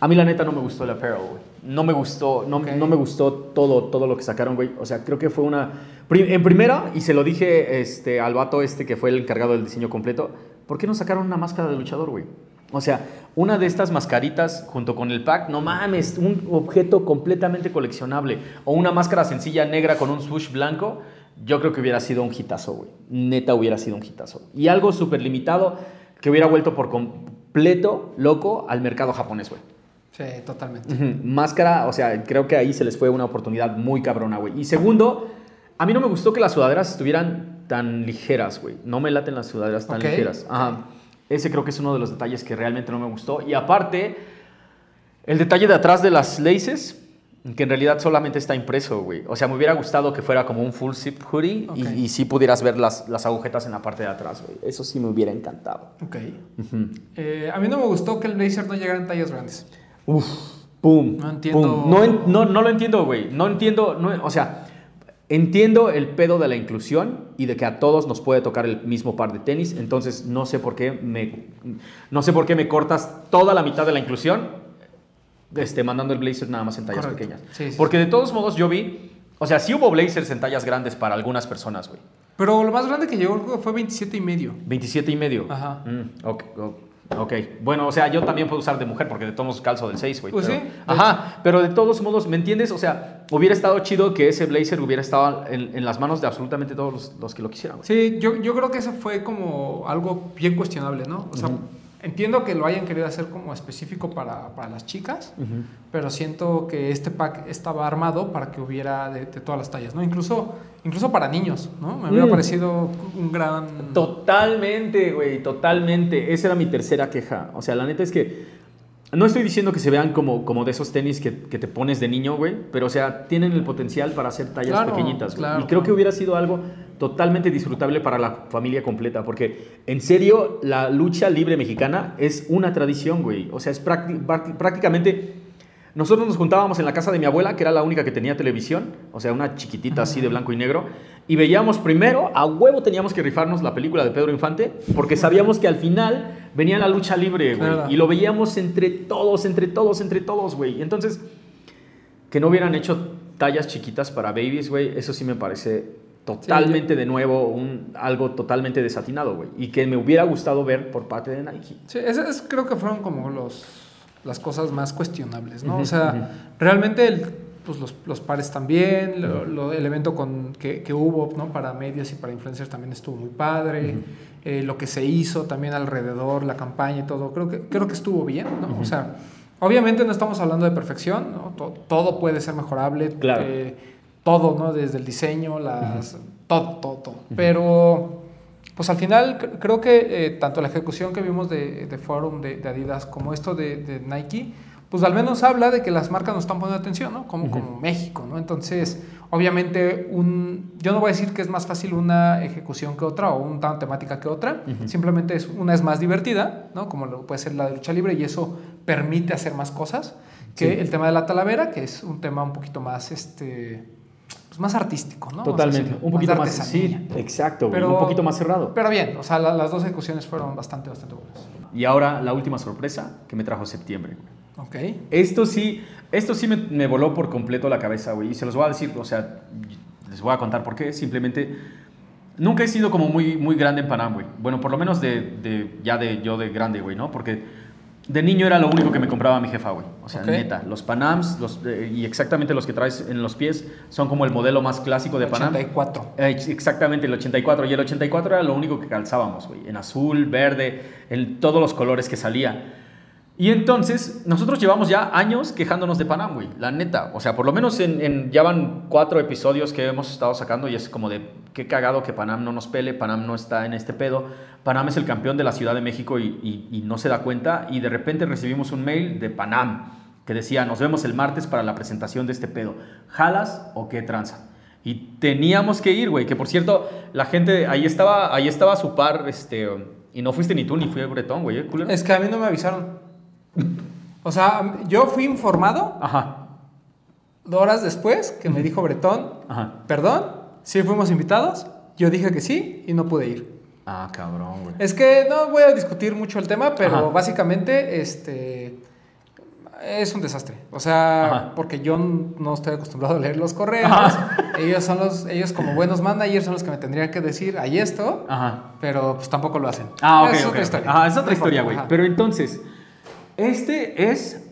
[SPEAKER 2] A mí la neta no me gustó el apparel, güey. No me gustó, no, no me gustó todo, todo lo que sacaron, güey. O sea, creo que fue una... En primera, y se lo dije este, al vato este que fue el encargado del diseño completo, ¿por qué no sacaron una máscara de luchador, güey? O sea, una de estas mascaritas junto con el pack, no mames, un objeto completamente coleccionable. O una máscara sencilla negra con un swoosh blanco, yo creo que hubiera sido un hitazo, güey. Neta hubiera sido un hitazo. Y algo súper limitado que hubiera vuelto por completo loco al mercado japonés, güey.
[SPEAKER 1] Sí, totalmente.
[SPEAKER 2] Máscara, o sea, creo que ahí se les fue una oportunidad muy cabrona, güey. Y segundo, a mí no me gustó que las sudaderas estuvieran tan ligeras, güey. No me laten las sudaderas tan ligeras. Ajá. Ese creo que es uno de los detalles que realmente no me gustó. Y aparte, el detalle de atrás de las laces, que en realidad solamente está impreso, güey. O sea, me hubiera gustado que fuera como un full zip hoodie y- y, sí pudieras ver las, las agujetas en la parte de atrás, güey. Eso sí me hubiera encantado.
[SPEAKER 1] Ok. Eh, a mí no me gustó que el blazer no llegara en tallas grandes.
[SPEAKER 2] Uf, pum.
[SPEAKER 1] No entiendo.
[SPEAKER 2] pum. No, no, no lo entiendo, güey. No entiendo, no- o sea, entiendo el pedo de la inclusión y de que a todos nos puede tocar el mismo par de tenis. Entonces, no sé por qué me, no sé por qué me cortas toda la mitad de la inclusión, este, mandando el blazer nada más en tallas
[SPEAKER 1] Correcto.
[SPEAKER 2] pequeñas.
[SPEAKER 1] Sí, sí,
[SPEAKER 2] Porque de todos modos yo vi, o sea, sí hubo blazers en tallas grandes para algunas personas, güey.
[SPEAKER 1] Pero lo más grande que llegó fue 27 y medio.
[SPEAKER 2] 27 y medio.
[SPEAKER 1] Ajá.
[SPEAKER 2] Mm, ok, ok, ok. Bueno, o sea, yo también puedo usar de mujer porque de todos modos calzo del 6, güey.
[SPEAKER 1] Pues
[SPEAKER 2] pero-
[SPEAKER 1] sí,
[SPEAKER 2] Ajá, pero de todos modos, ¿me entiendes? O sea, hubiera estado chido que ese blazer hubiera estado en, en las manos de absolutamente todos los, los que lo quisieran, güey.
[SPEAKER 1] Sí, yo, yo creo que eso fue como algo bien cuestionable, ¿no? O sea. Entiendo que lo hayan querido hacer como específico para, para las chicas, pero siento que este pack estaba armado para que hubiera de, de todas las tallas, ¿no? Incluso, incluso para niños, ¿no? Me hubiera
[SPEAKER 2] Mm.
[SPEAKER 1] parecido un gran...
[SPEAKER 2] Totalmente, güey, totalmente. Esa era mi tercera queja. O sea, la neta es que no estoy diciendo que se vean como, como de esos tenis que, que te pones de niño, güey, pero o sea, tienen el potencial para hacer tallas
[SPEAKER 1] Claro,
[SPEAKER 2] pequeñitas,
[SPEAKER 1] claro,
[SPEAKER 2] y creo que hubiera sido algo totalmente disfrutable para la familia completa, porque en serio, la lucha libre mexicana es una tradición, güey. O sea, es prácti- prácti- prácticamente... Nosotros nos juntábamos en la casa de mi abuela, que era la única que tenía televisión, o sea, una chiquitita así de blanco y negro, y veíamos primero, a huevo teníamos que rifarnos la película de Pedro Infante, porque sabíamos que al final venía la lucha libre, güey,
[SPEAKER 1] Claro.
[SPEAKER 2] y lo veíamos entre todos, entre todos, entre todos, güey. Entonces, que no hubieran hecho tallas chiquitas para babies, güey, eso sí me parece totalmente de nuevo un, algo totalmente desatinado, güey, y que me hubiera gustado ver por parte de Nike.
[SPEAKER 1] Sí, esas creo que fueron como los, las cosas más cuestionables, ¿no? O sea, realmente el- pues los, los pares también, lo- lo- el evento con, que, que hubo ¿no? para medios y para influencers también estuvo muy padre, eh, lo que se hizo también alrededor, la campaña y todo, creo que, creo que estuvo bien, ¿no? O sea, obviamente no estamos hablando de perfección, ¿no? To- todo puede ser mejorable,
[SPEAKER 2] Claro.
[SPEAKER 1] eh, todo, ¿no? Desde el diseño, las, todo, todo, todo. Pero, pues al final cre- creo que eh, tanto la ejecución que vimos de, de Forum, de, de Adidas, como esto de, de Nike, pues al menos habla de que las marcas nos están poniendo atención, ¿no? Como, como México, ¿no? Entonces, obviamente, un, yo no voy a decir que es más fácil una ejecución que otra o una temática que otra, simplemente es, una es más divertida, ¿no? Como lo puede ser la de lucha libre y eso permite hacer más cosas que
[SPEAKER 2] Sí.
[SPEAKER 1] el tema de la talavera, que es un tema un poquito más, este, pues más artístico, ¿no?
[SPEAKER 2] Totalmente, un poquito más,
[SPEAKER 1] artesanía.
[SPEAKER 2] sí, exacto,
[SPEAKER 1] Pero-
[SPEAKER 2] un poquito más cerrado.
[SPEAKER 1] Pero bien, o sea, la- las dos ejecuciones fueron bastante, bastante buenas.
[SPEAKER 2] Y ahora la última sorpresa que me trajo septiembre, güey.
[SPEAKER 1] Ok.
[SPEAKER 2] Esto sí, esto sí me, me voló por completo la cabeza, güey. Y se los voy a decir, o sea, les voy a contar por qué. Simplemente, nunca he sido como muy, muy grande en Panam, güey. Bueno, por lo menos de, de- ya de yo de grande, güey, ¿no? Porque de niño era lo único que me compraba mi jefa, güey. O sea,
[SPEAKER 1] Ok.
[SPEAKER 2] neta, los Panams, los, eh, y exactamente los que traes en los pies, son como el modelo más clásico de Panam.
[SPEAKER 1] 84.
[SPEAKER 2] Eh, Exactamente, el 84. Y el 84 era lo único que calzábamos, güey. En azul, verde, en todos los colores que salía. Y entonces, nosotros llevamos ya años quejándonos de Panam, güey. La neta. O sea, por lo menos en, en- ya van cuatro episodios que hemos estado sacando y es como de qué cagado que Panam no nos pele, Panam no está en este pedo. Panam es el campeón de la Ciudad de México y, y- y no se da cuenta. Y de repente recibimos un mail de Panam que decía, nos vemos el martes para la presentación de este pedo. ¿Jalas o qué tranza? Y teníamos que ir, güey. Que por cierto, la gente, ahí estaba, ahí estaba su par, este, y no fuiste ni tú ni fue Bretón, güey, ¿eh?
[SPEAKER 1] Es que a mí no me avisaron. O sea, yo fui informado
[SPEAKER 2] Ajá,
[SPEAKER 1] horas después que me dijo Bretón,
[SPEAKER 2] ajá.
[SPEAKER 1] perdón, sí fuimos invitados. Yo dije que sí y no pude ir.
[SPEAKER 2] Ah, cabrón, güey.
[SPEAKER 1] Es que no voy a discutir mucho el tema, pero
[SPEAKER 2] Ajá.
[SPEAKER 1] básicamente este es un desastre. O sea,
[SPEAKER 2] Ajá.
[SPEAKER 1] porque yo no estoy acostumbrado a leer los correos.
[SPEAKER 2] Ajá.
[SPEAKER 1] Ellos son los ellos como buenos managers son los que me tendrían que decir, "Hay esto",
[SPEAKER 2] Ajá.
[SPEAKER 1] pero pues tampoco lo hacen.
[SPEAKER 2] Ah, ok,
[SPEAKER 1] es otra historia.
[SPEAKER 2] Ajá, es otra
[SPEAKER 1] No
[SPEAKER 2] historia, güey. Pero entonces, este es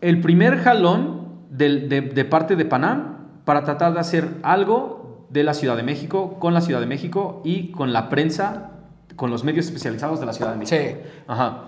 [SPEAKER 2] el primer jalón de, de parte de Panam para tratar de hacer algo de la Ciudad de México, con la Ciudad de México y con la prensa, con los medios especializados de la Ciudad de México.
[SPEAKER 1] Sí.
[SPEAKER 2] Ajá.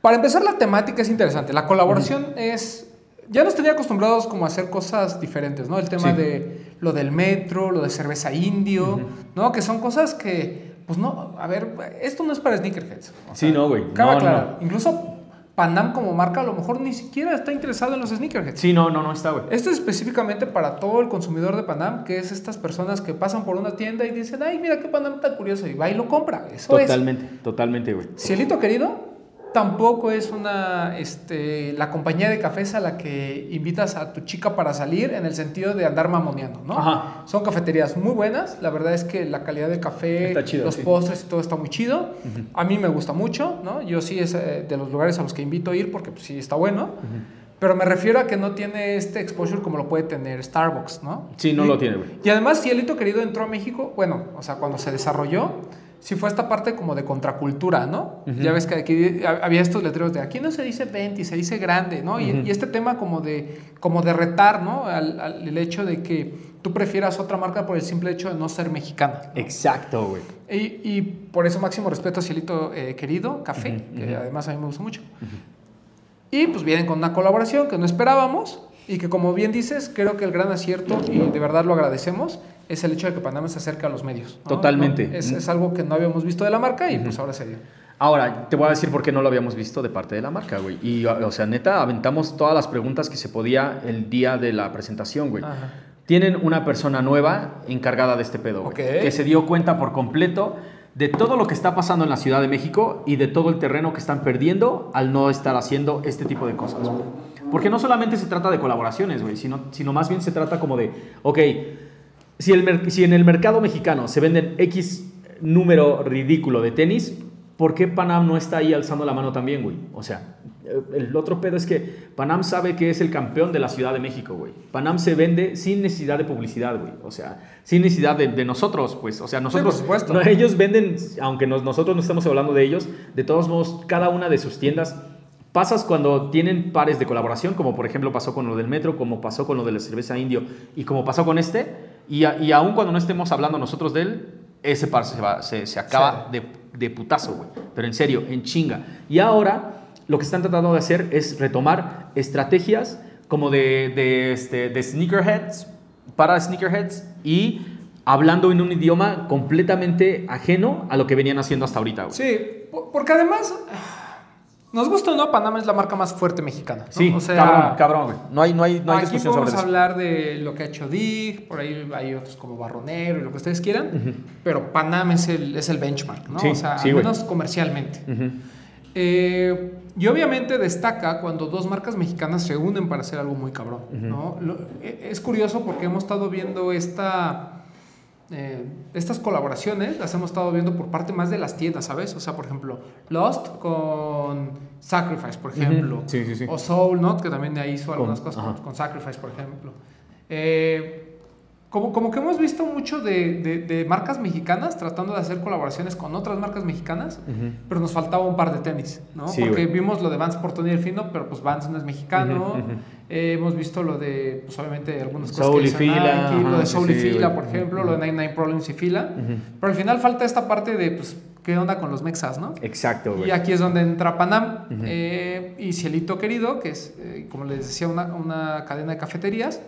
[SPEAKER 1] Para empezar, la temática es interesante. La colaboración es. Ya nos tenía acostumbrados como a hacer cosas diferentes, ¿no? El tema
[SPEAKER 2] Sí.
[SPEAKER 1] de lo del metro, lo de cerveza indio, ¿no? Que son cosas que, pues no, a ver, esto no es para sneakerheads. O
[SPEAKER 2] Sí, no, güey. No,
[SPEAKER 1] aclarar. Incluso Panam como marca a lo mejor ni siquiera está interesado en los sneakerheads.
[SPEAKER 2] Sí, no, no, no está, güey.
[SPEAKER 1] Esto es específicamente para todo el consumidor de Panam, que es estas personas que pasan por una tienda y dicen, ay, mira qué Panam tan curioso, y va y lo compra. Eso es.
[SPEAKER 2] Totalmente, totalmente, güey.
[SPEAKER 1] Cielito querido, tampoco es una, este, la compañía de cafés a la que invitas a tu chica para salir en el sentido de andar mamoneando, ¿no?
[SPEAKER 2] Ajá.
[SPEAKER 1] Son cafeterías muy buenas, la verdad es que la calidad del café,
[SPEAKER 2] chido,
[SPEAKER 1] los
[SPEAKER 2] sí.
[SPEAKER 1] postres y todo está muy chido. A mí me gusta mucho, ¿no? Yo sí es eh, de los lugares a los que invito a ir porque pues, sí está bueno. Pero me refiero a que no tiene este exposure como lo puede tener Starbucks, ¿no?
[SPEAKER 2] Sí, no
[SPEAKER 1] Y-
[SPEAKER 2] lo tiene, güey.
[SPEAKER 1] y además, Cielito Querido entró a México, bueno, o sea, cuando se desarrolló, sí fue esta parte como de contracultura, ¿no? Ya ves que aquí ha- había estos letreros de aquí no se dice 20, se dice grande, ¿no? Y, y este tema como de, como de retar, ¿no? Al, al- el hecho de que tú prefieras otra marca por el simple hecho de no ser mexicana.
[SPEAKER 2] Exacto, güey.
[SPEAKER 1] Y, y por eso máximo respeto a Cielito eh, Querido, Café, que además a mí me gusta mucho. Y pues vienen con una colaboración que no esperábamos y que como bien dices, creo que el gran acierto, y de verdad lo agradecemos, es el hecho de que Panamá se acerca a los medios. ¿no?
[SPEAKER 2] Totalmente.
[SPEAKER 1] ¿No? Es, es algo que no habíamos visto de la marca y pues ahora se dio.
[SPEAKER 2] Ahora, te voy a decir por qué no lo habíamos visto de parte de la marca, güey. Y, o sea, neta, aventamos todas las preguntas que se podía el día de la presentación, güey.
[SPEAKER 1] Ajá.
[SPEAKER 2] Tienen una persona nueva encargada de este pedo, güey. Que se dio cuenta por completo de todo lo que está pasando en la Ciudad de México y de todo el terreno que están perdiendo al no estar haciendo este tipo de cosas, güey. Porque no solamente se trata de colaboraciones, güey, sino, sino más bien se trata como de, ok, si, el mer- si en el mercado mexicano se venden X número ridículo de tenis, ¿por qué Panam no está ahí alzando la mano también, güey? O sea, eh, el otro pedo es que Panam sabe que es el campeón de la Ciudad de México, güey. Panam se vende sin necesidad de publicidad, güey. O sea, sin necesidad de, de nosotros, pues. O sea, nosotros...
[SPEAKER 1] por supuesto.
[SPEAKER 2] no, *laughs* ellos venden, aunque nos- nosotros no estamos hablando de ellos, de todos modos, cada una de sus tiendas pasas cuando tienen pares de colaboración, como por ejemplo pasó con lo del metro, como pasó con lo de la cerveza indio y como pasó con este, y, a- y aún cuando no estemos hablando nosotros de él, ese par se, va- se, se acaba de, de putazo, güey. Pero en serio, en chinga. Y ahora lo que están tratando de hacer es retomar estrategias como de, de, este, de sneakerheads, para sneakerheads y hablando en un idioma completamente ajeno a lo que venían haciendo hasta ahorita, güey.
[SPEAKER 1] Sí, po- porque además, nos gusta o no, Panamá es la marca más fuerte mexicana. ¿no?
[SPEAKER 2] Sí,
[SPEAKER 1] o sea,
[SPEAKER 2] cabrón, cabrón, güey. No hay, no hay, no hay
[SPEAKER 1] aquí
[SPEAKER 2] discusión sobre
[SPEAKER 1] podemos
[SPEAKER 2] eso.
[SPEAKER 1] hablar de lo que ha hecho Dig, por ahí hay otros como Barronero y lo que ustedes quieran, pero Panam es el, es el benchmark, ¿no?
[SPEAKER 2] Sí,
[SPEAKER 1] o sea,
[SPEAKER 2] sí,
[SPEAKER 1] al
[SPEAKER 2] güey.
[SPEAKER 1] menos comercialmente. Eh, y obviamente destaca cuando dos marcas mexicanas se unen para hacer algo muy cabrón. ¿no? Lo- e- es curioso porque hemos estado viendo esta, eh, estas colaboraciones, las hemos estado viendo por parte más de las tiendas, ¿sabes? O sea, por ejemplo, Lost con Sacrifice, por ejemplo.
[SPEAKER 2] Sí, sí, sí.
[SPEAKER 1] O Soul, ¿no? Que también ahí hizo algunas
[SPEAKER 2] Con-
[SPEAKER 1] cosas con, con Sacrifice, por ejemplo. Eh, como, como que hemos visto mucho de, de- de marcas mexicanas tratando de hacer colaboraciones con otras marcas mexicanas, pero nos faltaba un par de tenis, ¿no?
[SPEAKER 2] Sí,
[SPEAKER 1] Porque
[SPEAKER 2] güey.
[SPEAKER 1] vimos lo de Vans por Tony Delfino, pero pues Vans no es mexicano.
[SPEAKER 2] Ujú, ujú.
[SPEAKER 1] Eh, hemos visto lo de, pues obviamente, algunas cosas
[SPEAKER 2] Soul
[SPEAKER 1] que
[SPEAKER 2] y Fila,
[SPEAKER 1] Nike, lo de
[SPEAKER 2] sí,
[SPEAKER 1] Soul y
[SPEAKER 2] sí,
[SPEAKER 1] Fila,
[SPEAKER 2] güey.
[SPEAKER 1] por ejemplo, lo de 99 Problems y Fila. Pero al final falta esta parte de, pues, ¿qué onda con los mexas, no?
[SPEAKER 2] Exacto, güey.
[SPEAKER 1] Y aquí es donde entra Panam eh, y Cielito Querido, que es, eh, como les decía, una, una cadena de cafeterías.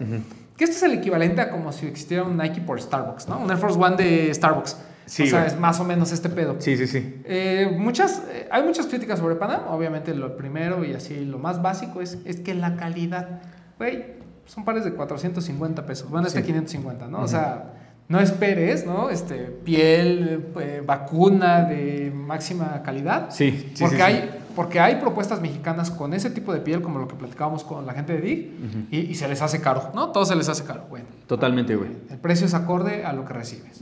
[SPEAKER 1] Que este es el equivalente a como si existiera un Nike por Starbucks, ¿no? Un Air Force One de Starbucks.
[SPEAKER 2] Sí,
[SPEAKER 1] o sea,
[SPEAKER 2] güey.
[SPEAKER 1] es más o menos este pedo.
[SPEAKER 2] Sí, sí, sí.
[SPEAKER 1] Eh, muchas, eh, hay muchas críticas sobre Panam. Obviamente lo primero y así lo más básico es, es que la calidad, güey, son pares de 450 pesos. Bueno, este
[SPEAKER 2] Sí.
[SPEAKER 1] 550, ¿no? O sea, no esperes, ¿no? Este, piel, eh, vacuna de máxima calidad.
[SPEAKER 2] Sí, sí,
[SPEAKER 1] porque,
[SPEAKER 2] sí, sí.
[SPEAKER 1] hay, porque hay propuestas mexicanas con ese tipo de piel, como lo que platicábamos con la gente de DIG, y, y se les hace caro, ¿no? Todo se les hace caro. Bueno,
[SPEAKER 2] Totalmente, güey.
[SPEAKER 1] el precio es acorde a lo que recibes.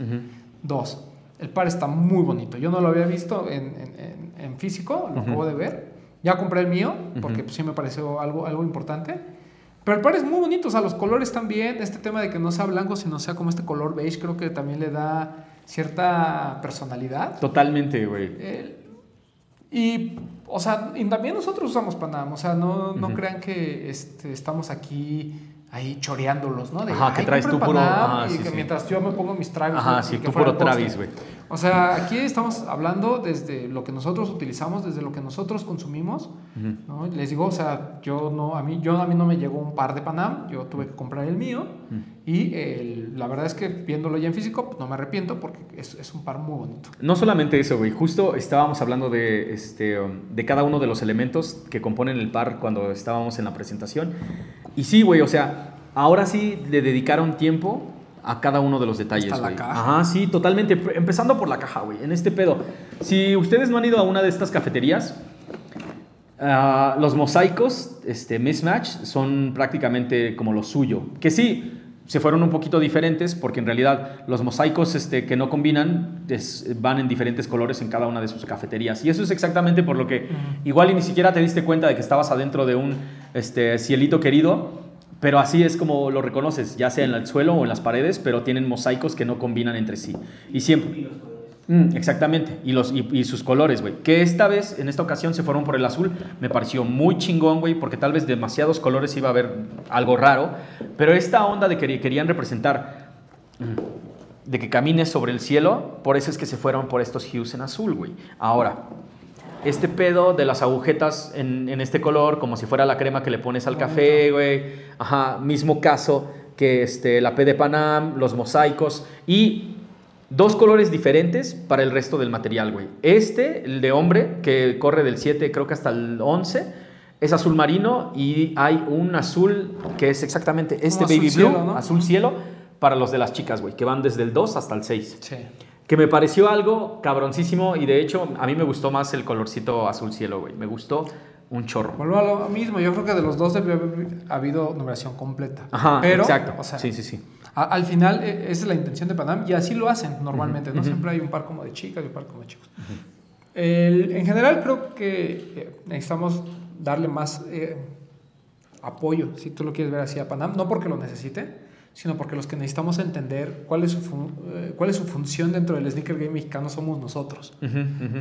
[SPEAKER 1] Dos, el par está muy bonito. Yo no lo había visto en, en- en- en físico, lo acabo de ver. Ya compré el mío, porque pues, sí me pareció algo, algo importante. Pero el par es muy bonito, o sea, los colores también. Este tema de que no sea blanco, sino sea como este color beige, creo que también le da cierta personalidad.
[SPEAKER 2] Totalmente, güey.
[SPEAKER 1] Eh, y, o sea, y también nosotros usamos Panam, o sea, no, no crean que este, estamos aquí ahí choreándolos, ¿no? De,
[SPEAKER 2] Ajá, que
[SPEAKER 1] "Ay,
[SPEAKER 2] traes tú puro-
[SPEAKER 1] Panam",
[SPEAKER 2] ajá,
[SPEAKER 1] y
[SPEAKER 2] sí,
[SPEAKER 1] que
[SPEAKER 2] sí.
[SPEAKER 1] mientras yo me pongo mis Travis.
[SPEAKER 2] Ajá, sí, tú puro. Travis, güey.
[SPEAKER 1] O sea, aquí estamos hablando desde lo que nosotros utilizamos, desde lo que nosotros consumimos, ¿no? Les digo, o sea, yo no, a mí, yo a mí no me llegó un par de Panam, yo tuve que comprar el mío y el- la verdad es que viéndolo ya en físico, pues, no me arrepiento porque es, es un par muy bonito.
[SPEAKER 2] No solamente eso, güey. Justo estábamos hablando de, este, um, de cada uno de los elementos que componen el par cuando estábamos en la presentación. Y sí, güey, o sea, ahora sí le dedicaron tiempo a cada uno de los detalles,
[SPEAKER 1] Hasta la caja.
[SPEAKER 2] Ajá, sí, totalmente. Empezando por la caja, güey. En este pedo. Si ustedes no han ido a una de estas cafeterías, ah, los mosaicos, este, mismatch, son prácticamente como lo suyo. Que sí, se fueron un poquito diferentes porque en realidad los mosaicos este, que no combinan es- van en diferentes colores en cada una de sus cafeterías. Y eso es exactamente por lo que igual y ni siquiera te diste cuenta de que estabas adentro de un este, cielito querido. Pero así es como lo reconoces, ya sea en el suelo o en las paredes, pero tienen mosaicos que no combinan entre sí. Y siempre... Mm, exactamente, y, los, y, y sus colores, güey. Que esta vez, en esta ocasión, se fueron por el azul. Me pareció muy chingón, güey, porque tal vez demasiados colores iba a haber algo raro. Pero esta onda de que querían representar mm, de que camines sobre el cielo, por eso es que se fueron por estos hues en azul, güey. Ahora, este pedo de las agujetas en, en este color, como si fuera la crema que le pones al café, güey. Ajá, mismo caso que este, la P de Panam, los mosaicos y dos colores diferentes para el resto del material, güey. Este, el de hombre, que corre del 7 creo que hasta el 11, es azul marino y hay un azul que es exactamente este baby
[SPEAKER 1] cielo,
[SPEAKER 2] blue,
[SPEAKER 1] ¿no?
[SPEAKER 2] azul cielo, para los de las chicas, güey, que van desde el 2 hasta el 6.
[SPEAKER 1] Sí.
[SPEAKER 2] Que me pareció algo cabroncísimo y de hecho a mí me gustó más el colorcito azul cielo, güey. Me gustó un chorro.
[SPEAKER 1] Vuelvo a lo mismo, yo creo que de los dos debe haber habido numeración completa.
[SPEAKER 2] Ajá,
[SPEAKER 1] Pero,
[SPEAKER 2] exacto.
[SPEAKER 1] o sea,
[SPEAKER 2] sí, sí, sí.
[SPEAKER 1] a- al final eh, esa es la intención de Panam y así lo hacen normalmente, ¿no?
[SPEAKER 2] ujú.
[SPEAKER 1] Siempre hay un par como de chicas y un par como de chicos. El- en general creo que eh, necesitamos darle más eh, apoyo, si tú lo quieres ver así a Panam, no porque lo necesite, sino porque los que necesitamos entender cuál es su, eh, cuál es su función dentro del sneaker game mexicano somos nosotros.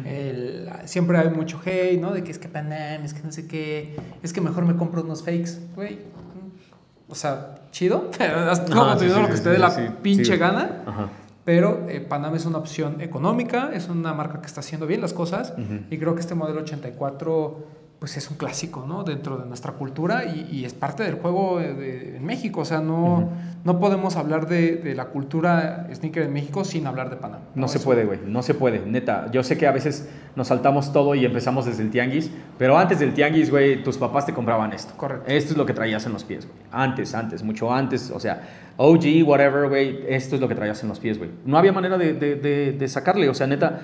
[SPEAKER 1] El- siempre hay mucho hate, ¿no? De que es que Panam, es que no sé qué, es que mejor me compro unos fakes, güey. mm, O sea, chido, *laughs* pero
[SPEAKER 2] sí,
[SPEAKER 1] digo
[SPEAKER 2] sí,
[SPEAKER 1] lo que
[SPEAKER 2] sí,
[SPEAKER 1] te dé la pinche gana.
[SPEAKER 2] Ajá.
[SPEAKER 1] Pero eh, Panam es una opción económica, es una marca que está haciendo bien las cosas
[SPEAKER 2] Ujú.
[SPEAKER 1] y creo que este modelo 84 pues es un clásico, ¿no? Dentro de nuestra cultura y, y es parte del juego eh, de- en México. O sea, no,
[SPEAKER 2] Ujú.
[SPEAKER 1] no podemos hablar de, de la cultura sneaker en México sin hablar de Panam.
[SPEAKER 2] No se
[SPEAKER 1] Eso-
[SPEAKER 2] puede, güey, no se puede, neta. Yo sé que a veces nos saltamos todo y empezamos desde el tianguis, pero antes del tianguis, güey, tus papás te compraban esto.
[SPEAKER 1] Correcto.
[SPEAKER 2] Esto es lo que traías en los pies, güey. Antes, antes, mucho antes, o sea, OG, whatever, güey, esto es lo que traías en los pies, güey. No había manera de, de- de- de sacarle, o sea, neta.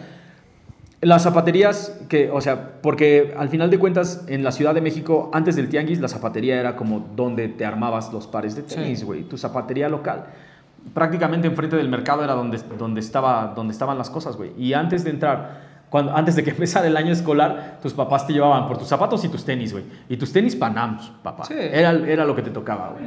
[SPEAKER 2] Las zapaterías, que, o sea, porque al final de cuentas, en la Ciudad de México, antes del tianguis, la zapatería era como donde te armabas los pares de tenis,
[SPEAKER 1] Sí.
[SPEAKER 2] güey, tu zapatería local. Prácticamente enfrente del mercado era donde, donde, estaba, donde estaban las cosas, güey. Y antes de entrar, cuando, antes de que *laughs* empezara el año escolar, tus papás te llevaban por tus zapatos y tus tenis, güey. Y tus tenis Panams, papá.
[SPEAKER 1] Sí.
[SPEAKER 2] Era, era lo que te tocaba, güey.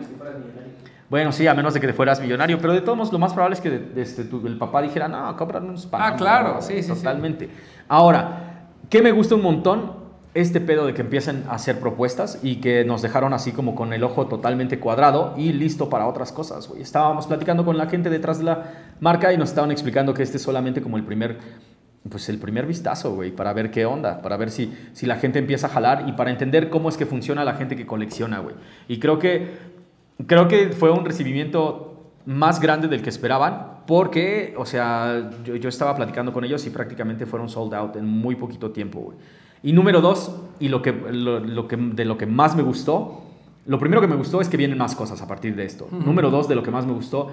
[SPEAKER 2] Bueno, sí, a menos de que te fueras millonario, pero de todos modos, lo más probable es que de- este, tu- el papá dijera, no, compran unos.
[SPEAKER 1] Ah, claro,
[SPEAKER 2] ¿no?
[SPEAKER 1] sí, sí, sí.
[SPEAKER 2] Totalmente. Ahora, ¿qué me gusta un montón? Este pedo de que empiecen a hacer propuestas y que nos dejaron así como con el ojo totalmente cuadrado y listo para otras cosas, güey. Estábamos platicando con la gente detrás de la marca y nos estaban explicando que este es solamente como el primer, pues el primer vistazo, güey, para ver qué onda, para ver si, si la gente empieza a jalar y para entender cómo es que funciona la gente que colecciona, güey. Y creo que Creo que fue un recibimiento más grande del que esperaban, porque, o sea, yo, yo estaba platicando con ellos y prácticamente fueron sold out en muy poquito tiempo, güey. Y número dos, y lo que, lo, lo que, de lo que más me gustó, lo primero que me gustó es que vienen más cosas a partir de esto. Número dos, de lo que más me gustó,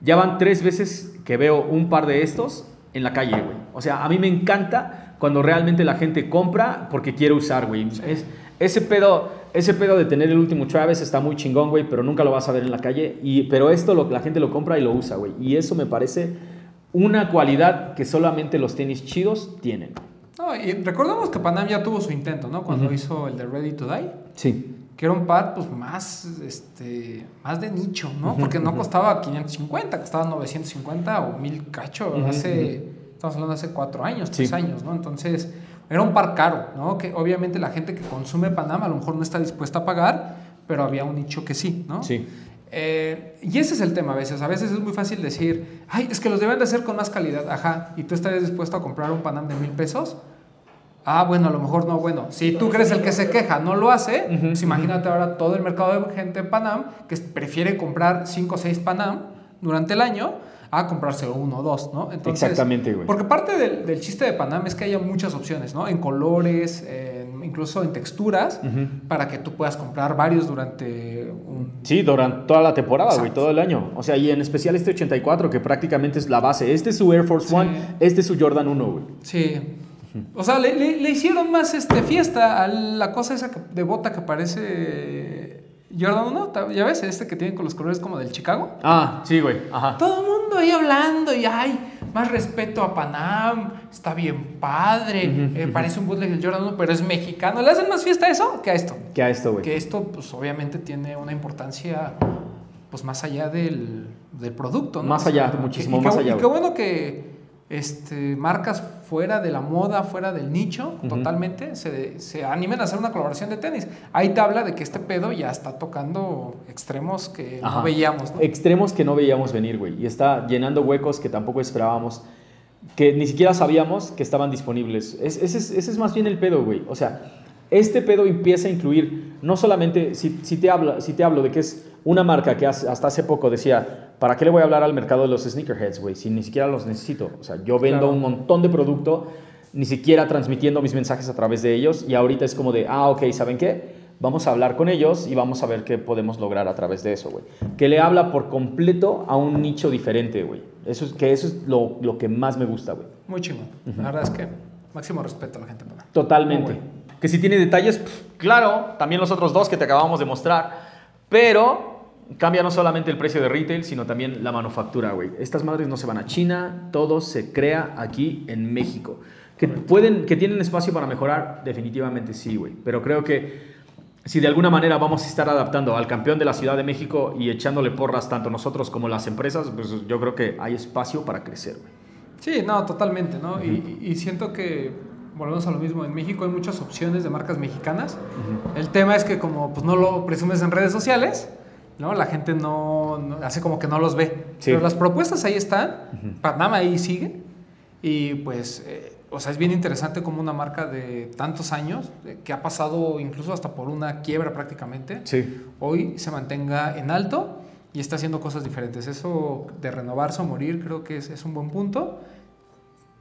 [SPEAKER 2] ya van tres veces que veo un par de estos en la calle, güey. O sea, a mí me encanta cuando realmente la gente compra porque quiere usar, güey. Es, ese pedo, ese pedo de tener el último Travis está muy chingón, güey, pero nunca lo vas a ver en la calle. Y, pero esto lo, la gente lo compra y lo usa, güey. Y eso me parece una cualidad que solamente los tenis chidos tienen.
[SPEAKER 1] No, y recordemos que Panam ya tuvo su intento, ¿no? Cuando hizo el de Ready to Die.
[SPEAKER 2] Sí.
[SPEAKER 1] que era un pad pues más este más de nicho, ¿no? Porque no costaba 550, costaba 950 o 1000 cacho hace estamos hablando de hace cuatro años,
[SPEAKER 2] Sí.
[SPEAKER 1] tres años, ¿no? Entonces era un par caro, ¿no? Que obviamente la gente que consume Panam a lo mejor no está dispuesta a pagar, pero había un nicho que sí, ¿no?
[SPEAKER 2] Sí.
[SPEAKER 1] Eh, y ese es el tema a veces. A veces es muy fácil decir, ay, es que los deben de hacer con más calidad. Ajá. ¿Y tú estarías dispuesto a comprar un Panam de mil pesos? Ah, bueno, a lo mejor no. Bueno, si tú crees el que se queja no lo hace,
[SPEAKER 2] Ujú,
[SPEAKER 1] pues imagínate ahora todo el mercado de gente en Panam que prefiere comprar 5 o 6 Panam durante el año a comprarse uno o dos, ¿no?
[SPEAKER 2] Exactamente, güey.
[SPEAKER 1] Porque parte del, del chiste de Panam es que haya muchas opciones, ¿no? En colores, en- incluso en texturas, para que tú puedas comprar varios durante un
[SPEAKER 2] Sí, durante toda la temporada, güey,
[SPEAKER 1] Exacto.
[SPEAKER 2] todo el año. O sea, y en especial este 84, que prácticamente es la base. Este es su Air Force
[SPEAKER 1] Sí.
[SPEAKER 2] One, este es su Jordan 1, güey.
[SPEAKER 1] Sí. O sea, le, le- le hicieron más este, fiesta a la cosa esa de bota que parece Jordan 1. ta- ¿Ya ves? Este que tiene con los colores como del Chicago.
[SPEAKER 2] Ah, sí, güey. Ajá.
[SPEAKER 1] Todo el mundo ahí hablando y ay, más respeto a Panam, está bien padre, eh, parece un bootleg del Jordan 1, pero es mexicano. ¿Le hacen más fiesta a eso que a esto?
[SPEAKER 2] Que a esto, güey.
[SPEAKER 1] Que esto, pues obviamente tiene una importancia, pues más allá del, del producto, ¿no?
[SPEAKER 2] Más
[SPEAKER 1] O
[SPEAKER 2] allá,
[SPEAKER 1] sea,
[SPEAKER 2] muchísimo
[SPEAKER 1] y qué-
[SPEAKER 2] más allá,
[SPEAKER 1] Y qué bueno que este, marcas fuera de la moda, fuera del nicho, totalmente, se, se animen a hacer una colaboración de tenis. Ahí te habla de que este pedo ya está tocando extremos que
[SPEAKER 2] Ajá.
[SPEAKER 1] no veíamos, ¿no?
[SPEAKER 2] Extremos que no veíamos venir, güey. Y está llenando huecos que tampoco esperábamos, que ni siquiera sabíamos que estaban disponibles. Es- ese, es, ese es más bien el pedo, güey. O sea, este pedo empieza a incluir, no solamente, si, si te, habla, si te hablo de que es una marca que hasta hace poco decía, ¿para qué le voy a hablar al mercado de los sneakerheads, güey? Si ni siquiera los necesito. O sea, yo vendo
[SPEAKER 1] Claro.
[SPEAKER 2] un montón de producto, ni siquiera transmitiendo mis mensajes a través de ellos, y ahorita es como de, ah, ok, ¿saben qué? Vamos a hablar con ellos y vamos a ver qué podemos lograr a través de eso, güey. Que le habla por completo a un nicho diferente, güey. Eso es, que eso es lo, lo que más me gusta, güey.
[SPEAKER 1] Muy chingón. La verdad es que máximo respeto a la gente.
[SPEAKER 2] Totalmente. Que si tiene detalles, claro, también los otros dos que te acabamos de mostrar, pero cambia no solamente el precio de retail, sino también la manufactura, güey. Estas madres no se van a China, todo se crea aquí en México. Que pueden, que tienen espacio para mejorar, definitivamente sí, güey. Pero creo que si de alguna manera vamos a estar adaptando al campeón de la Ciudad de México y echándole porras tanto nosotros como las empresas, pues yo creo que hay espacio para crecer, güey.
[SPEAKER 1] Sí, no, totalmente, ¿no? y, y siento que volvemos a lo mismo. En México hay muchas opciones de marcas mexicanas. El tema es que como pues no lo presumes en redes sociales, ¿no? La gente no, no- hace como que no los ve.
[SPEAKER 2] Sí.
[SPEAKER 1] Pero las propuestas ahí están. Panamá ahí sigue. Y pues, eh, o sea, es bien interesante como una marca de tantos años, eh, que ha pasado incluso hasta por una quiebra prácticamente,
[SPEAKER 2] Sí.
[SPEAKER 1] hoy se mantenga en alto y está haciendo cosas diferentes. Eso de renovarse o morir creo que es, es un buen punto.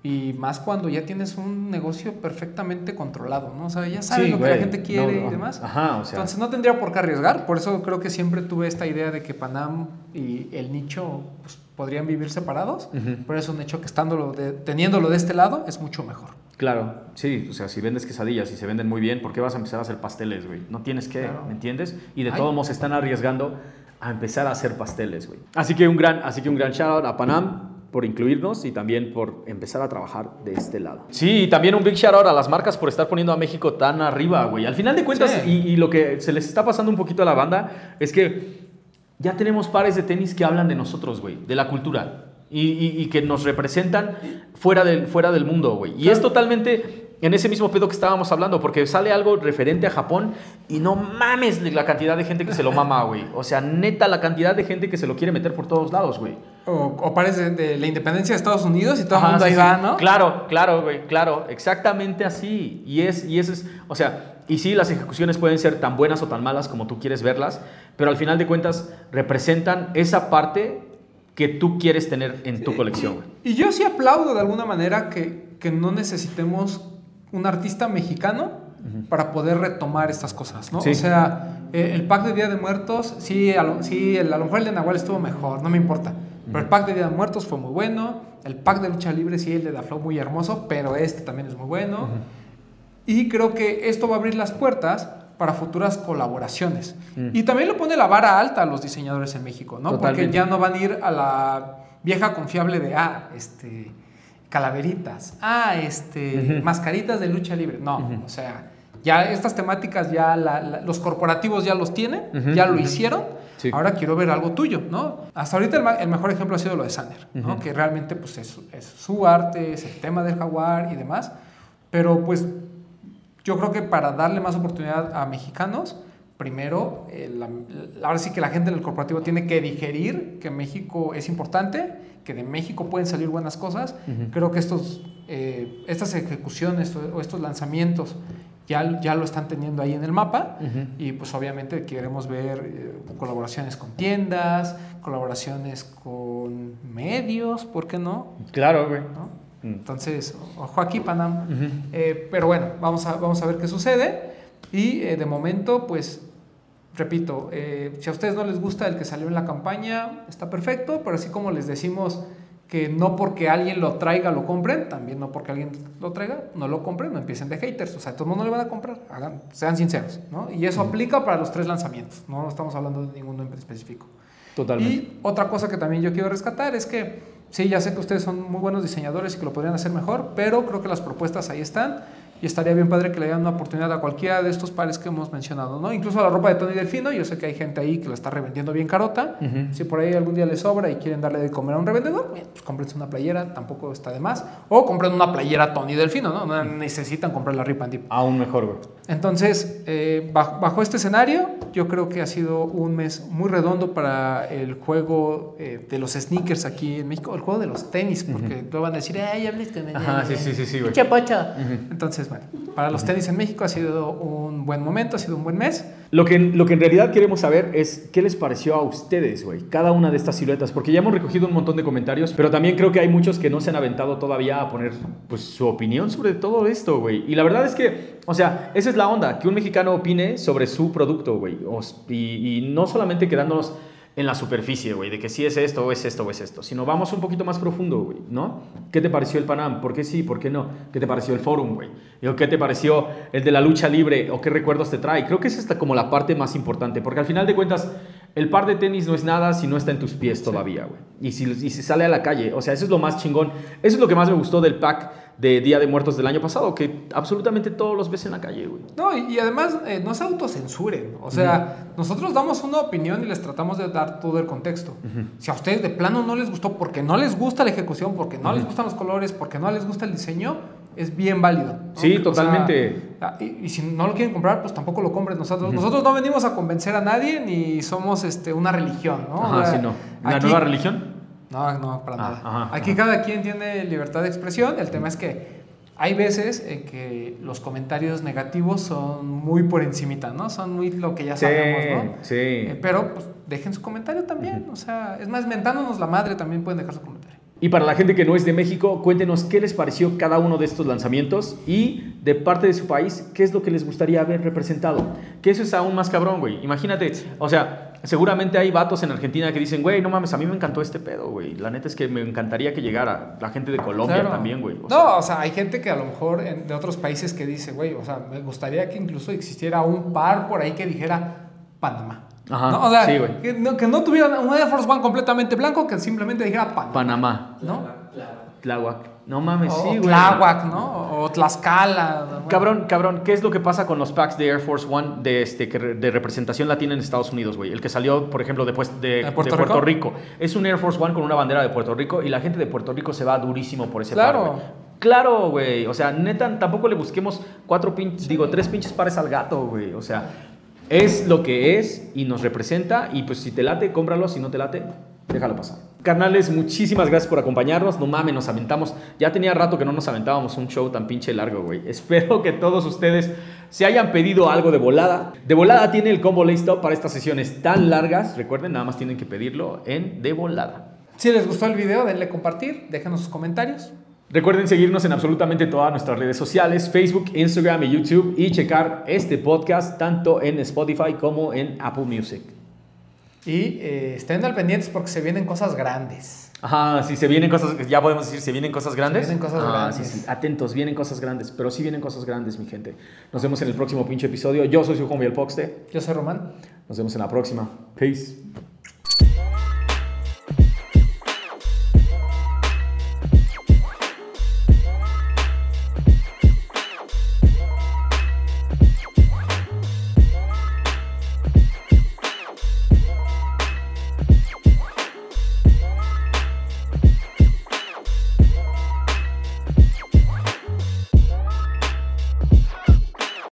[SPEAKER 1] Y más cuando ya tienes un negocio perfectamente controlado, ¿no? O sea, ya sabes
[SPEAKER 2] Sí,
[SPEAKER 1] lo que
[SPEAKER 2] güey.
[SPEAKER 1] la gente quiere
[SPEAKER 2] No, no.
[SPEAKER 1] y demás.
[SPEAKER 2] Ajá, o sea.
[SPEAKER 1] Entonces no tendría por qué arriesgar. Por eso creo que siempre tuve esta idea de que Panam y el nicho pues, podrían vivir separados. Pero es un hecho que estándolo de- teniéndolo de este lado es mucho mejor.
[SPEAKER 2] Claro, sí, o sea, si vendes quesadillas y se venden muy bien, ¿por qué vas a empezar a hacer pasteles, güey? No tienes que,
[SPEAKER 1] Claro.
[SPEAKER 2] ¿me entiendes? Y de
[SPEAKER 1] Ay.
[SPEAKER 2] todos modos se están arriesgando a empezar a hacer pasteles, güey. Así que un gran, así que un gran shout out a Panam por incluirnos y también por empezar a trabajar de este lado. Sí, y también un big shout out a las marcas por estar poniendo a México tan arriba, güey. Al final de cuentas,
[SPEAKER 1] Sí.
[SPEAKER 2] y, y lo que se les está pasando un poquito a la banda es que ya tenemos pares de tenis que hablan de nosotros, güey, de la cultura. Y, y- y que nos representan fuera del, fuera del mundo, güey. Y es totalmente en ese mismo pedo que estábamos hablando, porque sale algo referente a Japón y no mames la cantidad de gente que se lo mama, güey. O sea, neta, la cantidad de gente que se lo quiere meter por todos lados, güey.
[SPEAKER 1] O, o pares de, de la independencia de Estados Unidos y todo el mundo
[SPEAKER 2] sí,
[SPEAKER 1] ahí va, ¿no?
[SPEAKER 2] Claro, claro, güey, claro, exactamente así. Y es, y eso es, o sea, y sí, las ejecuciones pueden ser tan buenas o tan malas como tú quieres verlas, pero al final de cuentas representan esa parte que tú quieres tener en tu colección.
[SPEAKER 1] Y yo sí aplaudo de alguna manera que, que no necesitemos un artista mexicano para poder retomar estas cosas, ¿no?
[SPEAKER 2] Sí.
[SPEAKER 1] O sea, eh, el pack de Día de Muertos, sí, a lo, sí, el- a lo mejor el de Nahual estuvo mejor, no me importa. Pero el pack de Día de Muertos fue muy bueno. El pack de Lucha Libre, sí, el de Daflow muy hermoso, pero este también es muy bueno. Y creo que esto va a abrir las puertas para futuras colaboraciones.
[SPEAKER 2] Mm.
[SPEAKER 1] Y también lo pone la vara alta a los diseñadores en México, ¿no? Porque
[SPEAKER 2] Totalmente.
[SPEAKER 1] ya no van a ir a la vieja confiable de, ah, este, calaveritas, ah, este,
[SPEAKER 2] Ujú.
[SPEAKER 1] mascaritas de lucha libre. No, o sea, ya estas temáticas ya la- la- los corporativos ya los tienen, ya lo hicieron.
[SPEAKER 2] Sí.
[SPEAKER 1] Ahora quiero ver algo tuyo, ¿no? Hasta ahorita el, el mejor ejemplo ha sido lo de Sander, ¿no?
[SPEAKER 2] Ujú.
[SPEAKER 1] Que realmente pues es, es su arte, es el tema del jaguar y demás. Pero pues yo creo que para darle más oportunidad a mexicanos, primero, eh, la- la- ahora sí que la gente del corporativo tiene que digerir que México es importante, que de México pueden salir buenas cosas. Creo que estos, eh, estas ejecuciones o, estos lanzamientos ya, ya lo están teniendo ahí en el mapa. Y pues obviamente queremos ver eh, colaboraciones con tiendas, colaboraciones con medios, ¿por qué no?
[SPEAKER 2] Claro, güey.
[SPEAKER 1] ¿No?
[SPEAKER 2] Mm.
[SPEAKER 1] Entonces, ojo aquí, Panam. Eh, pero bueno, vamos a, vamos a ver qué sucede. Y de momento, pues, repito, eh, si a ustedes no les gusta el que salió en la campaña, está perfecto, pero así como les decimos que no porque alguien lo traiga lo compren, también no porque alguien lo traiga, no lo compren, no empiecen de haters, o sea, todo el mundo le van a comprar, hagan, sean sinceros, ¿no? Y eso aplica para los tres lanzamientos, no estamos hablando de ninguno en específico.
[SPEAKER 2] Totalmente.
[SPEAKER 1] Y otra cosa que también yo quiero rescatar es que sí, ya sé que ustedes son muy buenos diseñadores y que lo podrían hacer mejor, pero creo que las propuestas ahí están y estaría bien padre que le dieran una oportunidad a cualquiera de estos pares que hemos mencionado, ¿no? Incluso a la ropa de Tony Delfino, yo sé que hay gente ahí que la está revendiendo bien carota. Si por ahí algún día les sobra y quieren darle de comer a un revendedor, bien, pues cómprense una playera, tampoco está de más. O compren una playera Tony Delfino, ¿no? No necesitan comprar la Rip and Dip.
[SPEAKER 2] Aún mejor, güey.
[SPEAKER 1] Entonces, eh, bajo, bajo este escenario, yo creo que ha sido un mes muy redondo para el juego eh, de los sneakers aquí en México, el juego de los tenis, porque luego van a decir, ay, hables con
[SPEAKER 2] Ajá, sí, sí, sí, sí, güey.
[SPEAKER 4] Pocho.
[SPEAKER 1] Entonces, mal. Para los tenis en México ha sido un buen momento, ha sido un buen mes.
[SPEAKER 2] Lo que, lo que en realidad queremos saber es qué les pareció a ustedes, güey, cada una de estas siluetas, porque ya hemos recogido un montón de comentarios, pero también creo que hay muchos que no se han aventado todavía a poner pues, su opinión sobre todo esto, güey. Y la verdad es que, o sea, esa es la onda, que un mexicano opine sobre su producto, güey, y, y no solamente quedándonos en la superficie, güey, de que sí es esto, o es esto, o es esto, sino vamos un poquito más profundo, güey, ¿no? ¿Qué te pareció el Panam? ¿Por qué sí? ¿Por qué no? ¿Qué te pareció el Forum, güey? ¿O qué te pareció el de la lucha libre? ¿O qué recuerdos te trae? Creo que es como la parte más importante, porque al final de cuentas, el par de tenis no es nada si no está en tus pies todavía, güey. Y si, y si sale a la calle, o sea, eso es lo más chingón. Eso es lo que más me gustó del pack de Día de Muertos del año pasado, que absolutamente todos los ves en la calle, güey.
[SPEAKER 1] No, y, y además eh, no se autocensuren. O sea, nosotros damos una opinión y les tratamos de dar todo el contexto. Si a ustedes de plano no les gustó porque no les gusta la ejecución, porque no les gustan los colores, porque no les gusta el diseño, es bien válido. ¿no?
[SPEAKER 2] Sí,
[SPEAKER 1] O
[SPEAKER 2] totalmente.
[SPEAKER 1] ah, y, y si no lo quieren comprar, pues tampoco lo compren. Nosotros, nosotros no venimos a convencer a nadie ni somos este, una religión, ¿no?
[SPEAKER 2] Ajá,
[SPEAKER 1] O sea,
[SPEAKER 2] sí, no. ¿Una
[SPEAKER 1] aquí-
[SPEAKER 2] nueva religión?
[SPEAKER 1] No, no, para
[SPEAKER 2] Ah,
[SPEAKER 1] nada.
[SPEAKER 2] ajá,
[SPEAKER 1] Aquí
[SPEAKER 2] ajá.
[SPEAKER 1] cada quien tiene libertad de expresión. El tema es que hay veces en que los comentarios negativos son muy por encimita, ¿no? Son muy lo que ya
[SPEAKER 2] Sí,
[SPEAKER 1] sabemos, ¿no?
[SPEAKER 2] sí.
[SPEAKER 1] Eh, pero pues, dejen su comentario también. O sea, es más, mentándonos la madre también pueden dejar su comentario.
[SPEAKER 2] Y para la gente que no es de México, cuéntenos qué les pareció cada uno de estos lanzamientos y de parte de su país, qué es lo que les gustaría ver representado. Que eso es aún más cabrón, güey. Imagínate, o sea, seguramente hay vatos en Argentina que dicen, güey, no mames, a mí me encantó este pedo, güey. La neta es que me encantaría que llegara la gente de Colombia
[SPEAKER 1] Claro.
[SPEAKER 2] también, güey. O sea,
[SPEAKER 1] no, o sea, hay gente que a lo mejor en- de otros países que dice, güey, o sea, me gustaría que incluso existiera un par por ahí que dijera Panamá.
[SPEAKER 2] Ajá,
[SPEAKER 1] ¿no? O sea,
[SPEAKER 2] sí, güey.
[SPEAKER 1] que, no, que no tuviera un Air Force One completamente blanco, que simplemente dijera Panamá.
[SPEAKER 2] Panamá,
[SPEAKER 1] ¿no?
[SPEAKER 2] Tláhuac. No mames,
[SPEAKER 1] o
[SPEAKER 2] sí, güey.
[SPEAKER 1] Tláhuac, ¿no? O Tlaxcala. bueno.
[SPEAKER 2] Cabrón, cabrón, ¿qué es lo que pasa con los packs de Air Force One de, este, de representación latina en Estados Unidos, güey? El que salió, por ejemplo, de, pues- de,
[SPEAKER 1] ¿De
[SPEAKER 2] de
[SPEAKER 1] Puerto Rico?
[SPEAKER 2] Rico? Es un Air Force One con una bandera de Puerto Rico y la gente de Puerto Rico se va durísimo por ese
[SPEAKER 1] Claro.
[SPEAKER 2] par, güey. Claro, güey. O sea, neta, tampoco le busquemos cuatro pinches, digo, tres pinches pares al gato, güey. O sea, es lo que es y nos representa y pues si te late, cómpralo, si no te late, déjalo pasar. Carnales, muchísimas gracias por acompañarnos. No mames, nos aventamos. Ya tenía rato que no nos aventábamos un show tan pinche largo, güey. *laughs* Espero que todos ustedes se hayan pedido algo de volada. De volada tiene el combo Top para estas sesiones tan largas. Recuerden, nada más tienen que pedirlo en de volada.
[SPEAKER 1] Si les gustó el video, denle compartir, déjenos sus comentarios.
[SPEAKER 2] Recuerden seguirnos en absolutamente todas nuestras redes sociales, Facebook, Instagram y YouTube y checar este podcast tanto en Spotify como en Apple Music.
[SPEAKER 1] Y eh, estén al pendientes porque se vienen cosas grandes.
[SPEAKER 2] Ajá, si se vienen cosas, ya podemos decir, se vienen cosas grandes.
[SPEAKER 1] Se vienen cosas
[SPEAKER 2] Ah,
[SPEAKER 1] grandes.
[SPEAKER 2] Sí, sí, atentos, vienen cosas grandes, pero sí vienen cosas grandes, mi gente. Nos vemos en el próximo pinche episodio. Yo soy su homie el Poxte.
[SPEAKER 1] Yo soy Román.
[SPEAKER 2] Nos vemos en la próxima. Peace.